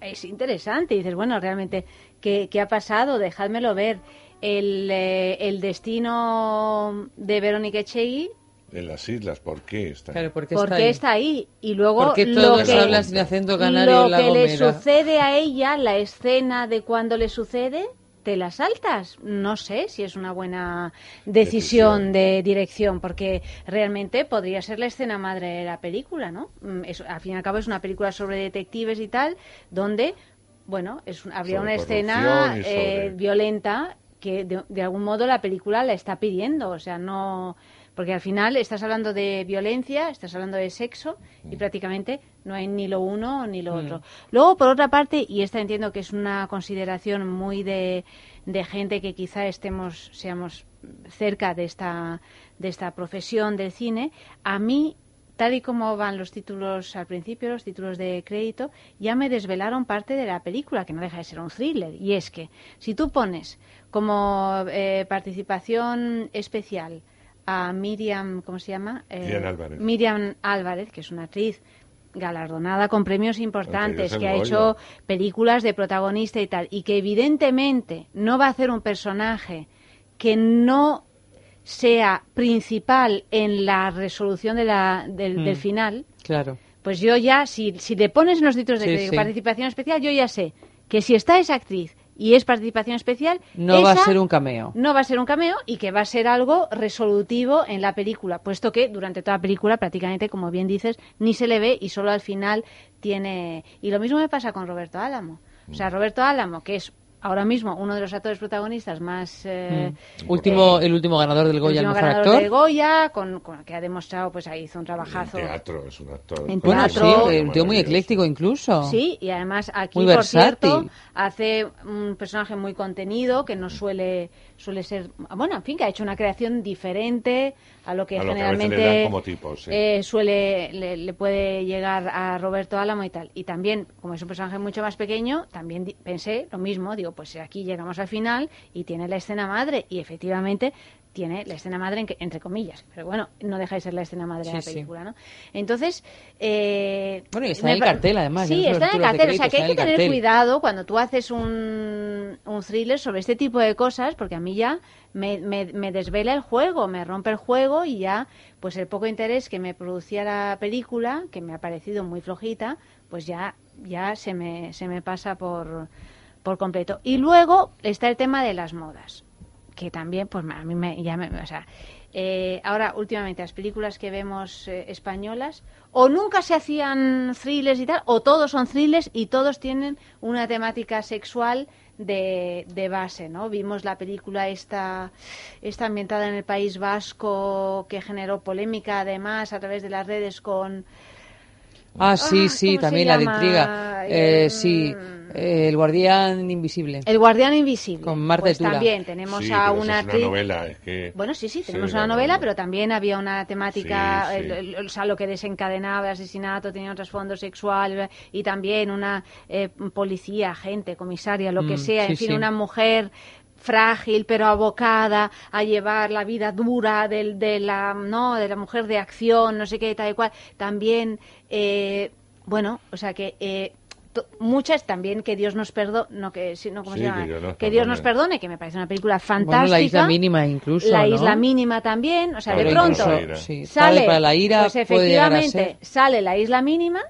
es interesante. Y dices, bueno, realmente, ¿qué, qué ha pasado? Dejádmelo ver. El, eh, el destino de Verónica Echegui En las islas, ¿por qué está? Claro, porque ¿Por está qué ahí. está ahí? Y luego ¿Por qué lo todos que, hablan sin acento canario lo que le sucede a ella, la escena de cuando le sucede, te la saltas. No sé si es una buena decisión, de dirección, porque realmente podría ser la escena madre de la película, ¿no? Mm, es- al fin y al cabo es una película sobre detectives y tal, donde, bueno, es, habría Sobre una escena eh, violenta que de, de algún modo la película la está pidiendo, o sea, no porque al final estás hablando de violencia, estás hablando de sexo y prácticamente no hay ni lo uno ni lo Mm. otro. Luego, por otra parte, y esta entiendo que es una consideración muy de, de gente que quizá estemos, seamos cerca de esta, de esta profesión del cine, a mí tal y como van los títulos al principio, los títulos de crédito, ya me desvelaron parte de la película, que no deja de ser un thriller. Y es que si tú pones como eh, participación especial a Miriam, ¿cómo se llama? Eh, Miriam Álvarez. Miriam Álvarez, que es una actriz galardonada con premios importantes, que ha hecho películas de protagonista y tal, y que evidentemente no va a hacer un personaje que no sea principal en la resolución de la, del, Mm. del final, Claro. pues yo ya, si, si le pones en los títulos de Sí, crédito sí. participación especial, yo ya sé que si está esa actriz y es participación especial, No va a ser un cameo. no va a ser un cameo y que va a ser algo resolutivo en la película, puesto que durante toda la película prácticamente, como bien dices, ni se le ve y solo al final tiene... Y lo mismo me pasa con Roberto Álamo. O Mm. sea, Roberto Álamo, que es ahora mismo uno de los actores protagonistas más... eh, Mm. Último, eh, el último ganador del Goya, el último mejor ganador actor. del Goya, con, con- que ha demostrado, pues ahí hizo un trabajazo. En teatro, es un actor. En Bueno, teatro. sí, un tío muy ecléctico incluso. Sí, y además aquí, Muy por versátil. cierto, hace un personaje muy contenido que no suele suele ser, bueno, en fin, que ha hecho una creación diferente a lo que A lo que a veces generalmente le dan como tipo, sí. eh, suele le, le puede llegar a Roberto Álamo y tal. Y también, como es un personaje mucho más pequeño, también pensé lo mismo, digo, pues aquí llegamos al final y tiene la escena madre y efectivamente tiene la escena madre entre comillas, pero bueno, no deja de ser la escena madre de la sí. película, ¿no? Entonces, eh, Bueno, y está me en el cartel, además, Sí, no está en el cartel, o sea que hay que tener cartel. cuidado cuando tú haces un, un thriller sobre este tipo de cosas, porque a mí ya me, me, me desvela el juego, me rompe el juego y ya, pues el poco interés que me producía la película, que me ha parecido muy flojita, pues ya, ya se me, se me pasa por, por completo. Y luego está el tema de las modas, que también, pues a mí me, ya me, o sea, eh, ahora últimamente las películas que vemos eh, españolas o nunca se hacían thrillers y tal, o todos son thrillers y todos tienen una temática sexual de, de base, ¿no? Vimos la película esta, esta ambientada en el País Vasco que generó polémica además a través de las redes con Ah, sí, Ah, sí, ¿cómo se también la de intriga. Eh, Eh, sí, eh, El Guardián Invisible. El Guardián Invisible. Con Marta pues Tura. también tenemos Sí, a una es una novela, es que... Bueno, sí, sí, Sí, tenemos una novela, novela. pero también había una temática, Sí, sí. el- el- o sea, lo que desencadenaba el asesinato tenía un trasfondo sexual y también una eh, policía, agente, comisaria, lo que Mm, sea, en sí, fin, sí. una mujer frágil pero abocada a llevar la vida dura del- de, la no de la mujer de acción no sé qué tal y cual también eh, bueno o sea que eh, to- muchas también que Dios nos perdone no que si no cómo Sí, se llama que Dios nos que Dios nos perdone. que me parece una película fantástica Bueno, la isla mínima incluso, la ¿no? isla mínima también o sea de pronto sale padre para la ira pues efectivamente sale la isla mínima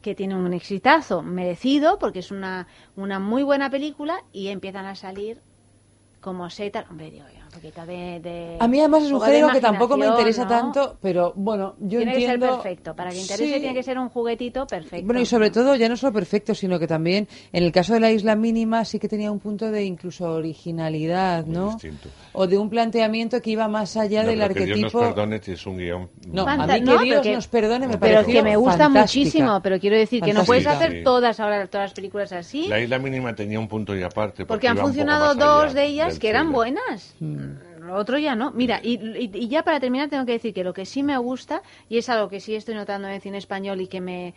que tiene un exitazo merecido porque es una una muy buena película y empiezan a salir como sé tal, hombre, digo, poquito de, de- A mí además es un género que tampoco me interesa ¿no? tanto, pero bueno, yo tiene entiendo... que ser perfecto. Para que interese Sí. tiene que ser un juguetito perfecto. Bueno, y sobre todo ya no solo perfecto, sino que también en el caso de la isla mínima sí que tenía un punto de incluso originalidad, ¿no? distinto. O de un planteamiento que iba más allá No, del pero que Dios nos arquetipo. perdone si es un guion. No, a mí que no, Dios pero que- nos perdone me pero pareció que me gusta fantástica. muchísimo, pero quiero decir que no Fantástica. puedes Sí, hacer sí. todas ahora todas las películas así, La isla mínima tenía un punto y aparte. porque han un poco funcionado allá dos de ellas que eran buenas. Lo otro ya no. Mira, y, y- ya para terminar tengo que decir que lo que sí me gusta, y es algo que sí estoy notando en cine español y que me,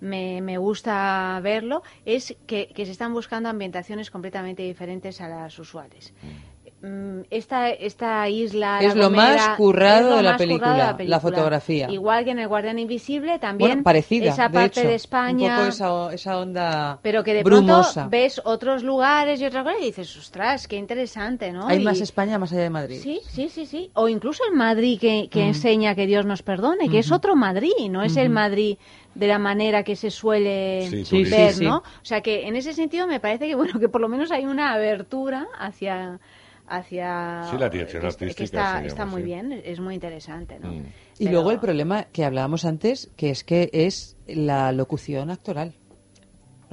me, me gusta verlo, es que, que se están buscando ambientaciones completamente diferentes a las usuales. Mm, Esta, esta isla Es La lo más currado lo de la más película, currado de la película. fotografía. Igual que en El Guardián Invisible, también Bueno, parecida, esa de parte hecho, de España. Un poco esa, esa onda Pero que de brumosa. pronto ves otros lugares y otras cosas y dices, ostras, qué interesante, ¿no? Hay Y- más España más allá de Madrid. Sí, sí, sí, sí. O incluso el Madrid que, que Mm. enseña que Dios nos perdone, que es otro Madrid, no es el. Madrid de la manera que se suele Sí, ver, sí, sí. ¿no? O sea que en ese sentido me parece que bueno que por lo menos hay una abertura hacia hacia Sí, la dirección que, está- que artística está, se llama, está muy sí. bien, es muy interesante, ¿no? Y luego el problema que hablábamos antes, que es que es la locución actoral.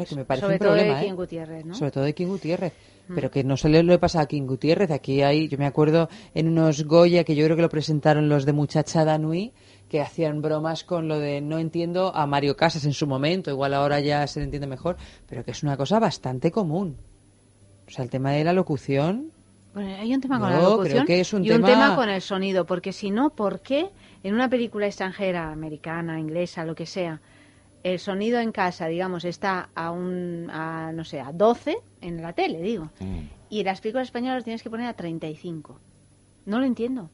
Que me parece Sobre un todo de problema, ¿eh? King Gutiérrez, ¿no? Sobre todo de King Gutiérrez. Mm. Pero que no se le, pasa a King Gutiérrez. Aquí hay, yo me acuerdo en unos Goya que yo creo que lo presentaron los de Muchachada Nui, que hacían bromas con lo de no entiendo a Mario Casas en su momento, igual ahora ya se le entiende mejor, pero que es una cosa bastante común. O sea, el tema de la locución. Bueno, hay un tema con No, la creo locución que es un y un tema- con el sonido, porque si no, ¿por qué en una película extranjera, americana, inglesa, lo que sea, el sonido en casa, digamos, está a un, a, no sé, a 12 en la tele, digo, y en las películas españolas lo tienes que poner a 35? No lo entiendo.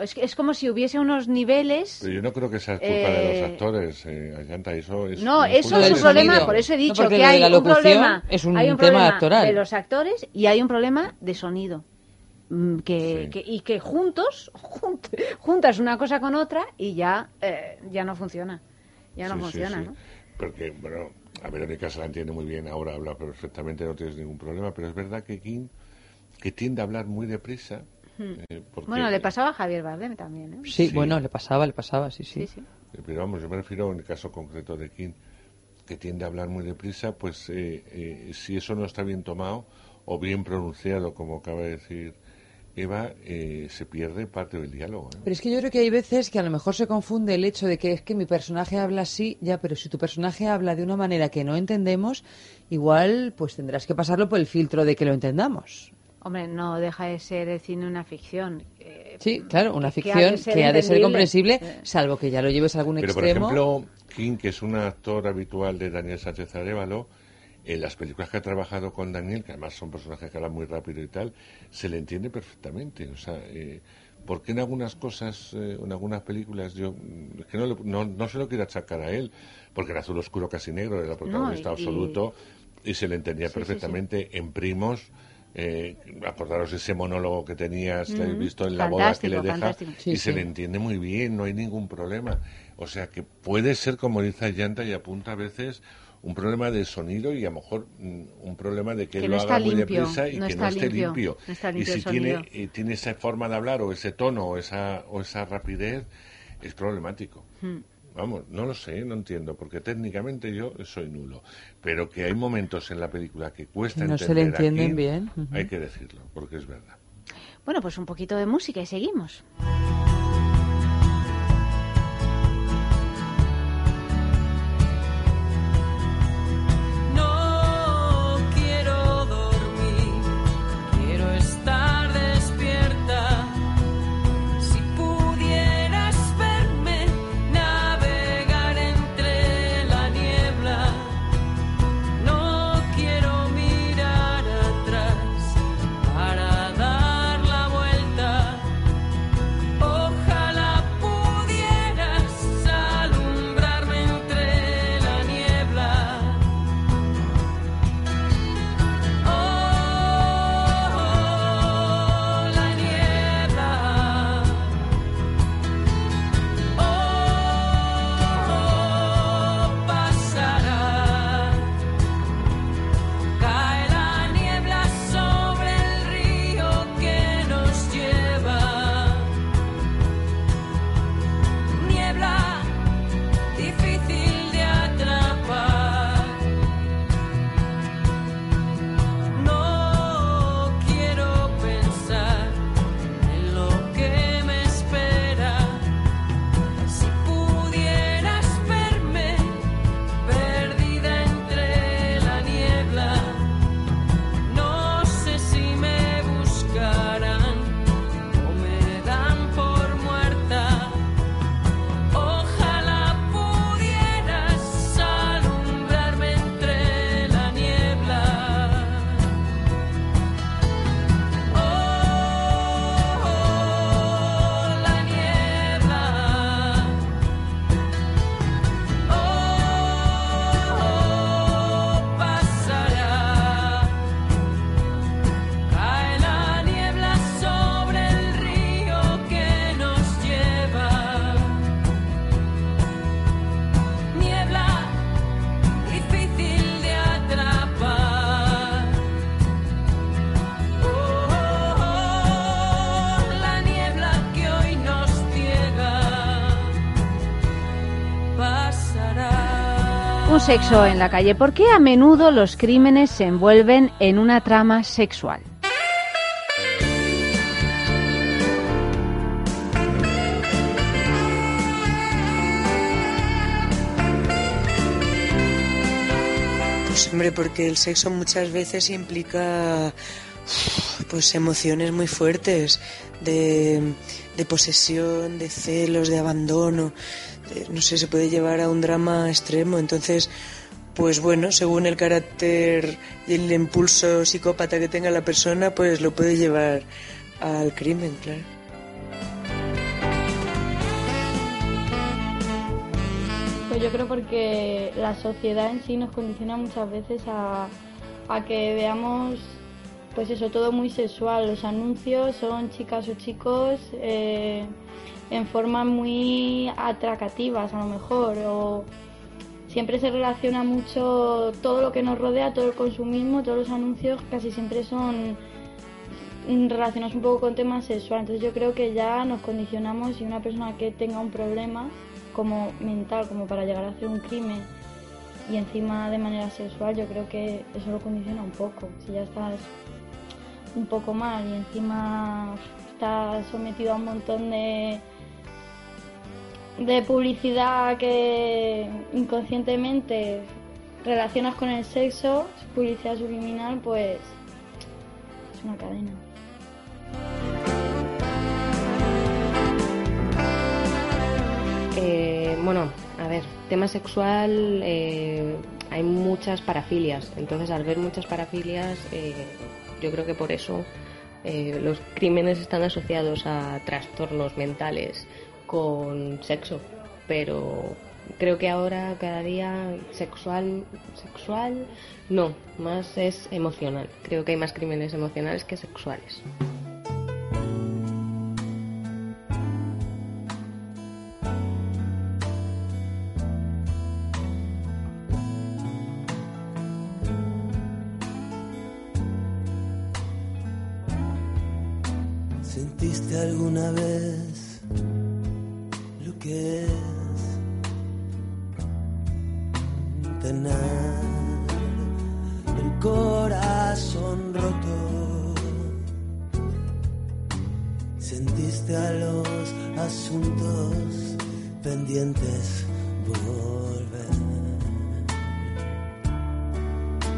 Es, que- es como si hubiese unos niveles... Pero yo no creo que sea culpa de Eh, los actores, eh, Ayanta, eso es... No, es eso es un problema, sonido. por eso he dicho que hay un problema, es un hay un tema problema actoral. de los actores y hay un problema de sonido. Mm, Que, que- y que juntos, [laughs] junt- juntas una cosa con otra y ya, eh, ya no funciona. Ya no Sí, funciona, sí. ¿no? Porque, bueno, a Verónica se la entiende muy bien, ahora habla perfectamente, no tienes ningún problema, pero es verdad que King, que tiende a hablar muy deprisa. Eh, porque- Bueno, le pasaba a Javier Bardem también, ¿eh? Sí, bueno, le pasaba, le pasaba, sí, sí. Sí, sí. Eh, Pero vamos, yo me refiero en el caso concreto de King, que tiende a hablar muy deprisa, pues eh, eh, si eso no está bien tomado o bien pronunciado, como acaba de decir Eva, eh, se pierde parte del diálogo. ¿eh? Pero es que yo creo que hay veces que a lo mejor se confunde el hecho de que es que mi personaje habla así, ya, pero si tu personaje habla de una manera que no entendemos, igual pues tendrás que pasarlo por el filtro de que lo entendamos. Hombre, no deja de ser el cine una ficción. eh, Sí, claro, una que ficción ha de ser que ha de ser comprensible, salvo que ya lo lleves a algún Pero, por extremo. ejemplo, King, que es un actor habitual de Daniel Sánchez Arevalo, en las películas que ha trabajado con Daniel, que además son personajes que hablan muy rápido y tal, se le entiende perfectamente. O sea, eh, ¿por qué en algunas cosas, eh, en algunas películas, yo es que no, le- no, no se lo quiero achacar a él, porque en Azul Oscuro Casi Negro era protagonista y- absoluto y se le entendía Sí, sí, sí. perfectamente en Primos. Eh, acordaros ese monólogo que tenías, que habéis Ujú. visto en la boda que le deja y Sí, se le entiende muy bien, no hay ningún problema. O sea que puede ser, como dice Ayanta y apunta a veces, un problema de sonido y a lo mejor mm, un problema de que, Que él no lo haga muy limpio, deprisa y no que está no esté limpio, limpio. no está y si tiene, y tiene esa forma de hablar o ese tono o esa, o esa rapidez, es problemático. Hmm. Vamos, no lo sé, no entiendo, porque técnicamente yo soy nulo. Pero que hay momentos en la película que cuesta Que no se le entender entienden aquí, bien. Hay que decirlo, porque es verdad. Bueno, pues un poquito de música y seguimos. Sexo en la calle. ¿Por qué a menudo los crímenes se envuelven en una trama sexual? Pues hombre, porque el sexo muchas veces implica pues emociones muy fuertes de, de posesión, de celos, de abandono. De- no sé, se puede llevar a un drama extremo. Entonces, pues bueno, según el carácter y el impulso psicópata que tenga la persona, pues lo puede llevar al crimen, claro. Pues yo creo porque la sociedad en sí nos condiciona muchas veces a, a que veamos pues eso todo muy sexual. Los anuncios son chicas o chicos eh, en formas muy atracativas a lo mejor o siempre se relaciona mucho todo lo que nos rodea, todo el consumismo, todos los anuncios casi siempre son relacionados un poco con temas sexuales. Entonces yo creo que ya nos condicionamos y una persona que tenga un problema como mental, como para llegar a hacer un crimen y encima de manera sexual, yo creo que eso lo condiciona un poco. Si ya estás un poco mal y encima estás sometido a un montón de de publicidad que inconscientemente relacionas con el sexo, publicidad subliminal, pues es una cadena. Eh, bueno, a ver, tema sexual, eh, hay muchas parafilias. Entonces, al ver muchas parafilias, eh, yo creo que por eso eh, los crímenes están asociados a trastornos mentales con sexo. Pero creo que ahora, cada día, sexual, sexual, no, más es emocional. Creo que hay más crímenes emocionales que sexuales. ¿Sentiste alguna vez es tener el corazón roto? ¿Sentiste a los asuntos pendientes volver?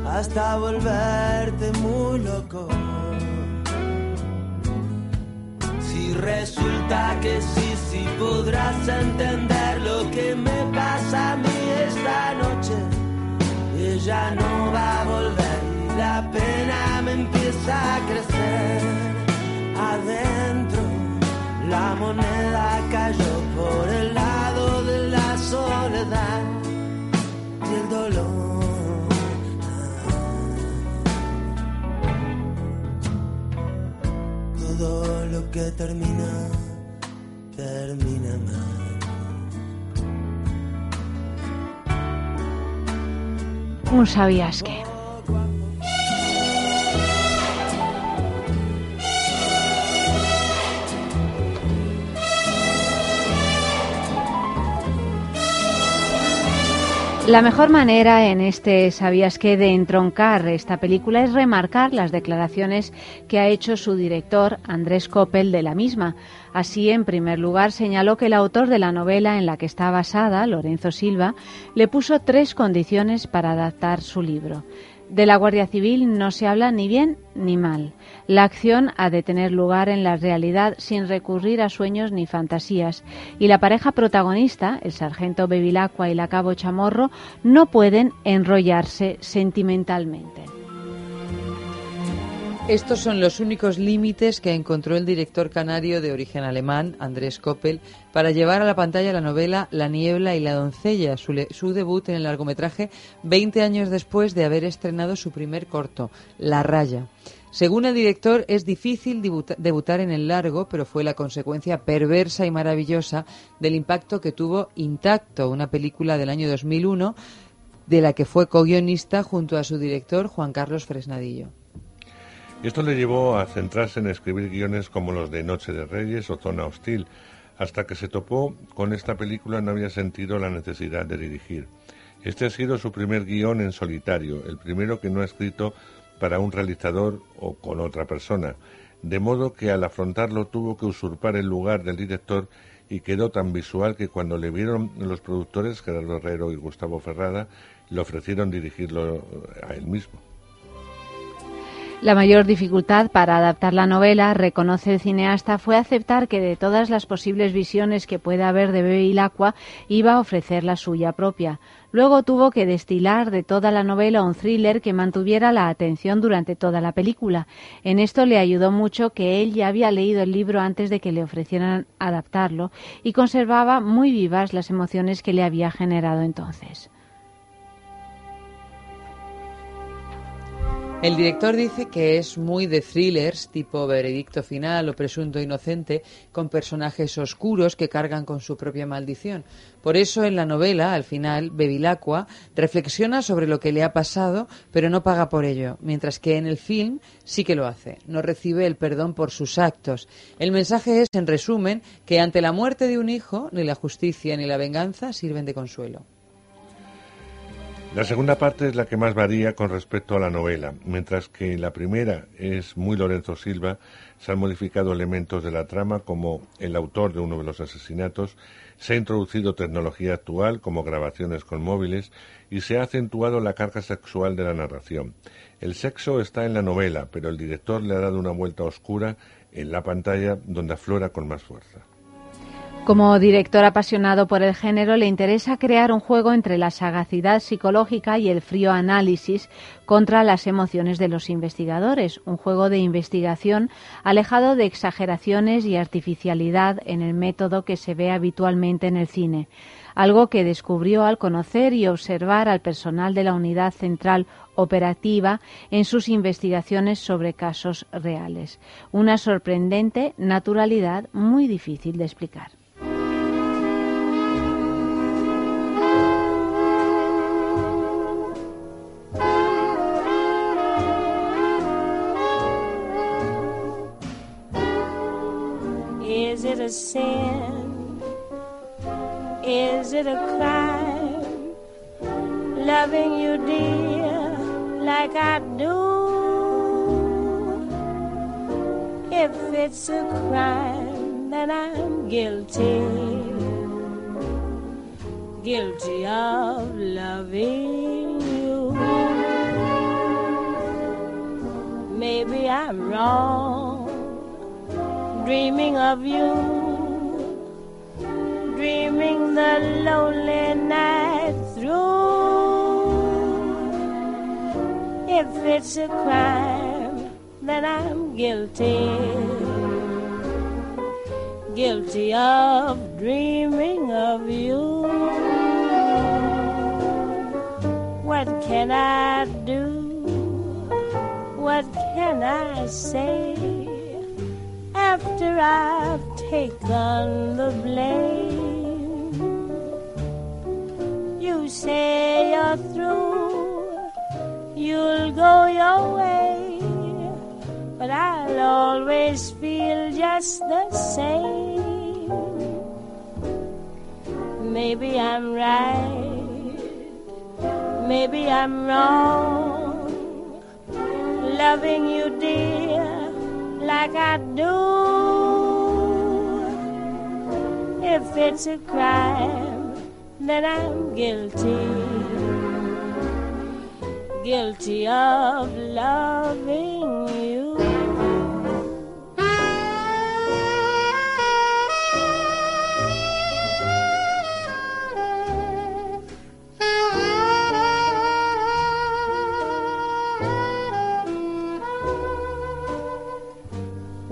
Hasta volverte muy loco. Resulta que sí, sí podrás entender lo que me pasa a mí esta noche. Ella no va a volver la pena me empieza a crecer. Adentro la moneda que termina, termina mal. Un sabías que. La mejor manera en este Sabías que de entroncar esta película es remarcar las declaraciones que ha hecho su director Andrés Coppel de la misma. Así, en primer lugar, señaló que el autor de la novela en la que está basada, Lorenzo Silva, le puso tres condiciones para adaptar su libro. De la Guardia Civil no se habla ni bien ni mal. La acción ha de tener lugar en la realidad sin recurrir a sueños ni fantasías. Y la pareja protagonista, el sargento Bevilacqua y la cabo Chamorro, no pueden enrollarse sentimentalmente. Estos son los únicos límites que encontró el director canario de origen alemán, Andrés Koppel, para llevar a la pantalla la novela La niebla y la doncella, su, debut en el largometraje 20 años después de haber estrenado su primer corto, La raya. Según el director, es difícil debuta- debutar en el largo, pero fue la consecuencia perversa y maravillosa del impacto que tuvo Intacto, una película del año 2001 de la que fue co-guionista junto a su director Juan Carlos Fresnadillo. Esto le llevó a centrarse en escribir guiones como los de Noche de Reyes o Zona Hostil. Hasta que se topó con esta película no había sentido la necesidad de dirigir. Este ha sido su primer guion en solitario, el primero que no ha escrito para un realizador o con otra persona, de modo que al afrontarlo tuvo que usurpar el lugar del director y quedó tan visual que cuando le vieron los productores, Gerardo Herrero y Gustavo Ferrada, le ofrecieron dirigirlo a él mismo. La mayor dificultad para adaptar la novela, reconoce el cineasta, fue aceptar que de todas las posibles visiones que pueda haber de Bevilacqua, iba a ofrecer la suya propia. Luego tuvo que destilar de toda la novela un thriller que mantuviera la atención durante toda la película. En esto le ayudó mucho que él ya había leído el libro antes de que le ofrecieran adaptarlo y conservaba muy vivas las emociones que le había generado entonces. El director dice que es muy de thrillers tipo Veredicto Final o Presunto Inocente, con personajes oscuros que cargan con su propia maldición. Por eso en la novela, al final, Bevilacqua reflexiona sobre lo que le ha pasado, pero no paga por ello, mientras que en el film sí que lo hace. No recibe el perdón por sus actos. El mensaje es, en resumen, que ante la muerte de un hijo, ni la justicia ni la venganza sirven de consuelo. La segunda parte es la que más varía con respecto a la novela, mientras que la primera es muy Lorenzo Silva, se han modificado elementos de la trama como el autor de uno de los asesinatos, se ha introducido tecnología actual como grabaciones con móviles y se ha acentuado la carga sexual de la narración. El sexo está en la novela, pero el director le ha dado una vuelta oscura en la pantalla donde aflora con más fuerza. Como director apasionado por el género, le interesa crear un juego entre la sagacidad psicológica y el frío análisis contra las emociones de los investigadores, un juego de investigación alejado de exageraciones y artificialidad en el método que se ve habitualmente en el cine, algo que descubrió al conocer y observar al personal de la Unidad Central Operativa en sus investigaciones sobre casos reales. Una sorprendente naturalidad muy difícil de explicar. A sin? Is it a crime? Loving you, dear, like I do. If it's a crime, then I'm guilty. Guilty of loving you. Maybe I'm wrong dreaming of you, dreaming the lonely night through. If it's a crime, then I'm guilty, guilty of dreaming of you. What can I do? What can I say? After I've taken the blame. You say you're through, you'll go your way, but I'll always feel just the same. Maybe I'm right, maybe I'm wrong, loving you, dear like I do. If it's a crime, then I'm guilty. Guilty of loving you.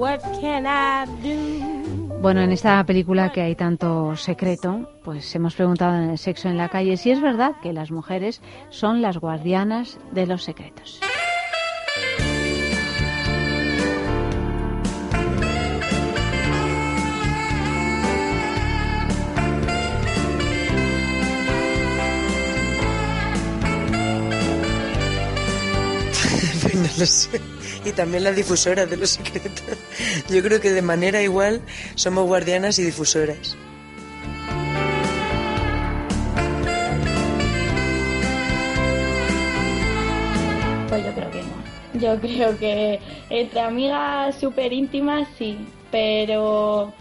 What can I do? Bueno, en esta película que hay tanto secreto, pues hemos preguntado en el sexo en la calle si es verdad que las mujeres son las guardianas de los secretos. [laughs] y también las difusoras de los secretos. Yo creo que de manera igual somos guardianas y difusoras. Pues yo creo que no. Yo creo que entre amigas súper íntimas sí, pero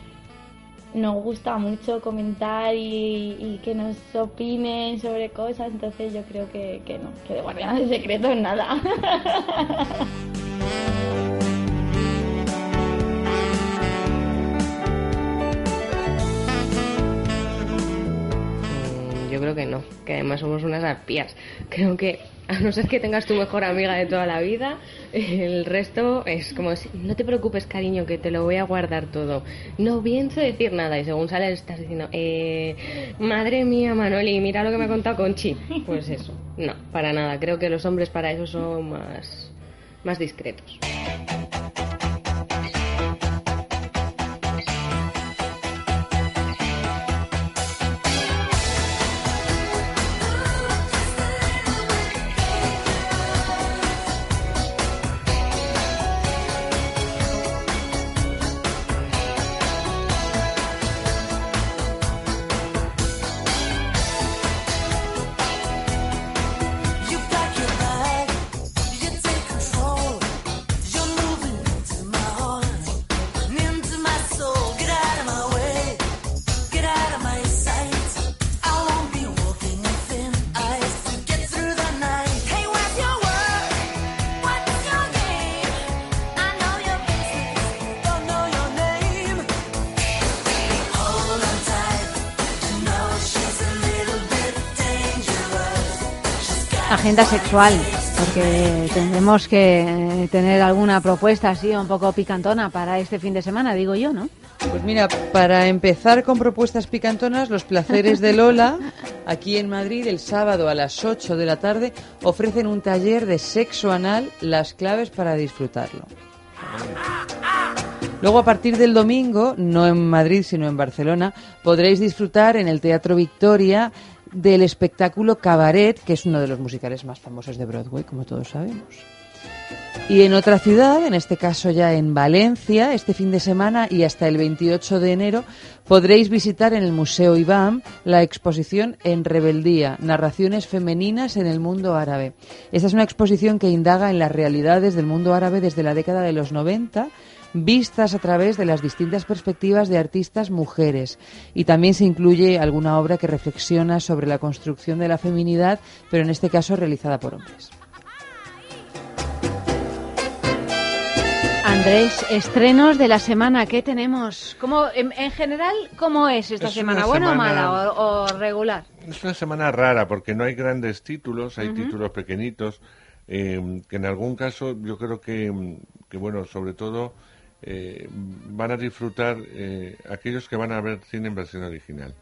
nos gusta mucho comentar y, que nos opinen sobre cosas, entonces yo creo que, que no, que de guardianes de secretos nada. [laughs] Mm, Yo creo que no, que además somos unas arpías. Creo que [laughs] a no ser que tengas tu mejor amiga de toda la vida, el resto es como si, no te preocupes cariño, que te lo voy a guardar todo. No pienso decir nada y según sales estás diciendo, eh, madre mía Manoli, mira lo que me ha contado Conchi. Pues eso, no, para nada. Creo que los hombres para eso son más, más discretos. Agenda sexual, porque tendremos que tener alguna propuesta así un poco picantona para este fin de semana, digo yo, ¿no? Pues mira, para empezar con propuestas picantonas, los placeres de Lola, aquí en Madrid, el sábado a las 8 de la tarde, ofrecen un taller de sexo anal, las claves para disfrutarlo. Luego, a partir del domingo, no en Madrid, sino en Barcelona, podréis disfrutar en el Teatro Victoria del espectáculo Cabaret, que es uno de los musicales más famosos de Broadway, como todos sabemos. Y en otra ciudad, en este caso ya en Valencia, este fin de semana y hasta el 28 de enero, podréis visitar en el Museo IBAM la exposición En Rebeldía, Narraciones Femeninas en el Mundo Árabe. Esta es una exposición que indaga en las realidades del mundo árabe desde la década de los 90 vistas a través de las distintas perspectivas de artistas mujeres. Y también se incluye alguna obra que reflexiona sobre la construcción de la feminidad, pero en este caso realizada por hombres. Andrés, estrenos de la semana, ¿qué tenemos? ¿Cómo, en, en general, ¿cómo es esta Es semana? ¿Buena semana- o mala o, o regular? Es una semana rara porque no hay grandes títulos, hay títulos pequeñitos eh, que en algún caso yo creo que, que bueno, sobre todo eh, van a disfrutar eh, aquellos que van a ver cine en versión original.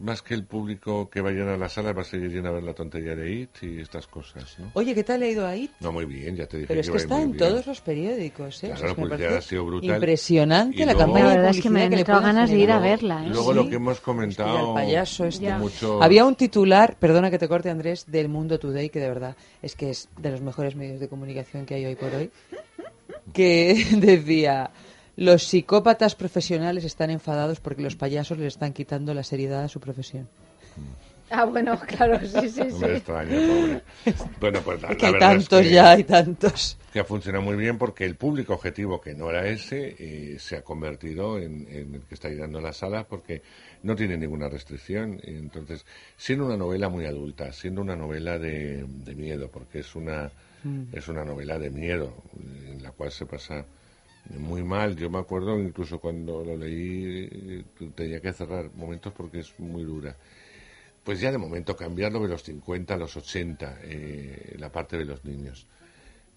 Más que el público que vayan a la sala va a seguir yendo a ver la tontería de It y estas cosas, ¿no? Oye, ¿qué tal ha ido ahí? No, muy bien, ya te dije Pero es que que a ir está en bien. todos los periódicos, ¿eh? Claro, O sea, es que me pues ya ha sido brutal. Impresionante Y la luego- campaña La de verdad es que me han entrado ganas de ir a verla, ¿eh? Luego Sí. lo que hemos Hostia, comentado el payaso este. mucho... Había un titular, perdona que te corte Andrés, del Mundo Today, que de verdad es que es de los mejores medios de comunicación que hay hoy por hoy, que [laughs] decía, los psicópatas profesionales están enfadados porque los payasos les están quitando la seriedad a su profesión. Ah, bueno, [laughs] claro, sí, sí, No me sí. extraña, pobre. Bueno, pues la, que la hay tantos es que, ya, hay tantos. Que ha funcionado muy bien porque el público objetivo, que no era ese, eh, se ha convertido en, en el que está llenando las salas porque no tiene ninguna restricción. Entonces, siendo una novela muy adulta, siendo una novela de, de miedo, porque es una, Mm. es una novela de miedo, en la cual se pasa muy mal. Yo me acuerdo incluso cuando lo leí, eh, tenía que cerrar momentos porque es muy dura. Pues ya de momento cambiarlo de los 50 a los 80, eh, la parte de los niños.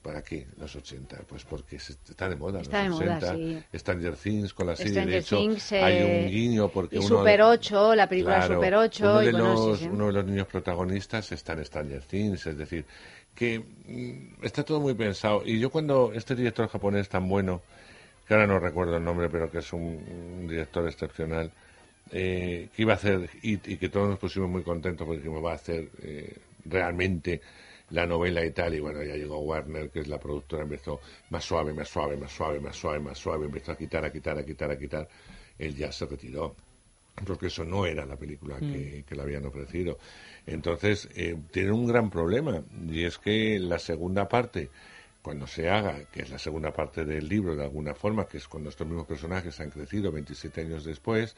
¿Para qué los 80? Pues porque se- está de moda Está los de moda, 80. sí. Stranger Things con la serie, Stranger de hecho, Things, hay eh, un guiño porque y uno Super 8, la película Claro, Super 8. Uno de, y bueno, sí, los, sí. uno de los niños protagonistas está en Stranger Things, es decir, que mm, está todo muy pensado. Y yo cuando este director japonés tan bueno, que ahora no recuerdo el nombre, pero que es un, un director excepcional, eh, que iba a hacer It y que todos nos pusimos muy contentos porque me va a hacer eh, realmente la novela y tal, y bueno, ya llegó Warner, que es la productora, empezó más suave, más suave, más suave, más suave, más suave, empezó a quitar, a quitar, a quitar, a quitar, él ya se retiró porque eso no era la película que, que le habían ofrecido. Entonces, eh, tiene un gran problema, y es que la segunda parte, cuando se haga, que es la segunda parte del libro de alguna forma, que es cuando estos mismos personajes han crecido 27 años después,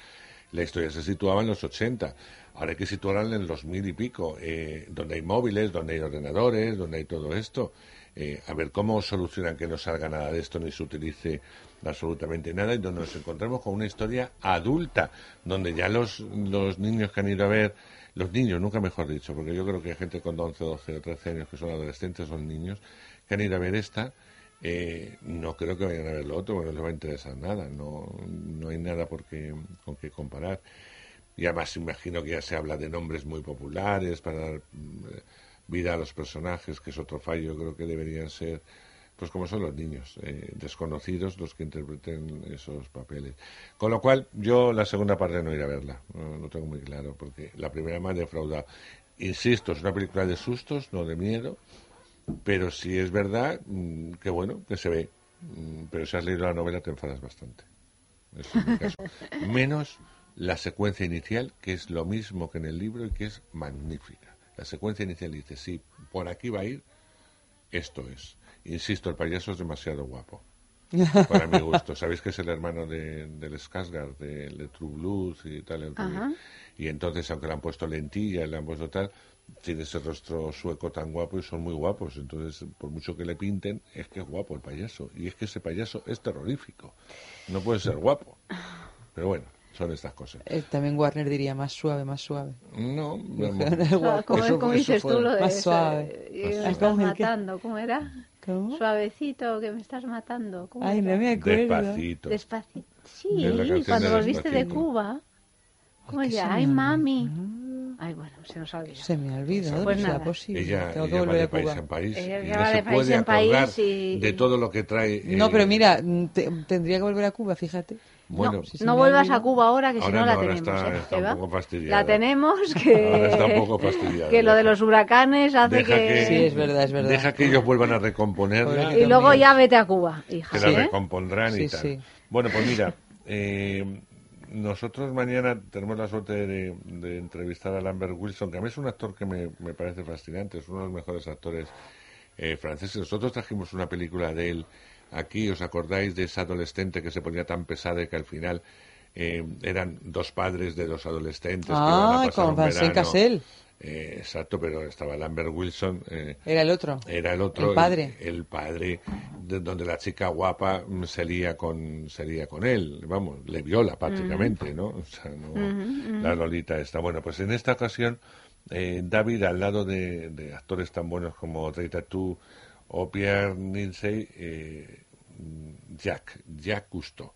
la historia se situaba en los 80. Ahora hay que situarla en los mil y pico, eh, donde hay móviles, donde hay ordenadores, donde hay todo esto. Eh, a ver cómo solucionan que no salga nada de esto ni se utilice absolutamente nada y donde nos encontramos con una historia adulta, donde ya los, los niños que han ido a ver, los niños, nunca mejor dicho, porque yo creo que hay gente con 11, 12 o 13 años que son adolescentes, son niños, que han ido a ver esta, eh, no creo que vayan a ver lo otro, porque no les va a interesar nada, no, no hay nada por qué, con qué comparar. Y además imagino que ya se habla de nombres muy populares para dar mm, vida a los personajes, que es otro fallo, creo que deberían ser, pues como son los niños, eh, desconocidos los que interpreten esos papeles. Con lo cual, yo la segunda parte no iré a verla, no, no tengo muy claro, porque la primera me ha defraudado. Insisto, es una película de sustos, no de miedo, pero si es verdad, mm, que bueno, que se ve. Mm, Pero si has leído la novela te enfadas bastante. Ese es mi caso. [laughs] Menos la secuencia inicial, que es lo mismo que en el libro y que es magnífica. La secuencia inicial dice, sí, por aquí va a ir, esto es. Insisto, el payaso es demasiado guapo. Para mi gusto. [laughs] Sabéis que es el hermano de, del Skarsgård, de, de True Blues y tal. Y entonces, aunque le han puesto lentillas, le han puesto tal, tiene ese rostro sueco tan guapo y son muy guapos. Entonces, por mucho que le pinten, es que es guapo el payaso. Y es que ese payaso es terrorífico. No puede ser guapo. Pero bueno, son estas cosas. Eh, también Warner diría más suave, más suave. No, no, Ah, ¿Cómo, Eso- cómo eso dices fue- tú lo de Más eso? suave. Eh, Más me suave. matando, ¿cómo era? ¿Cómo? Suavecito, que me estás matando. ¿Cómo Ay, era? no me acuerdo. Despacito. Despacito. Sí, cuando de volviste de. Cuba. ¿Cómo ya? Ay, mami. Ay, bueno, se nos ha olvidado. Se me ha olvidado, Pues no será nada. posible. Ella, Tengo que ella va volver de a país en país Ella y va no de se país puede en país y- de todo lo que trae. No, eh, pero mira, te- tendría que volver a Cuba, fíjate. Bueno, no, si no vuelvas a Cuba ahora, que si Ahora no la no, ahora tenemos. está- ¿eh, está un poco fastidiada. La tenemos [laughs] que... Ahora está un poco fastidiada, [laughs] que lo de los huracanes hace Deja que... que, Sí, es verdad, es verdad. Deja que ellos vuelvan a recomponerla. Y luego ya vete a Cuba, hija. que la ¿eh? recompondrán y Sí, tal. sí. Bueno, pues mira, eh, nosotros mañana tenemos la suerte de, de entrevistar a Lambert Wilson, que a mí es un actor que me, me parece fascinante, es uno de los mejores actores eh, franceses. Nosotros trajimos una película de él aquí, ¿os acordáis de esa adolescente que se ponía tan pesada y que al final eh, eran dos padres de dos adolescentes? que iban a Ah, pasar con Vincent verano? Eh, exacto, pero estaba Lambert Wilson. eh, Era el otro. era el otro. El padre. El, padre, de- donde la chica guapa mm, se lía con, se lía con él. Vamos, le viola prácticamente, ¿no? O sea, no, la Lolita está. Bueno, pues en esta ocasión, eh, David, al lado de, de actores tan buenos como Trey Tattoo o Pierre Ninsey, eh, Jack, Jack Cousteau.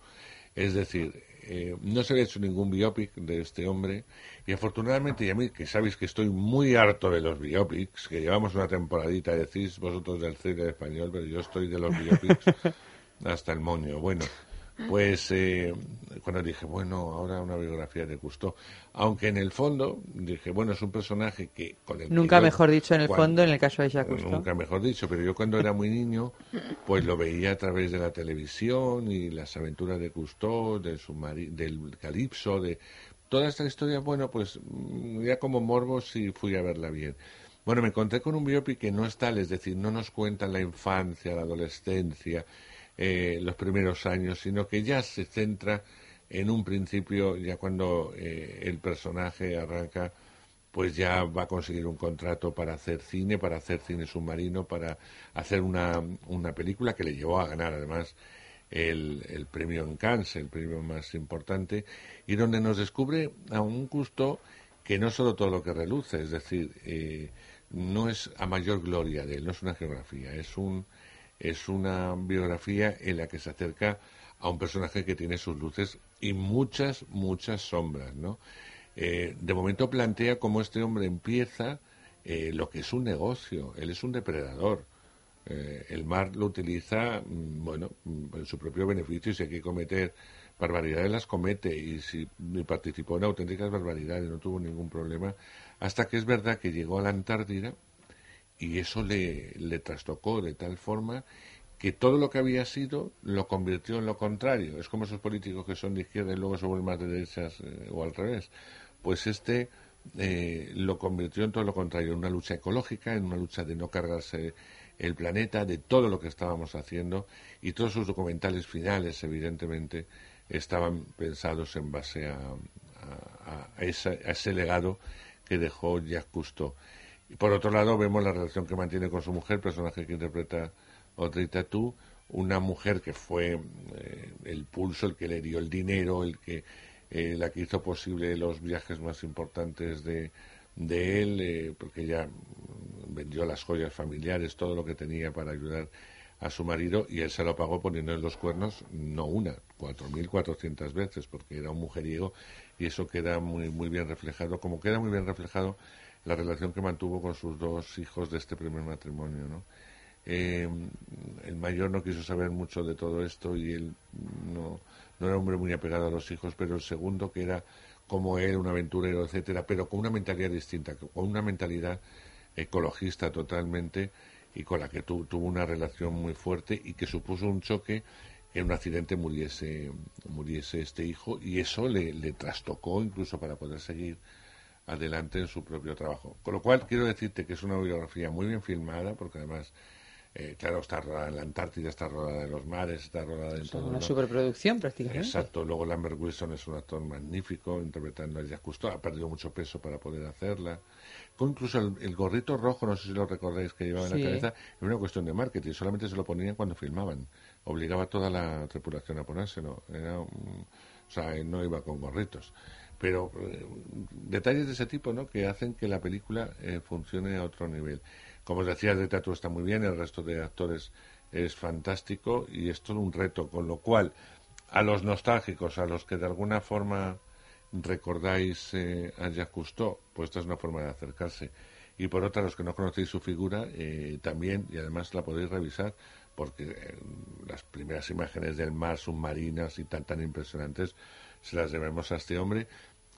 Es decir, eh, no se había hecho ningún biopic de este hombre y afortunadamente, y a mí que sabéis que estoy muy harto de los biopics, que llevamos una temporadita, decís vosotros del cine español, pero yo estoy de los biopics [laughs] hasta el moño. Bueno, pues eh, cuando dije, bueno, ahora una biografía de Cousteau, aunque en el fondo dije, bueno, es un personaje que con el que Nunca yo mejor dicho en el cuando- fondo, en el caso de Jacques Cousteau. Nunca mejor dicho, pero yo cuando era muy niño, pues lo veía a través de la televisión y las aventuras de Cousteau, del, submari- del Calipso, de toda esta historia, bueno, pues mm, ya como morbo sí fui a verla bien. Bueno, me encontré con un biopic que no es tal, es decir, no nos cuenta la infancia, la adolescencia, eh, los primeros años, sino que ya se centra en un principio, ya cuando eh, el personaje arranca pues ya va a conseguir un contrato para hacer cine, para hacer cine submarino, para hacer una, una película que le llevó a ganar además el, premio en Cannes, el premio más importante, y donde nos descubre a un gusto que no solo todo lo que reluce, es decir, eh, no es a mayor gloria de él, no es una geografía, es un es una biografía en la que se acerca a un personaje que tiene sus luces y muchas, muchas sombras, ¿no? Eh, de momento plantea cómo este hombre empieza eh, lo que es un negocio. Él es un depredador. Eh, el mar lo utiliza, mm, bueno, mm, en su propio beneficio y si hay que cometer barbaridades las comete y si y participó en auténticas barbaridades, no tuvo ningún problema, hasta que es verdad que llegó a la Antártida y eso le, trastocó de tal forma que todo lo que había sido lo convirtió en lo contrario. Es como esos políticos que son de izquierda y luego se vuelven más de derechas eh, o al revés. Pues este eh, lo convirtió en todo lo contrario, en una lucha ecológica, en una lucha de no cargarse el planeta, de todo lo que estábamos haciendo y todos sus documentales finales, evidentemente, estaban pensados en base a esa- a ese legado que dejó Jacques Cousteau. Y por otro lado, vemos la relación que mantiene con su mujer, personaje que interpreta Audrey Tautou, una mujer que fue eh, el pulso, el que le dio el dinero, el que eh, la que hizo posible los viajes más importantes de, de él, eh, porque ella vendió las joyas familiares, todo lo que tenía para ayudar a su marido y él se lo pagó poniendo en los cuernos no una, 4.400 veces, porque era un mujeriego y eso queda muy, muy bien reflejado, como queda muy bien reflejado la relación que mantuvo con sus dos hijos de este primer matrimonio, ¿no? Eh, el mayor no quiso saber mucho de todo esto y él no, no era hombre muy apegado a los hijos, pero el segundo, que era como él, un aventurero, etcétera, pero con una mentalidad distinta, con una mentalidad ecologista totalmente y con la que tu- tuvo una relación muy fuerte y que supuso un choque que en un accidente muriese, muriese este hijo y eso le trastocó incluso para poder seguir adelante en su propio trabajo. Con lo cual quiero decirte que es una biografía muy bien filmada porque además eh, claro, está rodada en la Antártida, está rodada en los mares, está rodada en todo. Una superproducción prácticamente. Exacto. Luego Lambert Wilson es un actor magnífico interpretando a Jacques Cousteau. Ha perdido mucho peso para poder hacerla. Con incluso el, el gorrito rojo, no sé si lo recordáis, que llevaba en la cabeza, era una cuestión de marketing. Solamente se lo ponían cuando filmaban. Obligaba a toda la tripulación a ponérselo. Era un- o sea, no iba con gorritos. Pero eh, detalles de ese tipo, ¿no? Que hacen que la película eh, funcione a otro nivel. Como os decía, de teatro está muy bien, el resto de actores es fantástico y es todo un reto, con lo cual a los nostálgicos, a los que de alguna forma recordáis eh, a Jacques Cousteau, pues esta es una forma de acercarse. Y por otra, los que no conocéis su figura, también, y además la podéis revisar, porque las primeras imágenes del mar submarinas y tan tan impresionantes se las debemos a este hombre,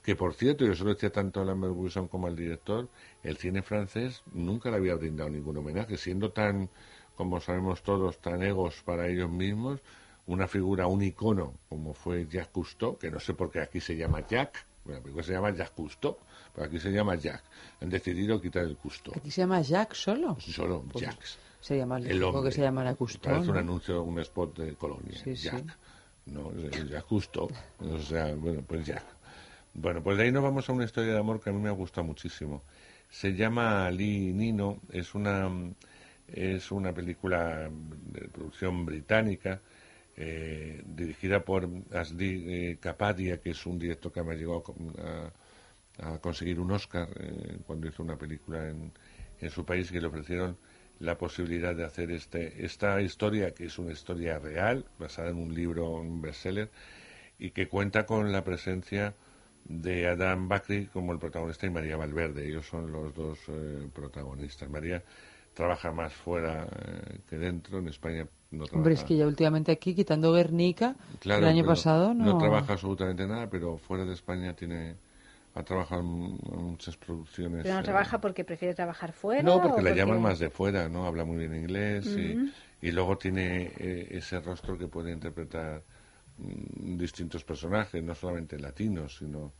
que por cierto, yo se lo decía tanto a Lambert Wilson como al director, el cine francés nunca le había brindado ningún homenaje, siendo tan, como sabemos todos, tan egos para ellos mismos, una figura, un icono, como fue Jacques Cousteau, que no sé por qué aquí se llama Jacques, bueno, la película se llama Jacques Cousteau, pero aquí se llama Jacques. Han decidido quitar el Cousteau. ¿Aquí se llama Jack solo? Solo Pues Jacques. Sería más El lógico hombre. que se llamara Cousteau. Parece un anuncio, un spot de Colonia. Sí, sí. Jack. No, es Jacques Cousteau. O sea, bueno, pues Jack. Bueno, pues de ahí nos vamos a una historia de amor que a mí me ha gustado muchísimo. Se llama Ali Nino, es una, es una película de producción británica eh, dirigida por Asdi eh, Kapadia, que es un director que me con- a, a conseguir un Oscar eh, cuando hizo una película en, en su país que le ofrecieron la posibilidad de hacer este, esta historia, que es una historia real, basada en un libro, un bestseller, y que cuenta con la presencia de Adam Bakri como el protagonista y María Valverde. Ellos son los dos eh, protagonistas. María trabaja más fuera eh, que dentro. En España no trabaja. Hombre, es que ya últimamente aquí, quitando Guernica, Claro, el año pasado no... trabaja absolutamente nada, pero fuera de España tiene ha trabajado en muchas producciones. Pero no eh, trabaja porque prefiere trabajar fuera. no, porque la llaman más de fuera, ¿no? Habla muy bien inglés y, y luego tiene eh, ese rostro que puede interpretar distintos personajes, no solamente latinos, sino,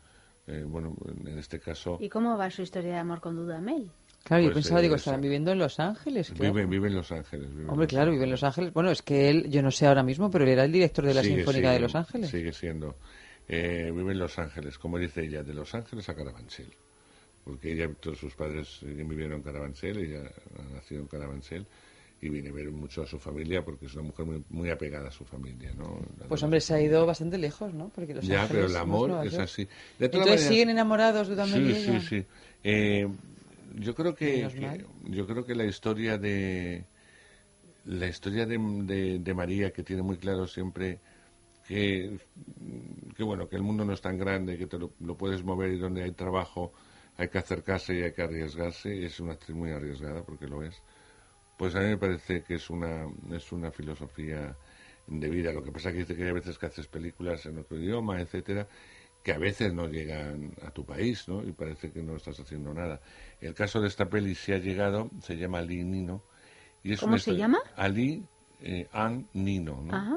eh, bueno, en este caso... ¿Y cómo va su historia de amor con Dudamel? Claro, yo Pues, pensaba, eh, digo, estarán viviendo en Los Ángeles. claro. Vive, vive en Los Ángeles. vive Hombre, Los claro, vive en Los Ángeles. Bueno, es que él, yo no sé ahora mismo, pero él era el director de la Sigue, Sinfónica de sigue, Los Ángeles. Sigue siendo. Eh, vive en Los Ángeles, como dice ella, de Los Ángeles a Carabanchel. Porque ella, todos sus padres eh, vivieron en Carabanchel, ella ha nacido en Carabanchel y viene a ver mucho a su familia porque es una mujer muy, muy apegada a su familia, ¿no? Pues hombre, se ha ido bastante lejos, ¿no? Porque Los ya, pero el amor es así. De Entonces siguen enamorados y Sí, sí, sí. Eh, yo creo que, yo creo que la historia de la historia de, de- de María que tiene muy claro siempre que, que bueno que el mundo no es tan grande que te lo, lo puedes mover y donde hay trabajo hay que acercarse y hay que arriesgarse es una actriz muy arriesgada porque lo es pues a mí me parece que es una es una filosofía de vida lo que pasa que dice que hay veces que haces películas en otro idioma etcétera que a veces no llegan a tu país, ¿no? Y parece que no estás haciendo nada. El caso de esta peli sí ha llegado, se llama Ali Nino. Y es ¿Cómo se historia- llama? Ali eh, An Nino, ¿no? Ajá.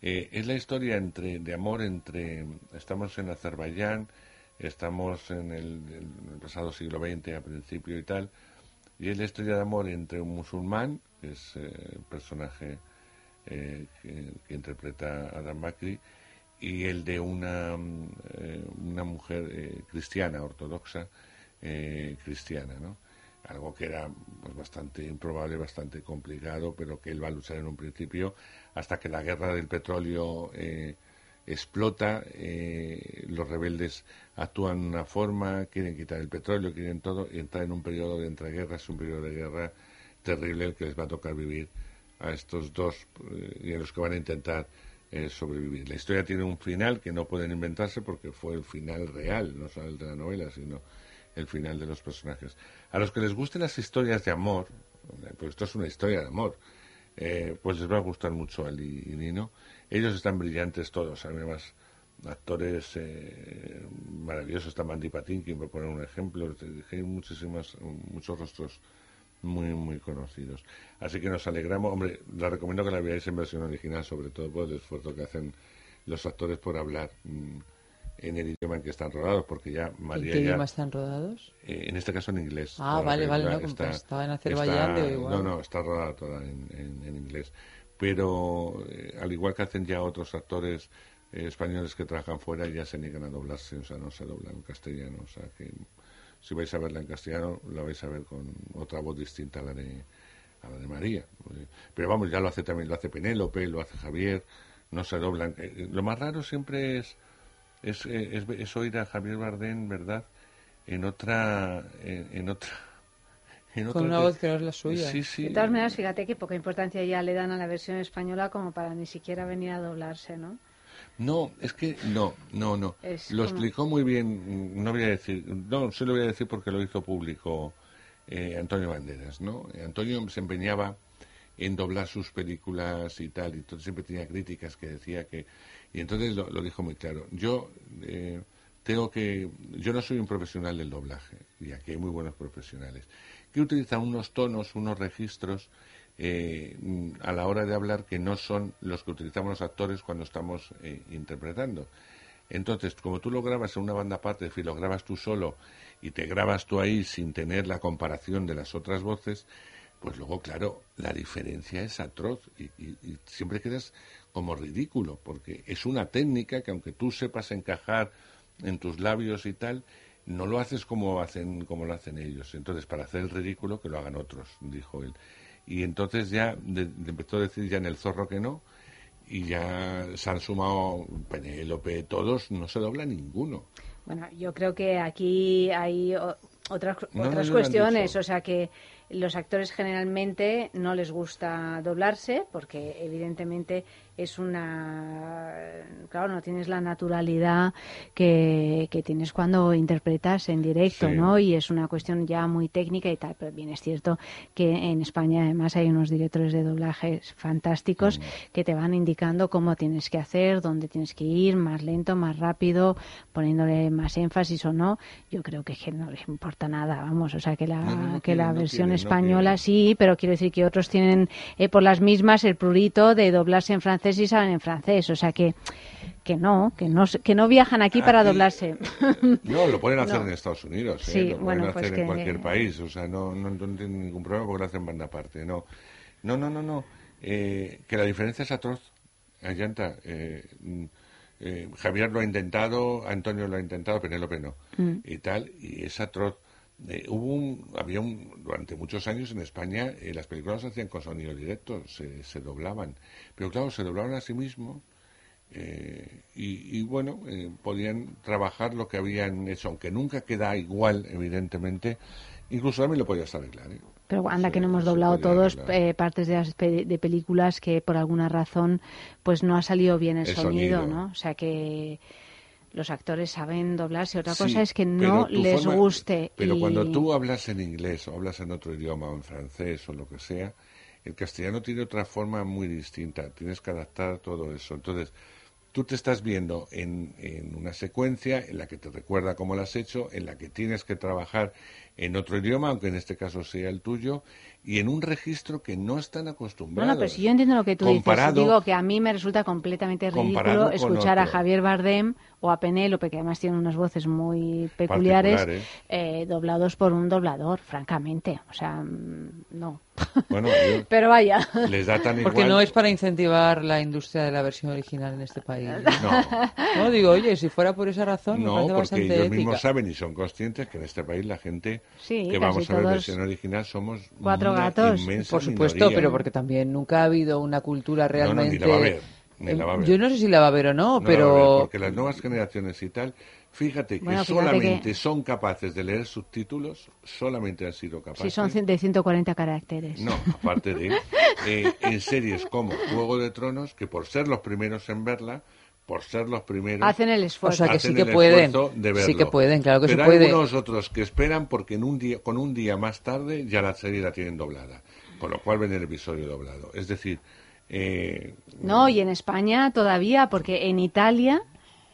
Eh, es la historia entre de amor entre estamos en Azerbaiyán estamos en el, el pasado siglo XX a principio y tal y es la historia de amor entre un musulmán que es eh, el personaje eh, que, interpreta Adam Macri, y el de una, eh, una mujer cristiana, ortodoxa, cristiana, ¿no? Algo que era pues, bastante improbable, bastante complicado, pero que él va a luchar en un principio hasta que la guerra del petróleo explota, eh, los rebeldes actúan de una forma, quieren quitar el petróleo, quieren todo, y entrar en un periodo de entreguerras, un periodo de guerra terrible el que les va a tocar vivir a estos dos eh, y a los que van a intentar eh, sobrevivir. La historia tiene un final que no pueden inventarse porque fue el final real, no solo el de la novela, sino el final de los personajes. A los que les gusten las historias de amor, pues esto es una historia de amor, pues les va a gustar mucho Ali y Nino. Ellos están brillantes todos, además actores eh, maravillosos, está Mandy Patinkin, por poner un ejemplo, hay muchísimas, muchos rostros muy, muy conocidos. Así que nos alegramos, hombre, la recomiendo que la veáis en versión original, sobre todo por el esfuerzo que hacen los actores por hablar mm, en el idioma en que están rodados, porque ya ¿En María qué ya- idioma están rodados? eh, en este caso en inglés. Ah, vale, vale, no, que estaba en Azerbaiyán, está- igual. No, no, está rodada toda en, en- en inglés. Pero eh, al igual que hacen ya otros actores eh, españoles que trabajan fuera, ya se niegan a doblarse, o sea, no se doblan en castellano. O sea, que si vais a verla en castellano, la vais a ver con otra voz distinta a la de, a la de María. Eh, Pero vamos, ya lo hace también, lo hace Penélope, lo hace Javier, no se doblan. Eh, Lo más raro siempre es, es, es, oír a Javier Bardem, ¿verdad? En otra, en otra, en Con una te- voz que no es la suya. Sí, sí. De todas maneras, fíjate que poca importancia ya le dan a la versión española como para ni siquiera venir a doblarse, ¿no? No, es que no, no, no. Es lo como- explicó muy bien, no voy a decir, no, se lo voy a decir porque lo hizo público eh, Antonio Banderas, ¿no? Antonio se empeñaba en doblar sus películas y tal, y entonces siempre tenía críticas que decía que... Y entonces lo, lo dijo muy claro. Yo eh, tengo que... Yo no soy un profesional del doblaje, y aquí hay muy buenos profesionales, que utilizan unos tonos, unos registros eh, a la hora de hablar que no son los que utilizamos los actores cuando estamos eh, interpretando. Entonces, como tú lo grabas en una banda aparte, es decir, lo grabas tú solo y te grabas tú ahí sin tener la comparación de las otras voces, pues luego, claro, la diferencia es atroz y siempre quedas como ridículo, porque es una técnica que aunque tú sepas encajar en tus labios y tal, no lo haces como hacen como lo hacen ellos. Entonces, para hacer el ridículo, que lo hagan otros, dijo él. Y entonces ya de- de- empezó a decir ya en el zorro que no, y ya se han sumado Penélope, todos, no se dobla ninguno. Bueno, yo creo que aquí hay o- otras, No, otras cuestiones, o sea que los actores generalmente no les gusta doblarse porque evidentemente es una... Claro, no tienes la naturalidad que, que tienes cuando interpretas en directo, Sí. ¿no? Y es una cuestión ya muy técnica y tal, pero bien es cierto que en España además hay unos directores de doblaje fantásticos que te van indicando cómo tienes que hacer, dónde tienes que ir, más lento, más rápido, poniéndole más énfasis o no. Yo creo que, no les importa nada, vamos, o sea que la, No, no, no que la versión española sí, pero quiero decir que otros tienen eh, por las mismas el prurito de doblarse en francés y saben en francés, o sea que que no, que no, que no viajan aquí para doblarse. [laughs] No, lo pueden hacer No. en Estados Unidos, ¿eh? Sí, lo pueden bueno, pues hacer que- en cualquier país, o sea, no, no, no tienen ningún problema porque lo hacen banda aparte, no. No, no, no, no. Eh, que la diferencia es atroz, Ayanta. Eh, mm, eh, Javier lo ha intentado, Antonio lo ha intentado, Penélope no. Mm. Y tal, y es atroz. Eh, hubo un, había un, durante muchos años en España, eh, las películas se hacían con sonido directo, se, se doblaban. Pero claro, se doblaban a sí mismos eh, y, y bueno, eh, podían trabajar lo que habían hecho, aunque nunca queda igual, evidentemente. Incluso también lo podías arreglar. ¿eh? Pero anda que no hemos doblado podía todos eh, partes de, las pe- de películas que por alguna razón pues no ha salido bien el, El sonido, sonido. ¿no? O sea que los actores saben doblarse. Otra Sí, cosa es que no les forma- guste. Pero y- cuando tú hablas en inglés o hablas en otro idioma o en francés o lo que sea, el castellano tiene otra forma muy distinta. Tienes que adaptar todo eso. Entonces, tú te estás viendo en, en una secuencia en la que te recuerda cómo lo has hecho, en la que tienes que trabajar en otro idioma, aunque en este caso sea el tuyo, y en un registro que no están No, acostumbrados. no, pero si yo entiendo lo que tú Comparado- dices, digo que a mí me resulta completamente ridículo escuchar a. Javier Bardem o a Penélope, que además tienen unas voces muy peculiares, Particulares. eh, doblados por un doblador, francamente. O sea, mm, no. Bueno, [laughs] Pero vaya. les da tan Porque igual. no es para incentivar la industria de la versión original en este país. No. No, digo, oye, si fuera por esa razón, me No, parece porque bastante ellos ética. mismos saben y son conscientes que en este país la gente Sí, que vamos a ver versión original somos cuatro una gatos. inmensa Por supuesto, minoría. pero porque también nunca ha habido una cultura No, no, realmente... ni la va a. Yo no sé si la va a haber o no, No, pero... ver, porque las nuevas generaciones y tal, fíjate que Bueno, fíjate solamente que- son capaces de leer subtítulos, solamente han sido capaces. Si son de 140 caracteres. No, aparte de [laughs] eh, en series como Juego de Tronos, que por ser los primeros en verla, por ser los primeros, Hacen el esfuerzo. O sea, que hacen sí que el pueden. esfuerzo de Sí que pueden, claro que se Pero puede. hay unos otros que esperan porque en un día, con un día más tarde ya la serie la tienen doblada, con lo cual ven el episodio doblado. Es decir, eh, No, y en España todavía, porque en Italia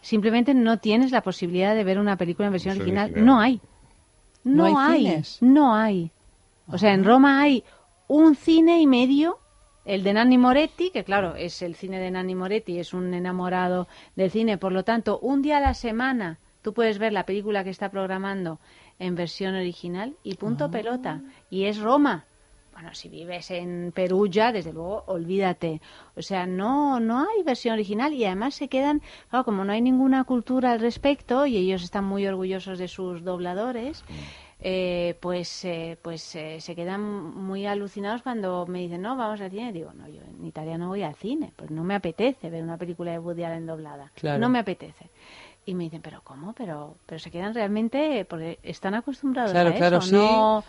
simplemente no tienes la posibilidad de ver una película en versión original. original. No hay. ¿No No, hay hay. cines? No hay. O sea, en Roma hay un cine y medio, el de Nanni Moretti, que claro, es el cine de Nanni Moretti, es un enamorado del cine. Por lo tanto, un día a la semana tú puedes ver la película que está programando en versión original y punto pelota. Y es Roma. Bueno, si vives en Perugia, desde luego, olvídate. O sea, no, no hay versión original y además se quedan, claro, como no hay ninguna cultura al respecto y ellos están muy orgullosos de sus dobladores, eh, pues, eh, pues eh, se quedan muy alucinados cuando me dicen, no, vamos al cine. Digo, no, yo en Italia no voy al cine, pues no me apetece ver una película de Woody Allen doblada. Claro. No me apetece. Y me dicen, pero ¿cómo? Pero, pero se quedan realmente, porque están acostumbrados Claro, a claro, eso, sí. ¿no?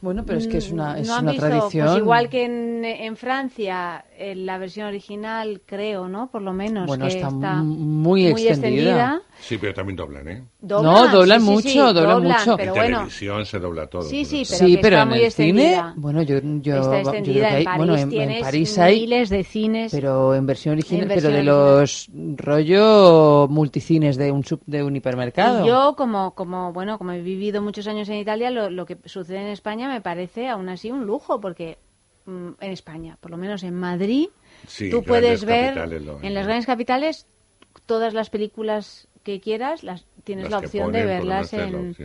Bueno, pero es que es una, Mm, es ¿no una visto? tradición. Pues igual que en, en Francia, en la versión original, creo, ¿no? Por lo menos. Bueno, que está está muy extendida. sí, pero también doblan, ¿eh? Doblan, No, doblan sí, sí, mucho, sí, doblan mucho. Pero en bueno, televisión se dobla todo. Sí, sí, pero sí, que pero está en muy el cine, extendida. bueno, yo, yo, está yo creo extendida. que hay, en París bueno, en, en París hay, miles de cines. pero en versión original, En pero de versión los rollo multicines de un sub- de un hipermercado. Y yo, como, como, bueno, como he vivido muchos años en Italia, lo, lo que sucede en España me parece aún así un lujo, porque mm, en España, por lo menos en Madrid, Sí, tú puedes ver en las grandes capitales todas las películas que quieras, las tienes Las la opción de ponen, verlas en,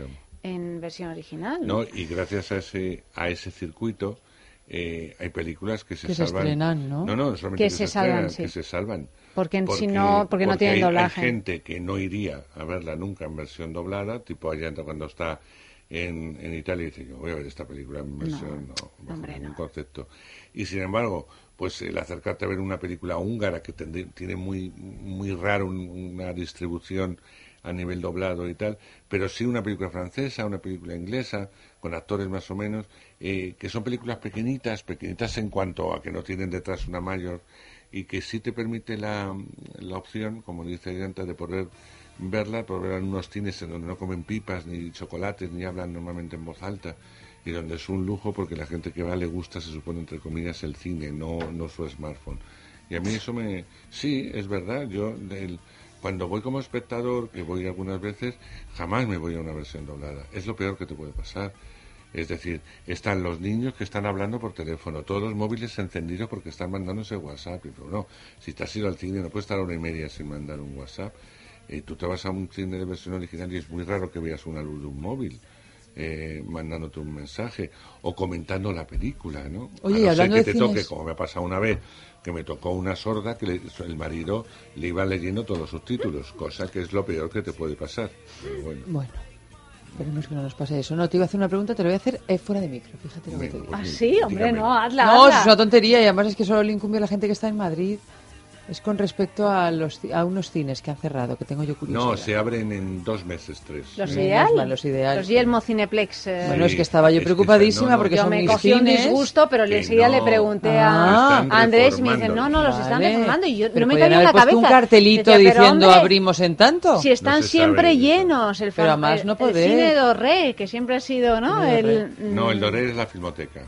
en versión original. ¿no? Y gracias a ese, a ese circuito eh, hay películas que se Que se salvan. estrenan, ¿no? No, no, solamente Que que, se se, salvan, estrenan, sí. que se salvan. Porque si no- porque no tienen hay, doblaje. Hay gente que no iría a verla nunca en versión doblada, tipo allá cuando está en, en Italia y dice, yo voy a ver esta película en versión, no, bajo ningún concepto. Y sin embargo, pues el acercarte a ver una película húngara que tende- tiene muy, muy raro un- una distribución a nivel doblado y tal, pero sí una película francesa, una película inglesa, con actores más o menos, eh, que son películas pequeñitas, pequeñitas en cuanto a que no tienen detrás una mayor, y que sí te permite la, la opción, como dice Ayanta, de poder verla, por ver en unos cines en donde no comen pipas ni chocolates, ni hablan normalmente en voz alta, y donde es un lujo porque la gente que va le gusta, se supone, entre comillas, el cine, no, no su smartphone. Y a mí eso me... Sí, es verdad, yo cuando voy como espectador, que voy algunas veces, jamás me voy a una versión doblada. Es lo peor que te puede pasar. Es decir, están los niños que están hablando por teléfono, todos los móviles encendidos porque están mandándose WhatsApp. Y pero no, si te has ido al cine no puedes estar hora y media sin mandar un WhatsApp. Y tú te vas a un cine de versión original y es muy raro que veas una luz de un móvil. eh, mandándote un mensaje o comentando la película, ¿no? Oye, a no ser hablando que de te toque, cines- como me ha pasado una vez, que me tocó una sorda que le- el marido le iba leyendo todos los subtítulos, cosa que es lo peor que te puede pasar. Pero bueno. Bueno, esperemos que no nos pase eso. No, te iba a hacer una pregunta, te la voy a hacer eh, fuera de micro, fíjate lo que te digo. Ah, sí, hombre, no, hazla, No, hazla. es una tontería y además es que solo le incumbe a la gente que está en Madrid. Es con respecto a los a unos cines que han cerrado, que tengo yo curiosidad. No, se abren en dos meses, tres. Los Menos ideal. mal, los ideal. Los Yelmo Cineplex. eh, Bueno, es que estaba yo es que preocupadísima no, no, porque yo son me mis cogí un disgusto, pero enseguida le no. pregunté Ah. a Andrés y me dice, no, no, los están reformando. Y yo Pero no me podían cabía en la cabeza. un cartelito Decía, diciendo hombre, abrimos en tanto. Si están siempre llenos, el, Pero además el- no el poder. cine Doré, que siempre ha sido, ¿no? El, mm, No, el Doré es la filmoteca.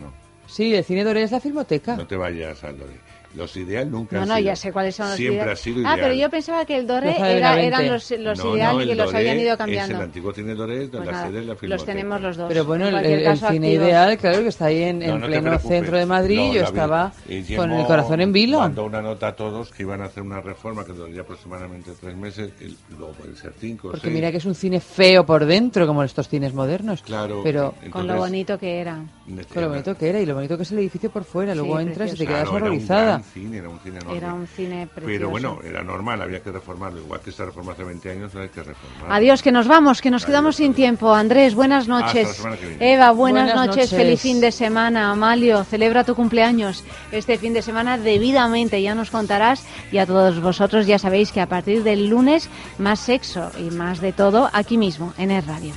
No, Sí, el cine Doré es la filmoteca. no te vayas al Doré. Los ideal nunca No, han no, sido. ya sé cuáles son los Siempre ideales. ha sido Ah, ideal. pero yo pensaba que el Doré Los era- 20. eran los, los No, ideales no, y que el los habían ido Es cambiando. el antiguo cine Doré de Pues la nada, sede de la los tenemos los dos. Pero bueno, En el, el caso, cine activos. ideal, claro que está ahí en, No, en no pleno centro de Madrid. No, yo estaba con el corazón en vilo. Mandó una nota a todos que iban a hacer una reforma que duraría aproximadamente tres meses, y luego pueden ser cinco o Porque seis. mira que es un cine feo por dentro, como estos cines modernos. Claro, Pero Con lo bonito que era. con lo bonito que era y lo bonito que es el edificio por fuera. Luego Sí, entras y te quedas era un cine, era un cine enorme. Era un cine precioso. Pero bueno, era normal, había que reformarlo. Igual que se reformó hace 20 años, hay que reformar. Adiós, que nos vamos, que nos quedamos sin tiempo. Andrés, buenas Hasta la noches. semana que viene. Eva, buenas, Buenas noches. noches. Feliz fin de semana. Amalio, celebra tu cumpleaños este fin de semana debidamente. Ya nos contarás. Y a todos vosotros ya sabéis que a partir del lunes, más sexo y más de todo aquí mismo, en el radio.